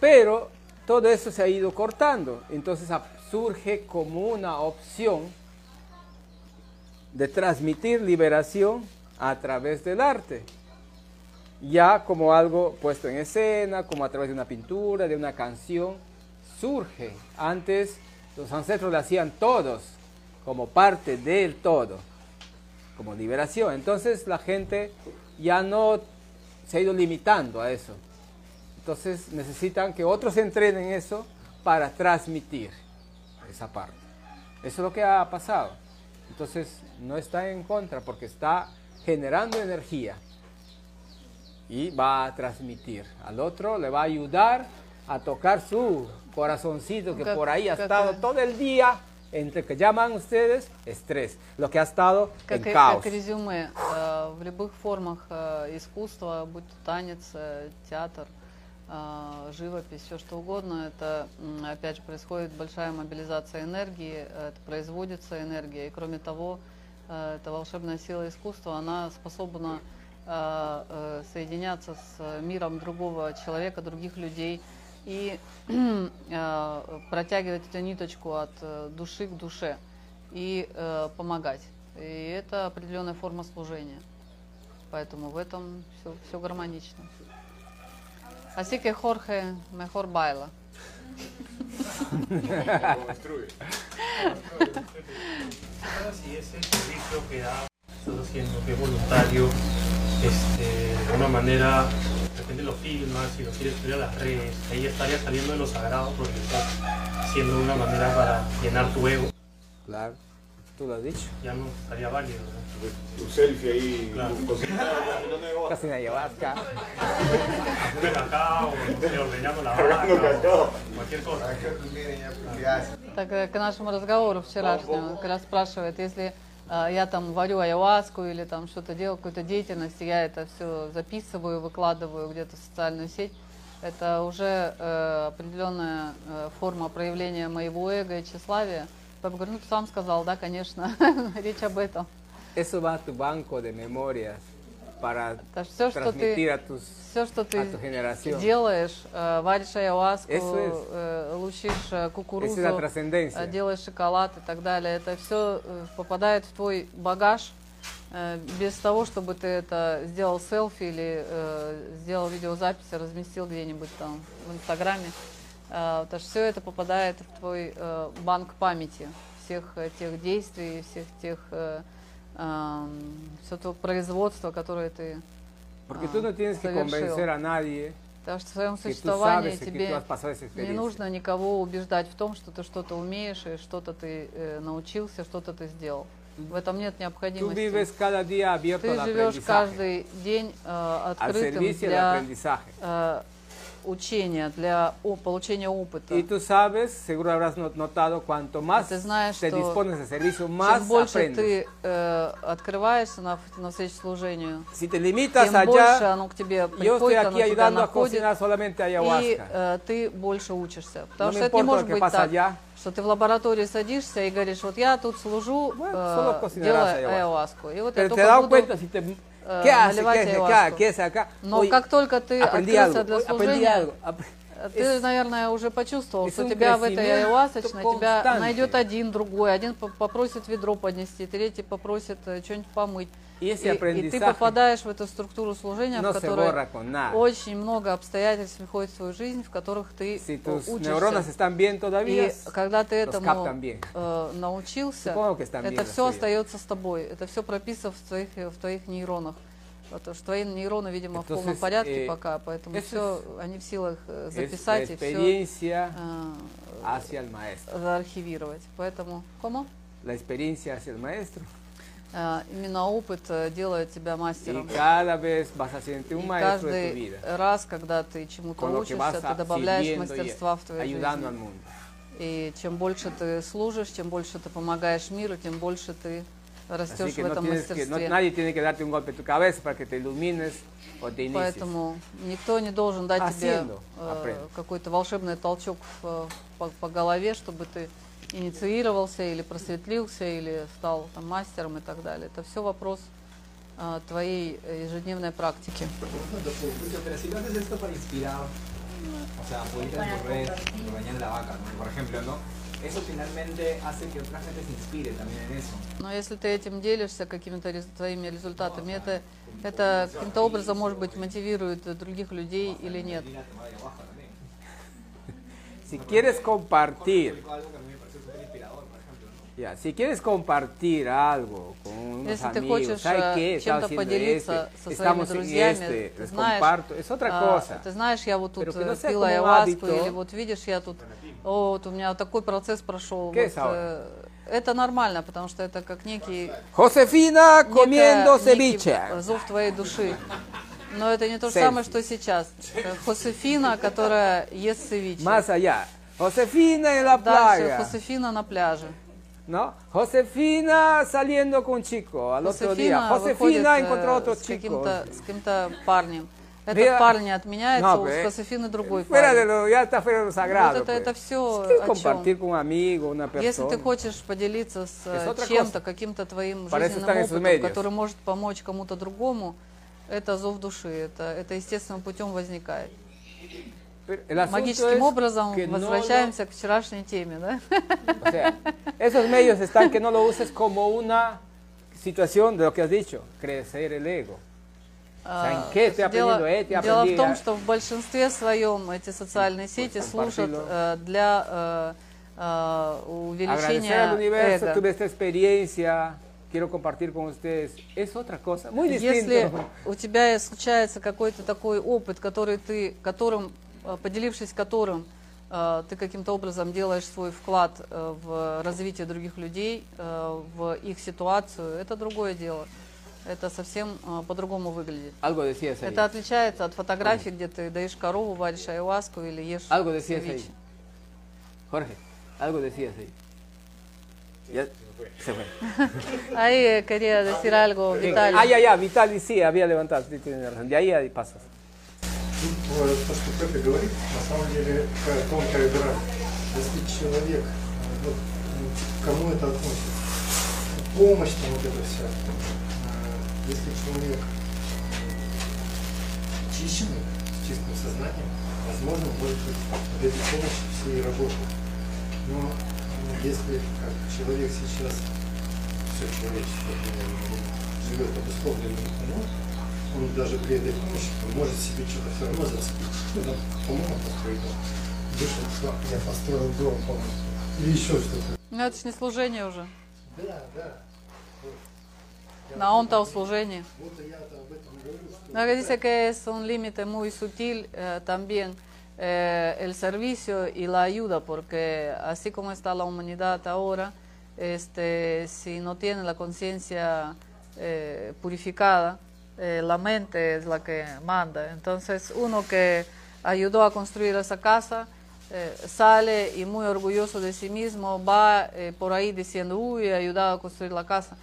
Pero todo eso se ha ido cortando. Entonces surge como una opción de transmitir liberación a través del arte. Ya como algo puesto en escena, como a través de una pintura, de una canción, surge. Antes los ancestros lo hacían todos, como parte del todo, como liberación. Entonces la gente ya no se ha ido limitando a eso. Entonces necesitan que otros entrenen eso para transmitir esa parte. Eso es lo que ha pasado. Entonces no está en contra porque está generando energía y va a transmitir. Al otro le va a ayudar a tocar su corazoncito que por ahí ha estado э, todo el día entre que llaman ustedes estrés, lo que ha estado Как, en caos. как резюме, э, в любых формах э, искусства, будь то танец, э, театр, а, живопись, все что угодно, это опять же происходит большая мобилизация энергии, э, это производится энергия, и кроме того, э, эта волшебная сила искусства, она способна э, э, соединяться с миром другого человека, других людей и (clears throat) э, протягивать эту ниточку от э, души к душе и э, помогать. И это определенная форма служения. Поэтому в этом все, все гармонично. Así Jorge mejor baila. Instruye. si ese servicio que da, estás haciendo, que es voluntario, este, de alguna manera, de repente lo filmas y lo quieres subir a las redes, ahí estaría saliendo de lo sagrado porque estás haciendo de una manera para llenar tu ego, Claro, tú lo has dicho. ya no estaría válido. ¿no? Tu selfie ahí, Claro. (laughs) con Casi una ayahuasca. Un cacao, ordeñando la vaca, Cargando cacao. o cualquier cosa. Так, э, к нашему разговору вчерашнему, когда спрашивает, если э, я там варю ayahuasку или там что-то делаю, какую-то деятельность, я это все записываю, выкладываю где-то в социальную сеть, это уже э, определенная э, форма проявления моего эго и тщеславия. Папа говорит, ну ты сам сказал, да, конечно, (laughs) речь об этом. Eso va a tu banco de memorias para Это все, что ты, a tus все, что ты делаешь, э, варишь Eso es. э, лучишь э, кукурузу, es делаешь шоколад и так далее. Это все попадает в твой багаж без того, чтобы ты это сделал селфи или сделал видеозапись, и разместил где-нибудь там в Инстаграме. Потому что все это попадает в твой э, банк памяти всех э, тех действий, всех тех э, все то производство, которое ты Porque а, tú no tienes que convencer a nadie Потому что в своем существовании тебе не нужно никого убеждать в том, что ты что-то умеешь и что-то ты э, научился, что-то ты сделал. В этом нет необходимости. Ты живешь каждый день э, открытым для э, учения, для получения опыта. Y tú sabes, seguro habrás not- notado, cuanto más Ты знаешь, te dispones de servicio, más Чем больше aprendes. ты э, открываешься на, на встрече служению, Si te limitas тем больше allá, оно к тебе приходит, оно тебя находит, и э, ты больше учишься. Потому No что это не может быть так, allá. что ты в лаборатории садишься и говоришь, вот я тут служу, Bueno, э, делая ayahuasca. И вот Pero я только буду... cuenta si te... ¿Qué hace? ¿Qué hace acá? ¿Qué hace acá? Но Oye, как только ты открылся algo, для служения, algo. Ap- ты, наверное, уже почувствовал, es что тебя в этой ayahuasочной тебя найдет один, другой. Один по- попросит ведро поднести, третий попросит э, что-нибудь помыть. Y И, и ты попадаешь в эту структуру служения, в которой очень много обстоятельств приходит в свою жизнь, в которых ты Si э, tus учишься. están bien todavía, И когда ты этому э, научился, это все остается с тобой. Это все прописано в твоих, в твоих нейронах. Потому что твои нейроны, видимо, в полном Entonces, порядке eh, пока, поэтому все, они в силах э, записать и все э, заархивировать. Поэтому, кому? La experiencia hacia el maestro. Э, Именно опыт э, делает тебя мастером. И каждый раз, когда ты чему-то учишься, ты добавляешь мастерства в твою жизнь. И чем больше ты служишь, чем больше ты помогаешь миру, тем больше ты растешь в этом мастерстве. Поэтому никто не должен дать тебе э, какой-то волшебный толчок по голове, чтобы ты инициировался или просветлился, или стал там, мастером и так далее. Это все вопрос э, твоей ежедневной практики. Но если ты этим делишься какими-то твоими результатами, это, это каким-то образом, может быть, мотивирует других людей или нет. (laughs) Si quieres compartir, Algo que a mí me pareció súper inspirador, por ¿no? ya, si quieres compartir algo con unos Если ты amigos, хочешь ¿sabes э, qué? чем-то поделиться este, со своими друзьями, este, ты знаешь, comparto, es otra а, cosa. ты знаешь, я вот тут no э, sea пила hábito. или вот видишь, я тут, о, вот у меня такой процесс прошел. ¿Qué вот, es ahora? э, это нормально, потому что это как некий, Josefina comiendo ceviche. зов твоей души. Но это не то же самое, что сейчас. Это Жозефина, которая ест севиче. Más allá. Josefina en la Дальше playa. Жозефина на пляже. ¿No? Josefina saliendo con chico al otro día. Жозефина выходит Josefina э, encontró otro с chico. каким-то с каким-то парнем. Этот Mira, парень отменяется, no, у pues, Josefины другой Fuera de парень. lo, ya está fuera de lo sagrado. Вот это, это pues. все Si quieres о compartir чем. con un amigo, una persona. Если ты хочешь поделиться с э, чем-то, каким-то твоим Para жизненным опытом, который может помочь кому-то другому, это зов души, это, это естественным путем возникает. El Магическим образом que no возвращаемся к вчерашней теме, да? O sea, esos medios están que no lo uses como una situación de lo que has dicho, crecer el ego. А, ¿en qué te ha дело, дело в том, а? что в большинстве своем эти социальные сети служат э, для э, э, Agradecer увеличения эго. quiero compartir con ustedes. Es otra cosa, muy Если у тебя случается какой-то такой опыт, который ты, которым, э, поделившись которым, э, ты каким-то образом делаешь свой вклад э, в развитие других людей, э, в их ситуацию, это другое дело. Это совсем э, по-другому выглядит. Это отличается от фотографий, где ты даешь корову, варишь айуаску или ешь Algo decías ahí. Jorge, algo decías ahí. Ya se fue. (laughs) Ahí quería decir algo, Vitaly. Ah, ya, ya, Vitali sí, había levantado, razón. De ahí pasas. Вот то, что Пепе говорит, на самом деле такая тонкая грань. Если человек, вот, ну, к кому это относится, помощь там вот это вся, э, если человек чищенный, с чистым сознанием, возможно, может быть, от этой помощи все и работают. Но э, если как человек сейчас, все человечество э, живет обусловленным умом, он даже при этой помощи может себе что-то все равно зацепить. Ну, там, по-моему, построить дом. Вышел, что я построил дом, по-моему. Или еще что-то. Ну это ж не служение уже. Да, да. На он-то служение. Вот я об этом говорю, что... No, que dice que es un límite muy sutil eh, también eh, el servicio y la ayuda, porque así como está la humanidad ahora, este, si no tiene la conciencia eh, purificada, eh, la mente es la que manda. Entonces uno que ayudó a construir esa casa eh, sale y muy orgulloso de sí mismo va eh, por ahí diciendo, uy, he ayudado a construir la casa.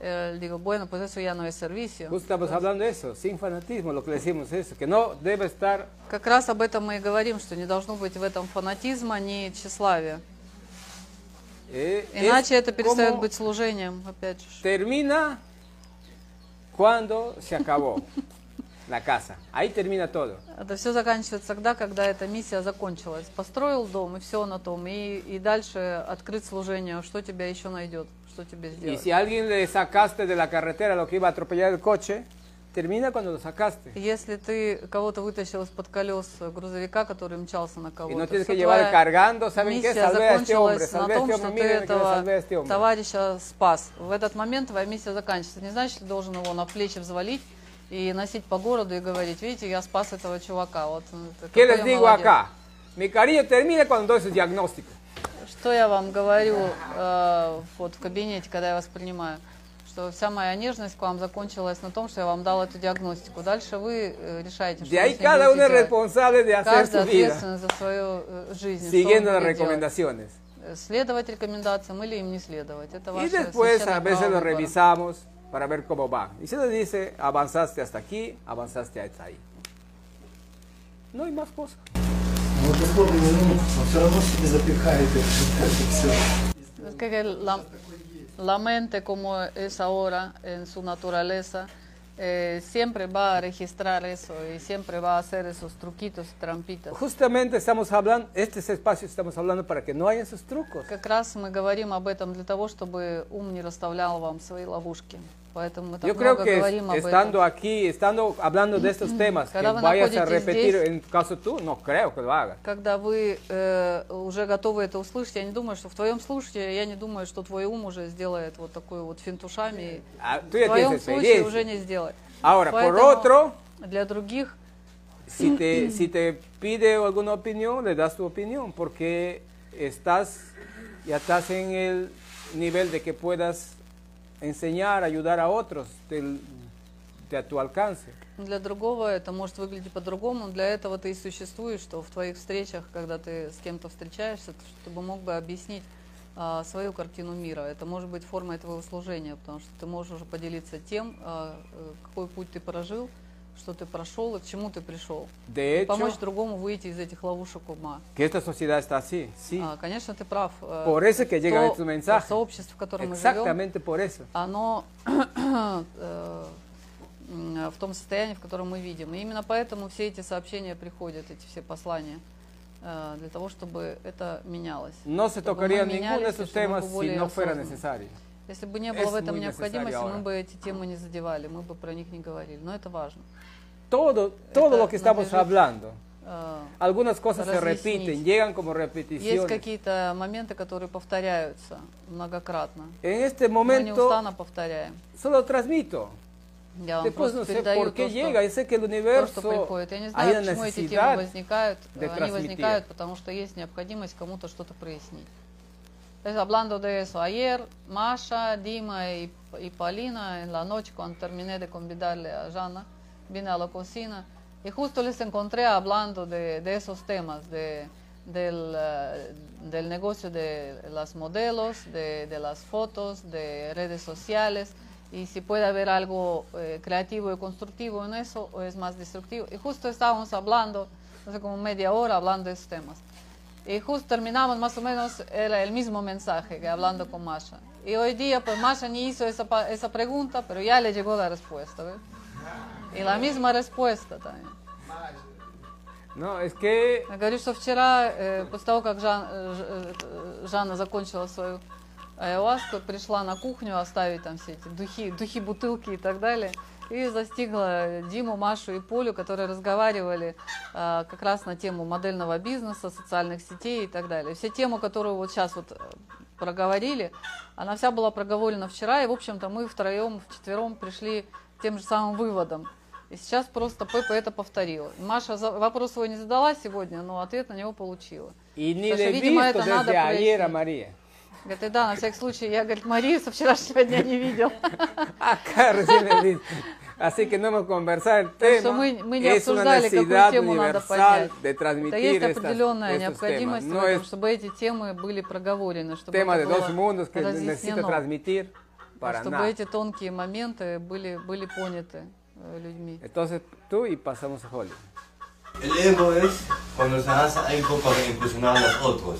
Eh, digo, bueno, pues eso ya no es servicio. Justo estamos hablando de eso, sin fanatismo, lo que decimos es eso, que no debe estar Как раз об этом мы и говорим, что не должно быть в этом фанатизма, ни тщеславия. eh, Иначе es это перестает como быть служением, опять же. termina cuando se acabó la casa. Ahí termina todo. Это все заканчивается тогда, когда эта миссия закончилась. Построил дом, и все на том. И, и дальше открыть служение. Что тебя еще найдет? Что тебе Y сделать? si a alguien le sacaste de la carretera lo que iba a atropellar el coche, termina cuando lo sacaste. Если ты кого-то вытащил из-под колес грузовика, который мчался на Y кого-то, no tienes que llevar cargando, ¿saben qué? Salvé a este hombre, salvé a том, este что hombre, ты miren salvé a este hombre. товарища спас. В этот момент твоя миссия заканчивается. Не значит, ты должен его на плечи взвалить и носить по городу и говорить, видите, я спас этого чувака. Вот, ¿Qué les digo молодец». acá? Mi cariño termina cuando doy su diagnóstico. Что я вам говорю э, вот в кабинете, когда я вас принимаю? Что вся моя нежность к вам закончилась на том, что я вам дал эту диагностику. Дальше вы э, решаете, что De вы ahí cada будете uno es responsable de hacer Каждый su vida, за свою э, жизнь. siguiendo las recomendaciones. Следовать рекомендациям или им не следовать. Это Y ваше después a veces lo revisamos para ver cómo va. Y se nos dice, avanzaste hasta aquí, avanzaste hasta ahí. No hay más cosas. Но вот условный ум, он все равно себе запихает это все. Es que la, la mente como es ahora en su naturaleza, eh, siempre va a registrar eso y siempre va a hacer esos truquitos y trampitas. Justamente estamos hablando, este es espacio estamos hablando para que no haya esos trucos. Как раз мы говорим об этом для того, чтобы ум не расставлял вам свои ловушки. Поэтому мы так Yo creo много que говорим об estando этом. aquí, estando hablando de estos temas, (clears throat) que Когда вы vayas a находитесь repetir, здесь- en tu caso tú, no creo que lo hagas. Когда вы э, уже готовы это услышать, я не думаю, что в твоем случае, я не думаю, что твой ум уже сделает вот такой вот финт ушами. Ah, В tú ya твоем tienes случае experiencia. уже не сделает. Ahora, por Поэтому otro, Для других si te, si (clears throat) te pide alguna opinión, le das tu opinión, porque estás, ya estás en el nivel de que puedas enseñar, ayudar a otros del- de a tu alcance. Для другого это может выглядеть по-другому. Для этого ты и существуешь, что в твоих встречах, когда ты с кем-то встречаешься, чтобы мог бы объяснить а, свою картину мира. Это может быть формой твоего служения, потому что ты можешь уже поделиться тем, а, э, какой путь ты прожил, что ты прошел и к чему ты пришел. De И помочь hecho, другому выйти из этих ловушек ума. que esta sociedad está así, sí. А, конечно, ты прав. Э, Por eso que llegan estos mensajes. сообщество, в котором мы живем, Exactamente por eso. оно (coughs) э, в том состоянии, в котором мы видим. И именно поэтому все эти сообщения приходят, эти все послания, э, для того, чтобы это менялось. No se tocaría ninguno de мы temas si no fuera necesario. Если бы не было в этом необходимости, мы бы эти темы не задевали, мы бы про них не говорили. Но это важно. Todo, todo lo que estamos hablando, э, algunas cosas se repiten, llegan como Есть repeticiones. какие-то моменты, которые повторяются многократно. En este Мы momento неустанно повторяем. solo transmito. Я вам Después no sé por qué то, llega. Yo sé que el то, universo приходит. Я не знаю, почему эти темы возникают. de Они возникают, потому что есть необходимость кому-то что-то прояснить. Entonces, hablando de eso, ayer Masha, Dima y, y Polina, en la noche cuando terminé de convidarle a Jana, vine a la cocina y justo les encontré hablando de, esos temas, de, del, eh, del negocio de las modelos, de, de las fotos, de redes sociales y si puede haber algo eh, creativo y constructivo en eso o es más destructivo. Y justo estábamos hablando, sé, como media hora hablando de esos temas. Y justo terminamos más o menos, era el mismo mensaje que hablando con Masha. Y hoy día, pues Masha ni hizo esa, pa- esa pregunta, pero ya le llegó la respuesta, ¿ves? И la misma respuesta también. No, es que Я говорю, что вчера, э, после того, как Жан- э, Ж- э, Жанна закончила свою ayahuasку, пришла на кухню оставить там все эти духи, духи, бутылки и так далее, И застигла Диму, Машу и Полю, которые разговаривали а, как раз на тему модельного бизнеса, социальных сетей и так далее. Все тему, которую вот сейчас вот э, проговорили, она вся была проговорена вчера, и, в общем-то, мы втроем, вчетвером пришли к тем же самым выводам. И сейчас просто Пеппа это повторила. Маша вопрос свой не задала сегодня, но ответ на него получила. y ni Потому что, видимо, это надо ayer прояснить. María. Говорит, и да, на всякий случай, я, говорит, Марию со вчерашнего дня не видел. Así que no hemos conversado el tema. мы, мы не es una обсуждали, какую necesidad тему надо universal поднять. de Это transmitir есть estas- определенная estos необходимость temas. в No этом, es чтобы эти темы были проговорены, чтобы tema de это dos было mundos que necesito transmitir para чтобы nada. эти тонкие моменты были, были поняты э, людьми. Entonces tú y pasamos a Holly. El ego es cuando se hace algo para impresionar a los otros.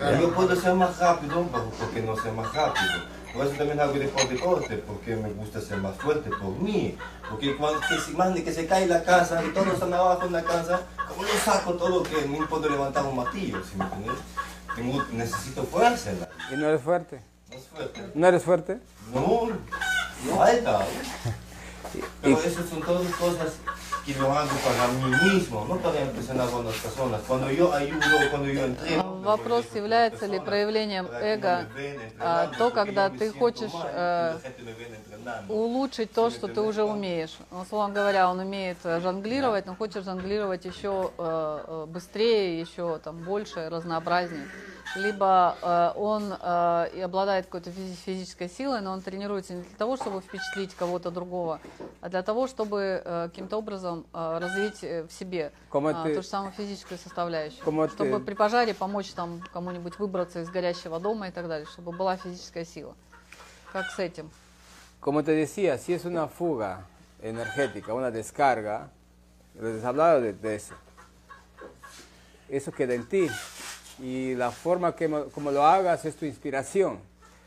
Claro. Yo puedo ser más rápido, pero porque no sé más rápido. Por eso también hago deporte corte, porque me gusta ser más fuerte por mí. Porque cuando que se, imagine que se cae la casa y todos están abajo en la casa, como yo saco todo que no puedo levantar un martillo, ¿sí me entiendes? Tengo- necesito fuerza Y no eres fuerte. no es fuerte. ¿No eres fuerte? No, no alta. (laughs) Pero esas son todas cosas lo hago para mí mismo, no para impresionar a otras personas. Cuando yo ayudo, cuando yo entreno... А, Вопрос, является ли проявлением эго а, то, когда ты хочешь э, y улучшить то, что ты уже умеешь. Ну, словом говоря, он умеет э, жонглировать, но хочет жонглировать еще э, быстрее, еще там больше, разнообразнее. Либо э, он э, обладает какой-то физи- физической силой, но он тренируется не для того, чтобы впечатлить кого-то другого, а для того, чтобы э, каким-то образом э, развить э, в себе а, te- ту же самую физическую составляющую. Como чтобы te- при пожаре помочь там кому-нибудь выбраться из горящего дома и так далее, чтобы была физическая сила. Как с этим? Como te decía, si es una fuga energética, una descarga, les he hablado de, de eso. Eso queda en ti. Y la forma que, mo- como lo hagas es tu inspiración.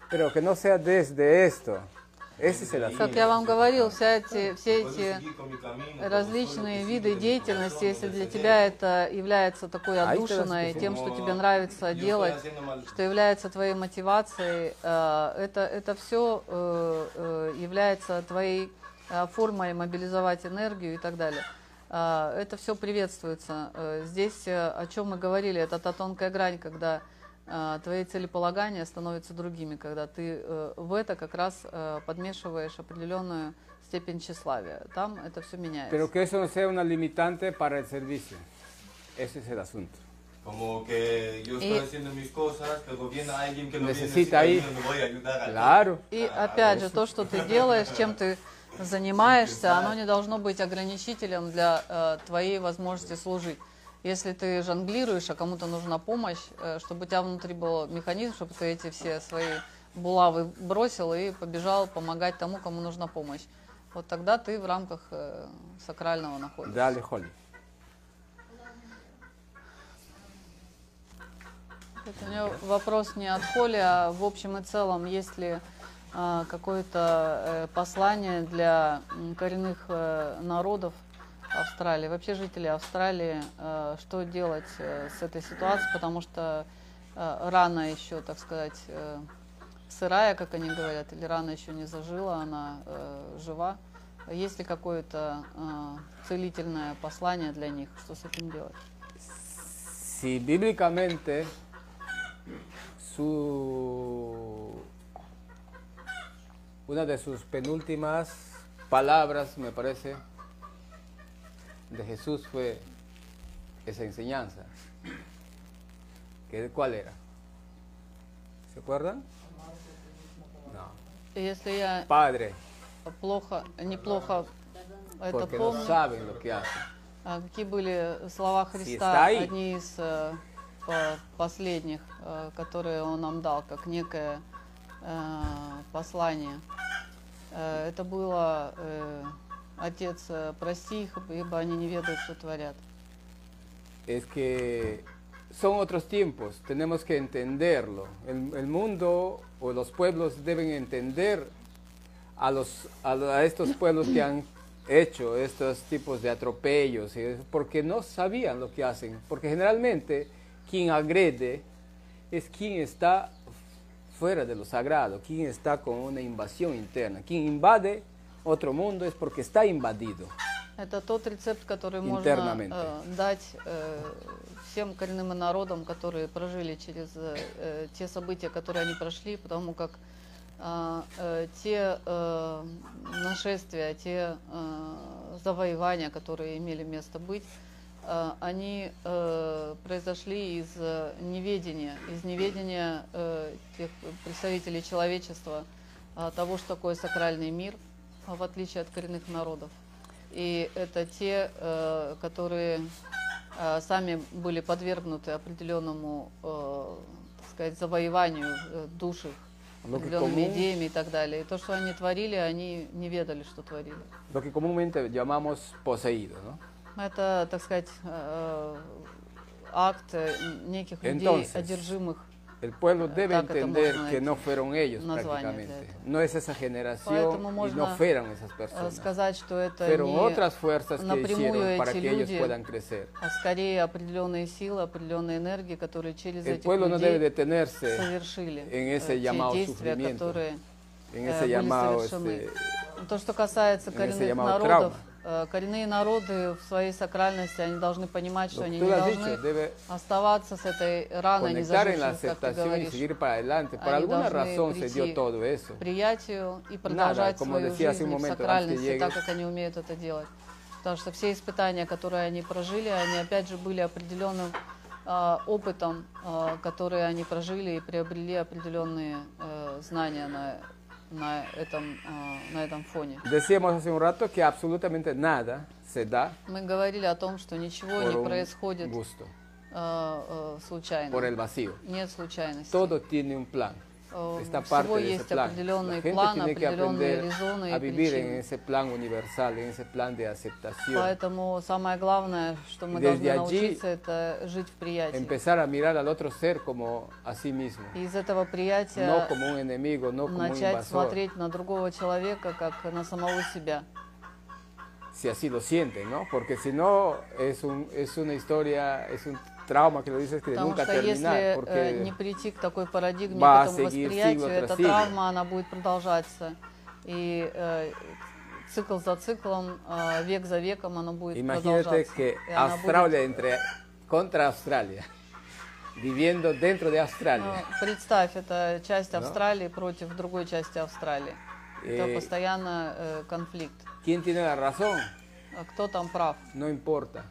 Pero que no sea desde esto. Ese es el asunto. Как я вам говорил, вся эти, все эти различные виды деятельности, если для тебя это является такой das отдушиной, тем, что тебе нравится yo estoy делать, что является твоей мотивацией, э, это, это все является твоей э, формой мобилизовать энергию и так далее. Э, Это все приветствуется. Э, Здесь, э, о чем мы говорили, это та тонкая грань, когда э, твои целеполагания становятся другими, когда ты э, в это как раз подмешиваешь определенную степень тщеславия. Там это все меняется. Pero que eso no sea una limitante para el servicio. Ese es el asunto. Como que yo estoy Y- haciendo mis cosas, pero viene alguien que lo Necesita ahí. voy a ayudar a. Claro. И опять же, то, что ты делаешь, чем ты занимаешься, оно не должно быть ограничителем для э, твоей возможности служить. Если ты жонглируешь, а кому-то нужна помощь, э, чтобы у тебя внутри был механизм, чтобы ты эти все свои булавы бросил и побежал помогать тому, кому нужна помощь. Вот тогда ты в рамках э, сакрального находишься. Dale, Holly. Это у меня вопрос не от Холли, а в общем и целом, есть ли а, какое-то э, послание для коренных э, народов Австралии, вообще жителей Австралии, э, что делать с этой ситуацией, потому что рана еще, так сказать, сырая, как они говорят, или рана еще не зажила, она жива. Есть ли какое-то целительное послание для них, что с этим делать? Si bíblicamente su una de sus penúltimas palabras, me parece, de Jesús fue esa enseñanza. ¿Qué, ¿Cuál era? ¿Se acuerdan? No. Если я Padre, плохо, неплохо это porque no помню. saben lo que hacen. А Какие были слова está Христа, ahí. одни из э, по- последних, э, которые Он нам дал, как некое э, послание. Э, Это было э, Отец, э, прости их, ибо они не ведают, что творят. es que son otros tiempos, tenemos que entenderlo. El, el mundo o los pueblos deben entender a, los, a, lo- a estos pueblos que han hecho estos tipos de atropellos, y eso, porque no sabían lo que hacen, porque generalmente quien agrede es quien está fuera de lo sagrado, quien está con una invasión interna, quien invade otro mundo? Es porque está invadido. Это тот рецепт, который можно э, дать э, всем коренным народам, которые прожили через э, те события, которые они прошли, потому как а, э, те э, нашествия, те э, завоевания, которые имели место быть, э, они э, произошли из э, неведения, из неведения э, тех представителей человечества а, того, что такое сакральный мир, а, в отличие от коренных народов. И это те, э, которые э, сами были подвергнуты определенному, э, так сказать, завоеванию э, душ их, Lo que определенными идеями и так далее. И то, что они творили, они не ведали, что творили. Lo que comúnmente llamamos poseído, ¿no? Это, так сказать, э, акт э, неких людей, Entonces, одержимых. El pueblo debe Так это entender que no fueron ellos prácticamente. No es esa generación y no fueron esas э, personas. сказать, что это Fueron otras fuerzas que hicieron para que ellos puedan crecer. а скорее определенные силы, определенные энергии, которые через El pueblo no людей debe detenerse en э, ese llamado sufrimiento, en э, ese llamado este, То, что касается коренных народов, э, коренные народы в своей сакральности, они должны понимать, что que они не должны оставаться с этой раной, не зажившей, как ты говоришь. Por Они должны прийти к приятию и продолжать свою жизнь в сакральности, так как они умеют это делать. Потому что все испытания, которые они прожили, они опять же были определенным а, опытом, а, который они прожили и приобрели определенные э, знания на, на, этом, а, на этом фоне. Decíamos hace un rato que absolutamente nada se da Мы говорили о том, что ничего por не un происходит gusto, э, э, случайно. por el vacío. Нет случайностей. Todo tiene un plan. Э, Esta всего parte de ese есть plan. определенный план, tiene que определенные aprender резоны a и vivir en причины. ese plan universal, en ese plan de aceptación. Поэтому самое главное, что мы Desde должны allí научиться, это жить в приятии. Empezar a mirar al otro ser como a sí mismo, И из этого приятия no como un enemigo, no como un начать invasor, смотреть на другого человека, как на самого себя. si así lo sienten, ¿no? Porque si no, es, un, es una historia, es un dices que de Потому nunca что terminar, если э, не прийти к такой парадигме, к этому восприятию, эта травма, она будет продолжаться. И э, цикл за циклом, э, век за веком, оно будет imagínate продолжаться. que она будет Australia entre, contra Australia, (laughs) viviendo dentro de Australia. представь, это часть. Австралии против другой части Австралии. Это Eh, постоянно э, конфликт. ¿Quién tiene la razón? А кто там прав? No importa.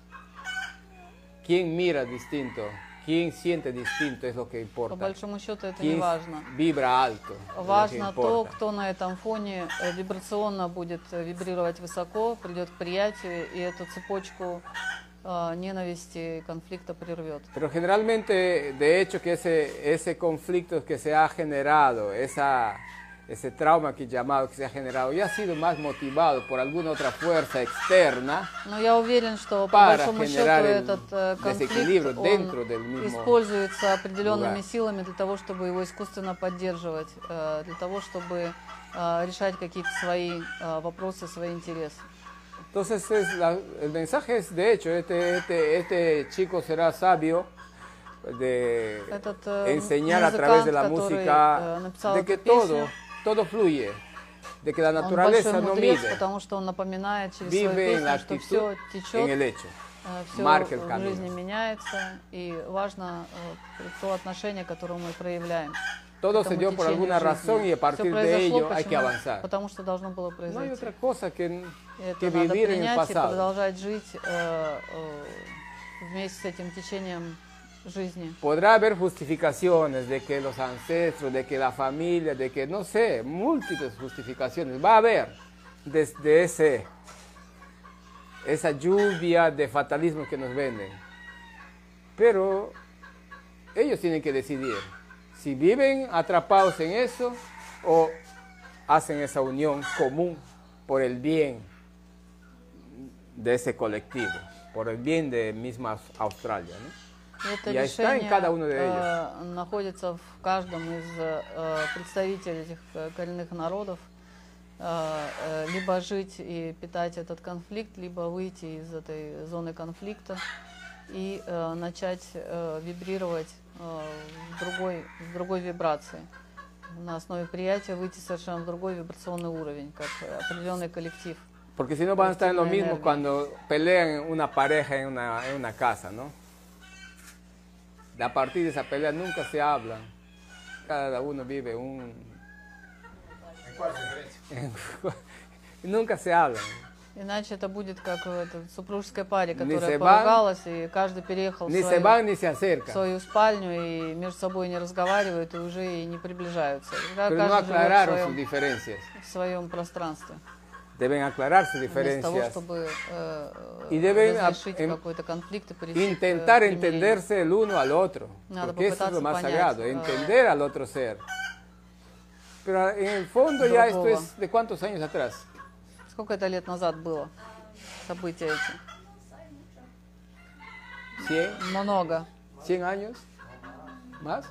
¿Quién mira distinto? ¿Quién siente distinto? Es lo que По importa. большому счету это не ¿Quién важно. vibra alto? Важно то, кто на этом фоне э, вибрационно будет э, вибрировать высоко, придет к приятию и эту цепочку э, ненависти конфликта прервет. Pero generalmente, de hecho, que ese, ese conflicto que se ha generado, esa, ese trauma que llamado que se ha generado, ya ha sido más motivado por alguna otra fuerza externa Но я уверен, что по Para большому счету этот э, конфликт dentro del он mismo используется определенными lugar. силами для того, чтобы его искусственно поддерживать, э, для того, чтобы э, решать какие-то свои э, вопросы, свои интересы. Entonces, es la- el mensaje es, de hecho, este, este, este chico será sabio de Этот э, enseñar a través de la música э, de que todo, todo fluye, de que la naturaleza no мудрец, mide, потому что он напоминает через свою vive en la песню, что все en течет, el hecho. все marca el в жизни меняется, и важно э, то отношение, которое мы проявляем. Todo se dio por alguna жизни. razón y a partir de ello hay que почему? avanzar. Потому что должно было No hay произойти. otra cosa que, que vivir en el pasado. продолжать жить э, э, вместе с этим течением. Podrá haber justificaciones de que los ancestros, de que la familia, de que no sé, múltiples justificaciones. Va a haber desde ese, esa lluvia de fatalismo que nos venden. Pero ellos tienen que decidir si viven atrapados en eso o hacen esa unión común por el bien de ese colectivo, por el bien de misma Australia. ¿no? Это en решение э, находится в каждом из э, представителей этих э, коренных народов. Э, э, либо жить и питать этот конфликт, либо выйти из этой зоны конфликта и э, начать э, вибрировать э, в, другой, в другой вибрации. На основе приятия выйти совершенно в другой вибрационный уровень, как определенный коллектив. Porque si no van a estar en lo mismo cuando pelean una pareja en una, en una casa, ¿no? A partir de esa pelea nunca se hablan. Cada uno vive un... ¿En cuál diferencia? (laughs) nunca se hablan. Иначе это будет как в этой супружеской паре, Ni которая se van, поругалась, и каждый переехал в свою, van ni se в свою спальню и между собой не разговаривают и уже и не приближаются. И Pero no каждый живет в своем, в своем пространстве. Deben aclarar sus Вместо того, diferencias. чтобы э, Y deben разрешить em- какой-то конфликт и прийти к, э, Intentar примирению. entenderse el uno al otro. Надо Porque eso es lo попытаться más понять, sagrado, э, entender al otro ser. Pero en el fondo ya esto Другого. es de cuántos años atrás. Сколько это лет назад было? События эти. ¿100? Много. ¿100 años? ¿Más?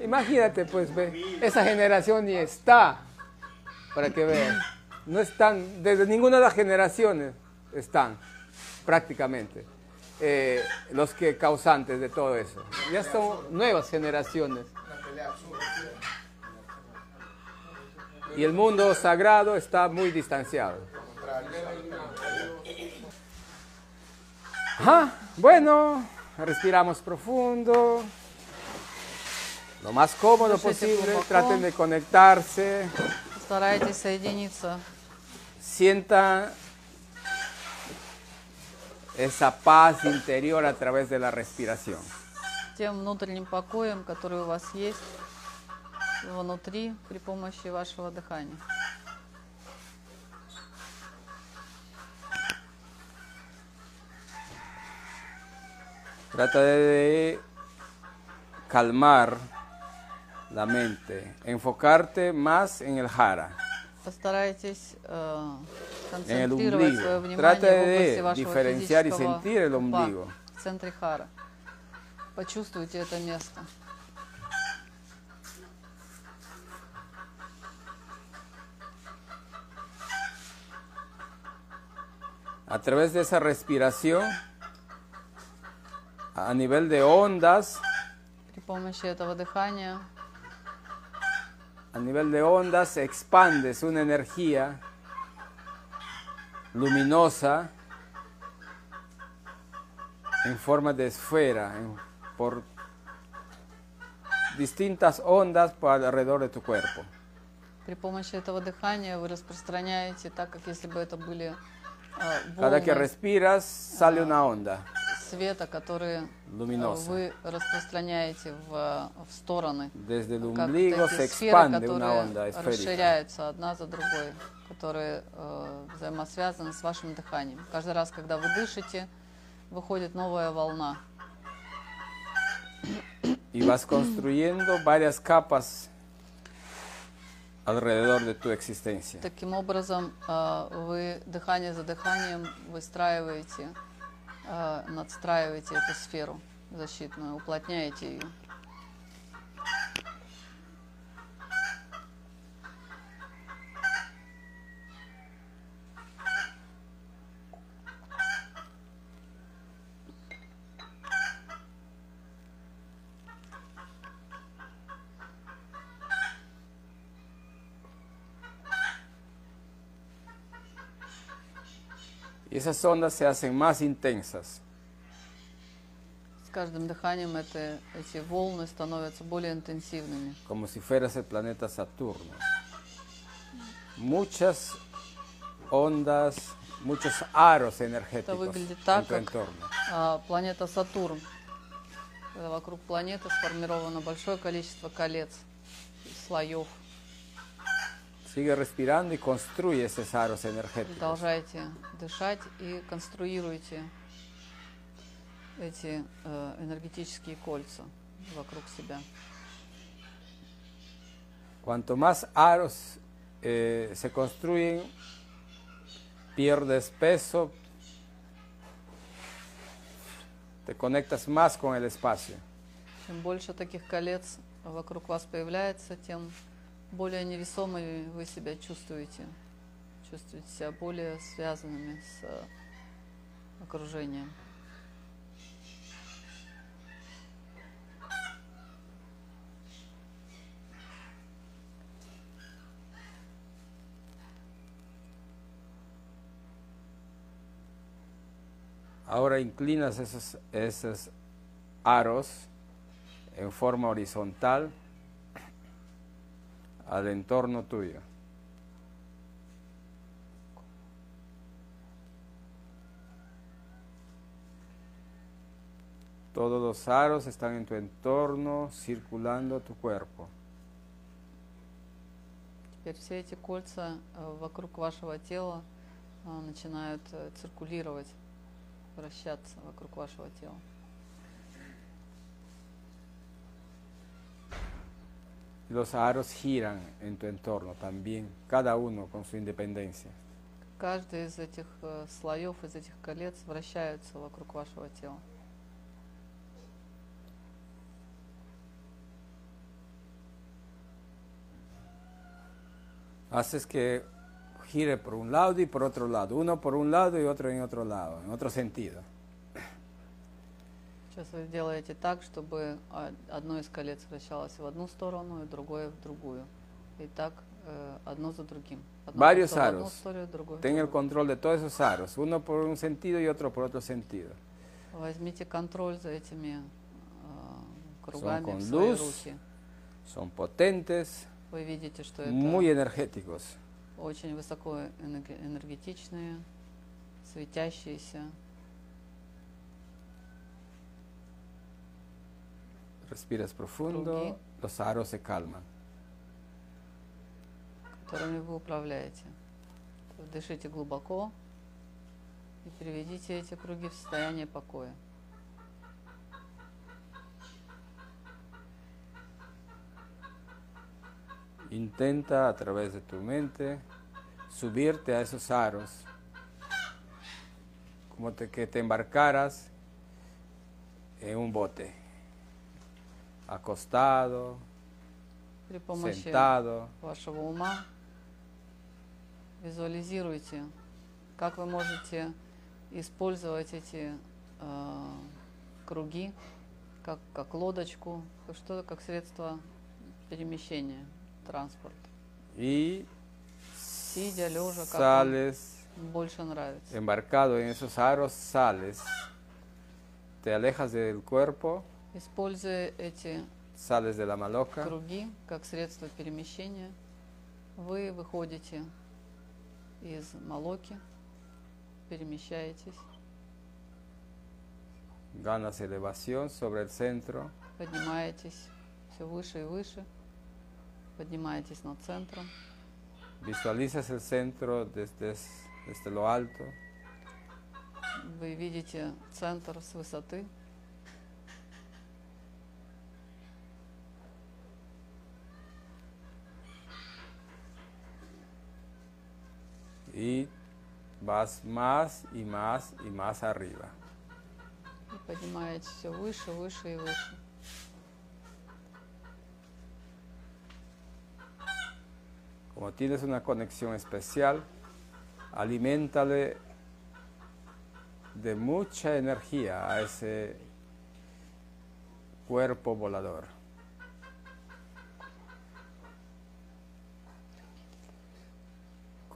Imagínate, pues, ve, esa generación ni está, para que vean. No están, desde ninguna de las generaciones están, prácticamente, eh, los que causantes de todo eso. Ya son nuevas generaciones. Y el mundo sagrado está muy distanciado. Ajá, bueno, respiramos profundo. Lo más cómodo Dышите posible, глубоко. traten de conectarse, Старайтесь соединиться sientan esa paz interior a través de la respiración. с тем внутренним покоем, который у вас есть внутри при помощи вашего дыхания. Trata de calmar la mente, enfocarte más en el jara, Постарайтесь э, en el концентрировать свое ombligo. внимание Trata в области de вашего diferenciar y физического sentir el пупа, ombligo. в центре хара. Почувствуйте это место. A través de esa respiración, a nivel de ondas, При помощи этого дыхания a nivel de ondas expandes una energía luminosa en forma de esfera, en- por distintas ondas por alrededor de tu cuerpo. При помощи этого дыхания вы распространяете так, как если бы это были а, Cada que волны respiras sale una onda Света, которые э, luminosa. вы распространяете в, в стороны. Desde el Как umbligo se сферы, expande una onda esférica. расширяются одна за другой, которые э, взаимосвязаны с вашим дыханием. Каждый раз, когда вы дышите, выходит новая волна. Y vas construyendo varias capas alrededor de tu existencia. Таким образом, э, вы дыхание за дыханием выстраиваете, э, надстраиваете эту сферу защитную, уплотняете ее. Esas ondas se hacen más intensas. С каждым дыханием это, эти волны становятся более интенсивными. como si fueras el planeta Saturno. Muchas ondas, muchos aros energéticos выглядит en так, tu как entorno. а, планета Сатурн. Когда вокруг планеты сформировано большое количество колец, слоев. Sigue respirando y construye esos aros energéticos. Продолжайте дышать и конструируйте эти э, энергетические кольца вокруг себя. Cuanto más aros eh, se construyen, pierdes peso, te conectas más con el espacio. Чем больше таких колец вокруг вас появляется, тем более невесомыми вы себя чувствуете. Чувствуете себя более связанными с э, окружением. Ahora inclinas esos, esos aros en forma horizontal al entorno tuyo. Todos los aros están en tu entorno, circulando tu cuerpo. Теперь все эти кольца э, вокруг вашего тела э, начинают э, циркулировать, вращаться вокруг вашего тела. Los aros giran en tu entorno también, cada uno con su independencia. Каждый из этих э, слоев, из этих колец вращаются вокруг вашего тела. Haces que gire por un lado y por otro lado, uno por un lado y otro en otro lado, en otro sentido. Сейчас вы делаете так, чтобы одно из колец вращалось в одну сторону, и другое в другую. И так э, одно за другим. Одно Varios aros. Ten el control de todos esos aros, uno por un sentido y otro por otro sentido. Возьмите контроль за этими э, кругами con в свои luz. руки. Son potentes, Вы видите, что это muy energéticos. очень высоко энерге- энергетичные, светящиеся. Respiras profundo, Круги. los aros se calman. которыми вы управляете. Дышите глубоко и приведите эти круги в состояние покоя. Intenta a través de tu mente subirte a esos aros, como te- que te embarcaras en un bote, Acostado, При помощи sentado, вашего ума визуализируйте, как вы можете использовать эти э, круги как, как лодочку, что как средство перемещения, транспорт. y Сидя, лежа, как sales больше нравится. embarcado en esos aros, sales te alejas del cuerpo, Используя эти sales de la maloca, круги как средство перемещения, вы выходите из молоки, перемещаетесь, ganas elevación sobre el centro, поднимаетесь все выше и выше, поднимаетесь над центром, visualizas el centro desde, desde lo alto, вы видите центр с высоты, y vas más y más y más arriba. и поднимаетесь все выше, выше и выше. Como tienes una conexión especial, aliméntale de mucha energía a ese cuerpo volador.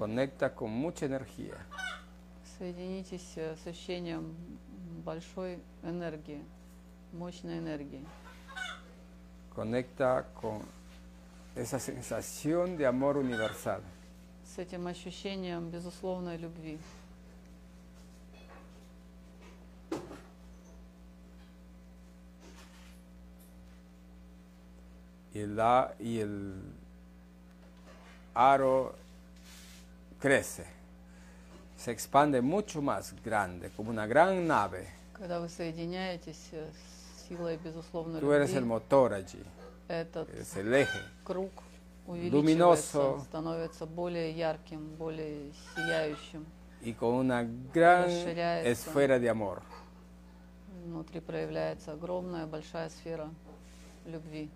Conecta con mucha energía. Соединитесь э, с ощущением большой энергии, мощной энергии. Conecta con esa sensación de amor universal. С этим ощущением безусловной любви. Y el, y el aro crece, se expande mucho más grande, como una gran nave. Когда вы соединяетесь э, с силой безусловной Tú eres el любви, motor allí, этот eres el eje. круг Luminoso. увеличивается, становится более ярким, более сияющим. y con una gran Расширяется. esfera de amor. Внутри проявляется огромная, большая сфера любви.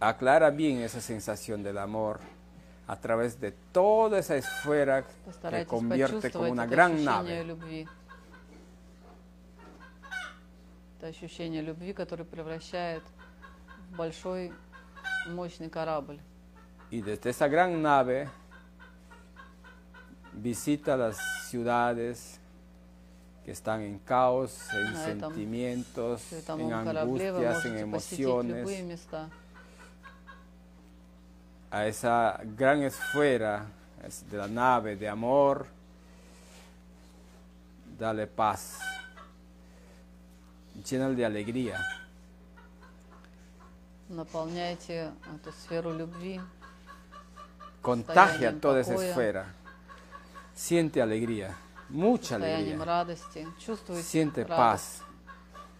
Aclara bien esa sensación del amor a través de toda esa esfera que Постарайтесь convierte como почувствовать una это gran ощущение nave. любви. Это ощущение любви, которое превращает в большой, мощный корабль. Y desde esa gran nave visita las ciudades que están en caos, en На этом sentimientos, en световом корабле вы angustias, en можете посетить emociones, любые места. a esa gran esfera es de la nave de amor, dale paz, llénale de alegría. Наполняйте эту сферу любви. Contagia Состоянием toda esa покоя. esfera. Siente alegría, mucha состоянием alegría. радости. Чувствуйте Siente радость, paz,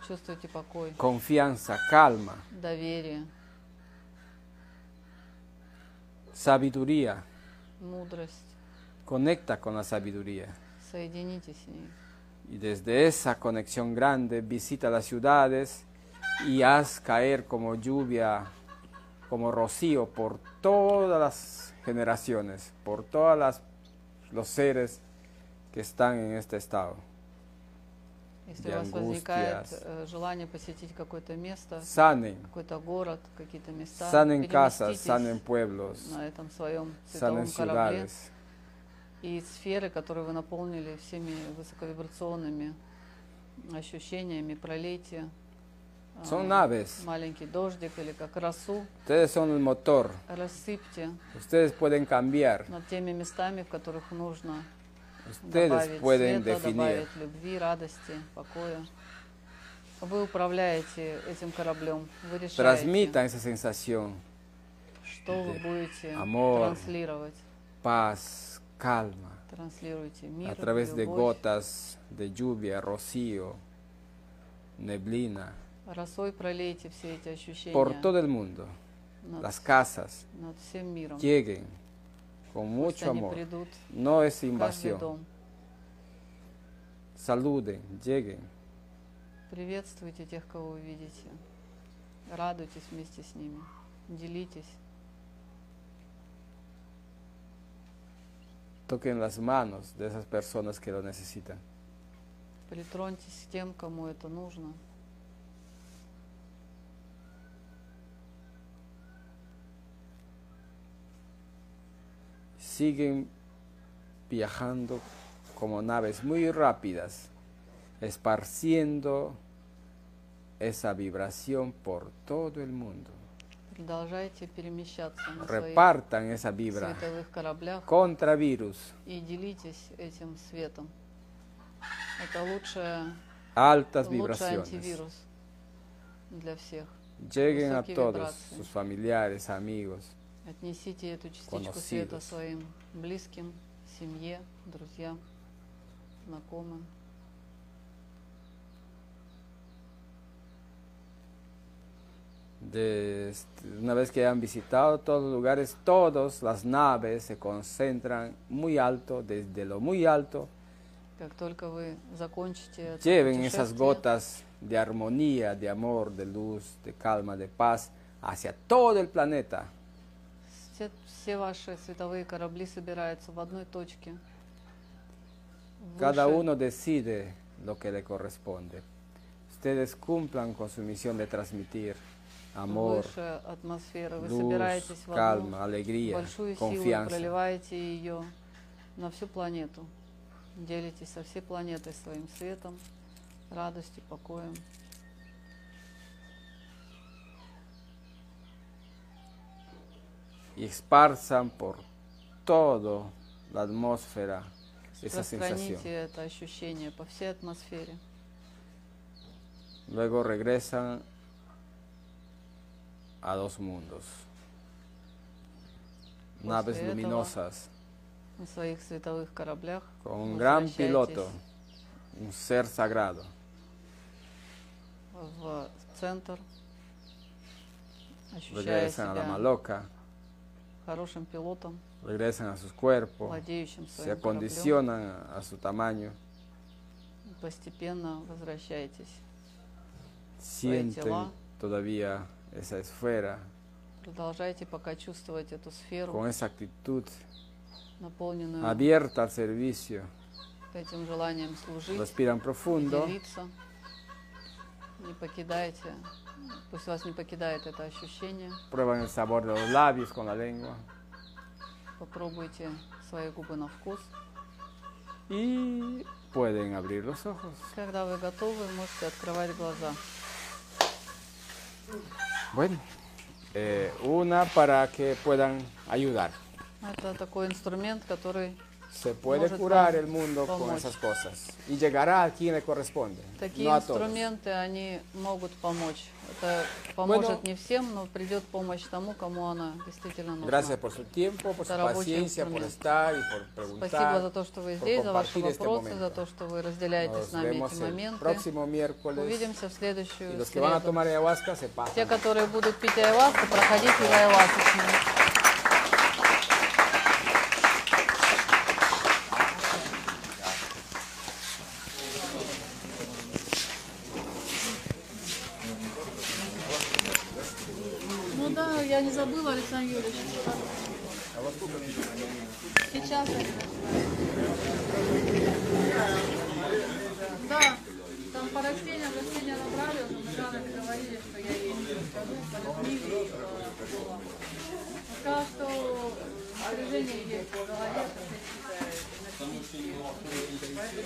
чувствуйте покой, confianza, calma, доверие, sabiduría. мудрость. Conecta con la sabiduría. Соединитесь с ней. Y desde esa conexión grande visita las ciudades y haz caer como lluvia, como rocío por todas las generaciones, por todos los seres que están en este estado. Если у вас возникает э, желание посетить какое-то место, Sanen, какой-то город, какие-то места, sanen casas, sanen pueblos, на этом своем sanen корабле. ciudades. И сферы, которые вы наполнили всеми высоковибрационными ощущениями, пролейте а, Son naves. маленький дождик или как росу, Ustedes son el motor. рассыпьте Ustedes pueden cambiar. над теми местами, в которых нужно Ustedes добавить pueden света, definir. добавить любви, радости, покоя. Вы управляете этим кораблем, вы решаете, Transmitan esa sensación. что вы de будете amor, транслировать. paz, calma, Транслируйте мир, a través de любовь. gotas de lluvia, rocío, neblina, Росой пролейте все эти ощущения por todo el mundo. над, Las casas над всем миром. lleguen con mucho amor. придут No es invasión. Saluden, lleguen. Приветствуйте тех, кого вы видите. Радуйтесь вместе с ними. Делитесь. Toquen las manos de esas personas que lo necesitan. Притроньтесь к тем, кому это нужно. Siguen viajando como naves muy rápidas, esparciendo esa vibración por todo el mundo. Продолжайте перемещаться на своих Repartan esa vibra световых кораблях contra virus, и делитесь этим светом. Это лучшее, altas лучший vibraciones. антивирус для всех. Lleguen a Высокие todos вибрации. sus familiares, amigos, Отнесите эту частичку света Conocidos. своим близким, семье, друзьям, знакомым. De- este, una vez que han visitado todos los lugares, todas las naves se concentran muy alto, desde lo muy alto, Как только вы закончите это lleven esas путешествие, gotas de armonía, de amor, de luz, de calma, de paz hacia todo el planeta. Все, все ваши световые корабли собираются в одной точке. Cada uno decide lo que le corresponde. Ustedes cumplan con su misión de transmitir amor, luz, calma, alegría, большую силу, confianza. проливаете ее на всю планету. Делитесь со всей планетой своим светом, радостью, покоем. y esparzan por toda la atmósfera esa sensación. Luego regresan a dos mundos, naves luminosas, con un gran piloto, un ser sagrado. Regresan a la Maloca. Хорошим пилотом, regresan a sus cuerpos, владеющим se своим кораблем. acondicionan a su tamaño, Постепенно возвращайтесь, sienten todavía esa esfera, продолжайте пока чувствовать эту сферу, con esa actitud наполненную abierta al servicio. этим желанием служить, Respiran profundo. делиться. Не покидайте, пусть вас не покидает это ощущение. Prueban el sabor de los labios con la lengua. Попробуйте свои губы на вкус. Y pueden abrir los ojos. Когда вы готовы, можете открывать глаза. Bueno, eh, una para que puedan ayudar. Это такой инструмент, который Se puede curar el mundo con esas cosas y llegará a quien le corresponde, Такие no a todos. инструменты, они могут помочь. Это поможет Bueno. не всем, но придет помощь тому, кому она действительно нужна. Gracias por su tiempo, por su paciencia, por estar y por preguntar. Спасибо за то, что вы здесь, за ваши вопросы, за то, что вы разделяете Nos с нами эти моменты. próximo miércoles. Увидимся в Y следующую los que van a среду. tomar ayahuasca se pasan. Те, которые будут пить айваску, проходите в айвасочную. Ну не забыла, Александр Юрьевич. Сейчас. Да, там по растениям, растения набрали, уже мы вами говорили, что я ей скажу, полюбили их. Сказала, что напряжение есть в голове, поэтому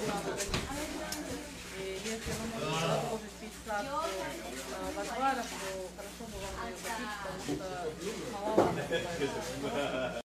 надо и если вы можете продолжить э, в то хорошо бы вам ее попить, потому что маловато.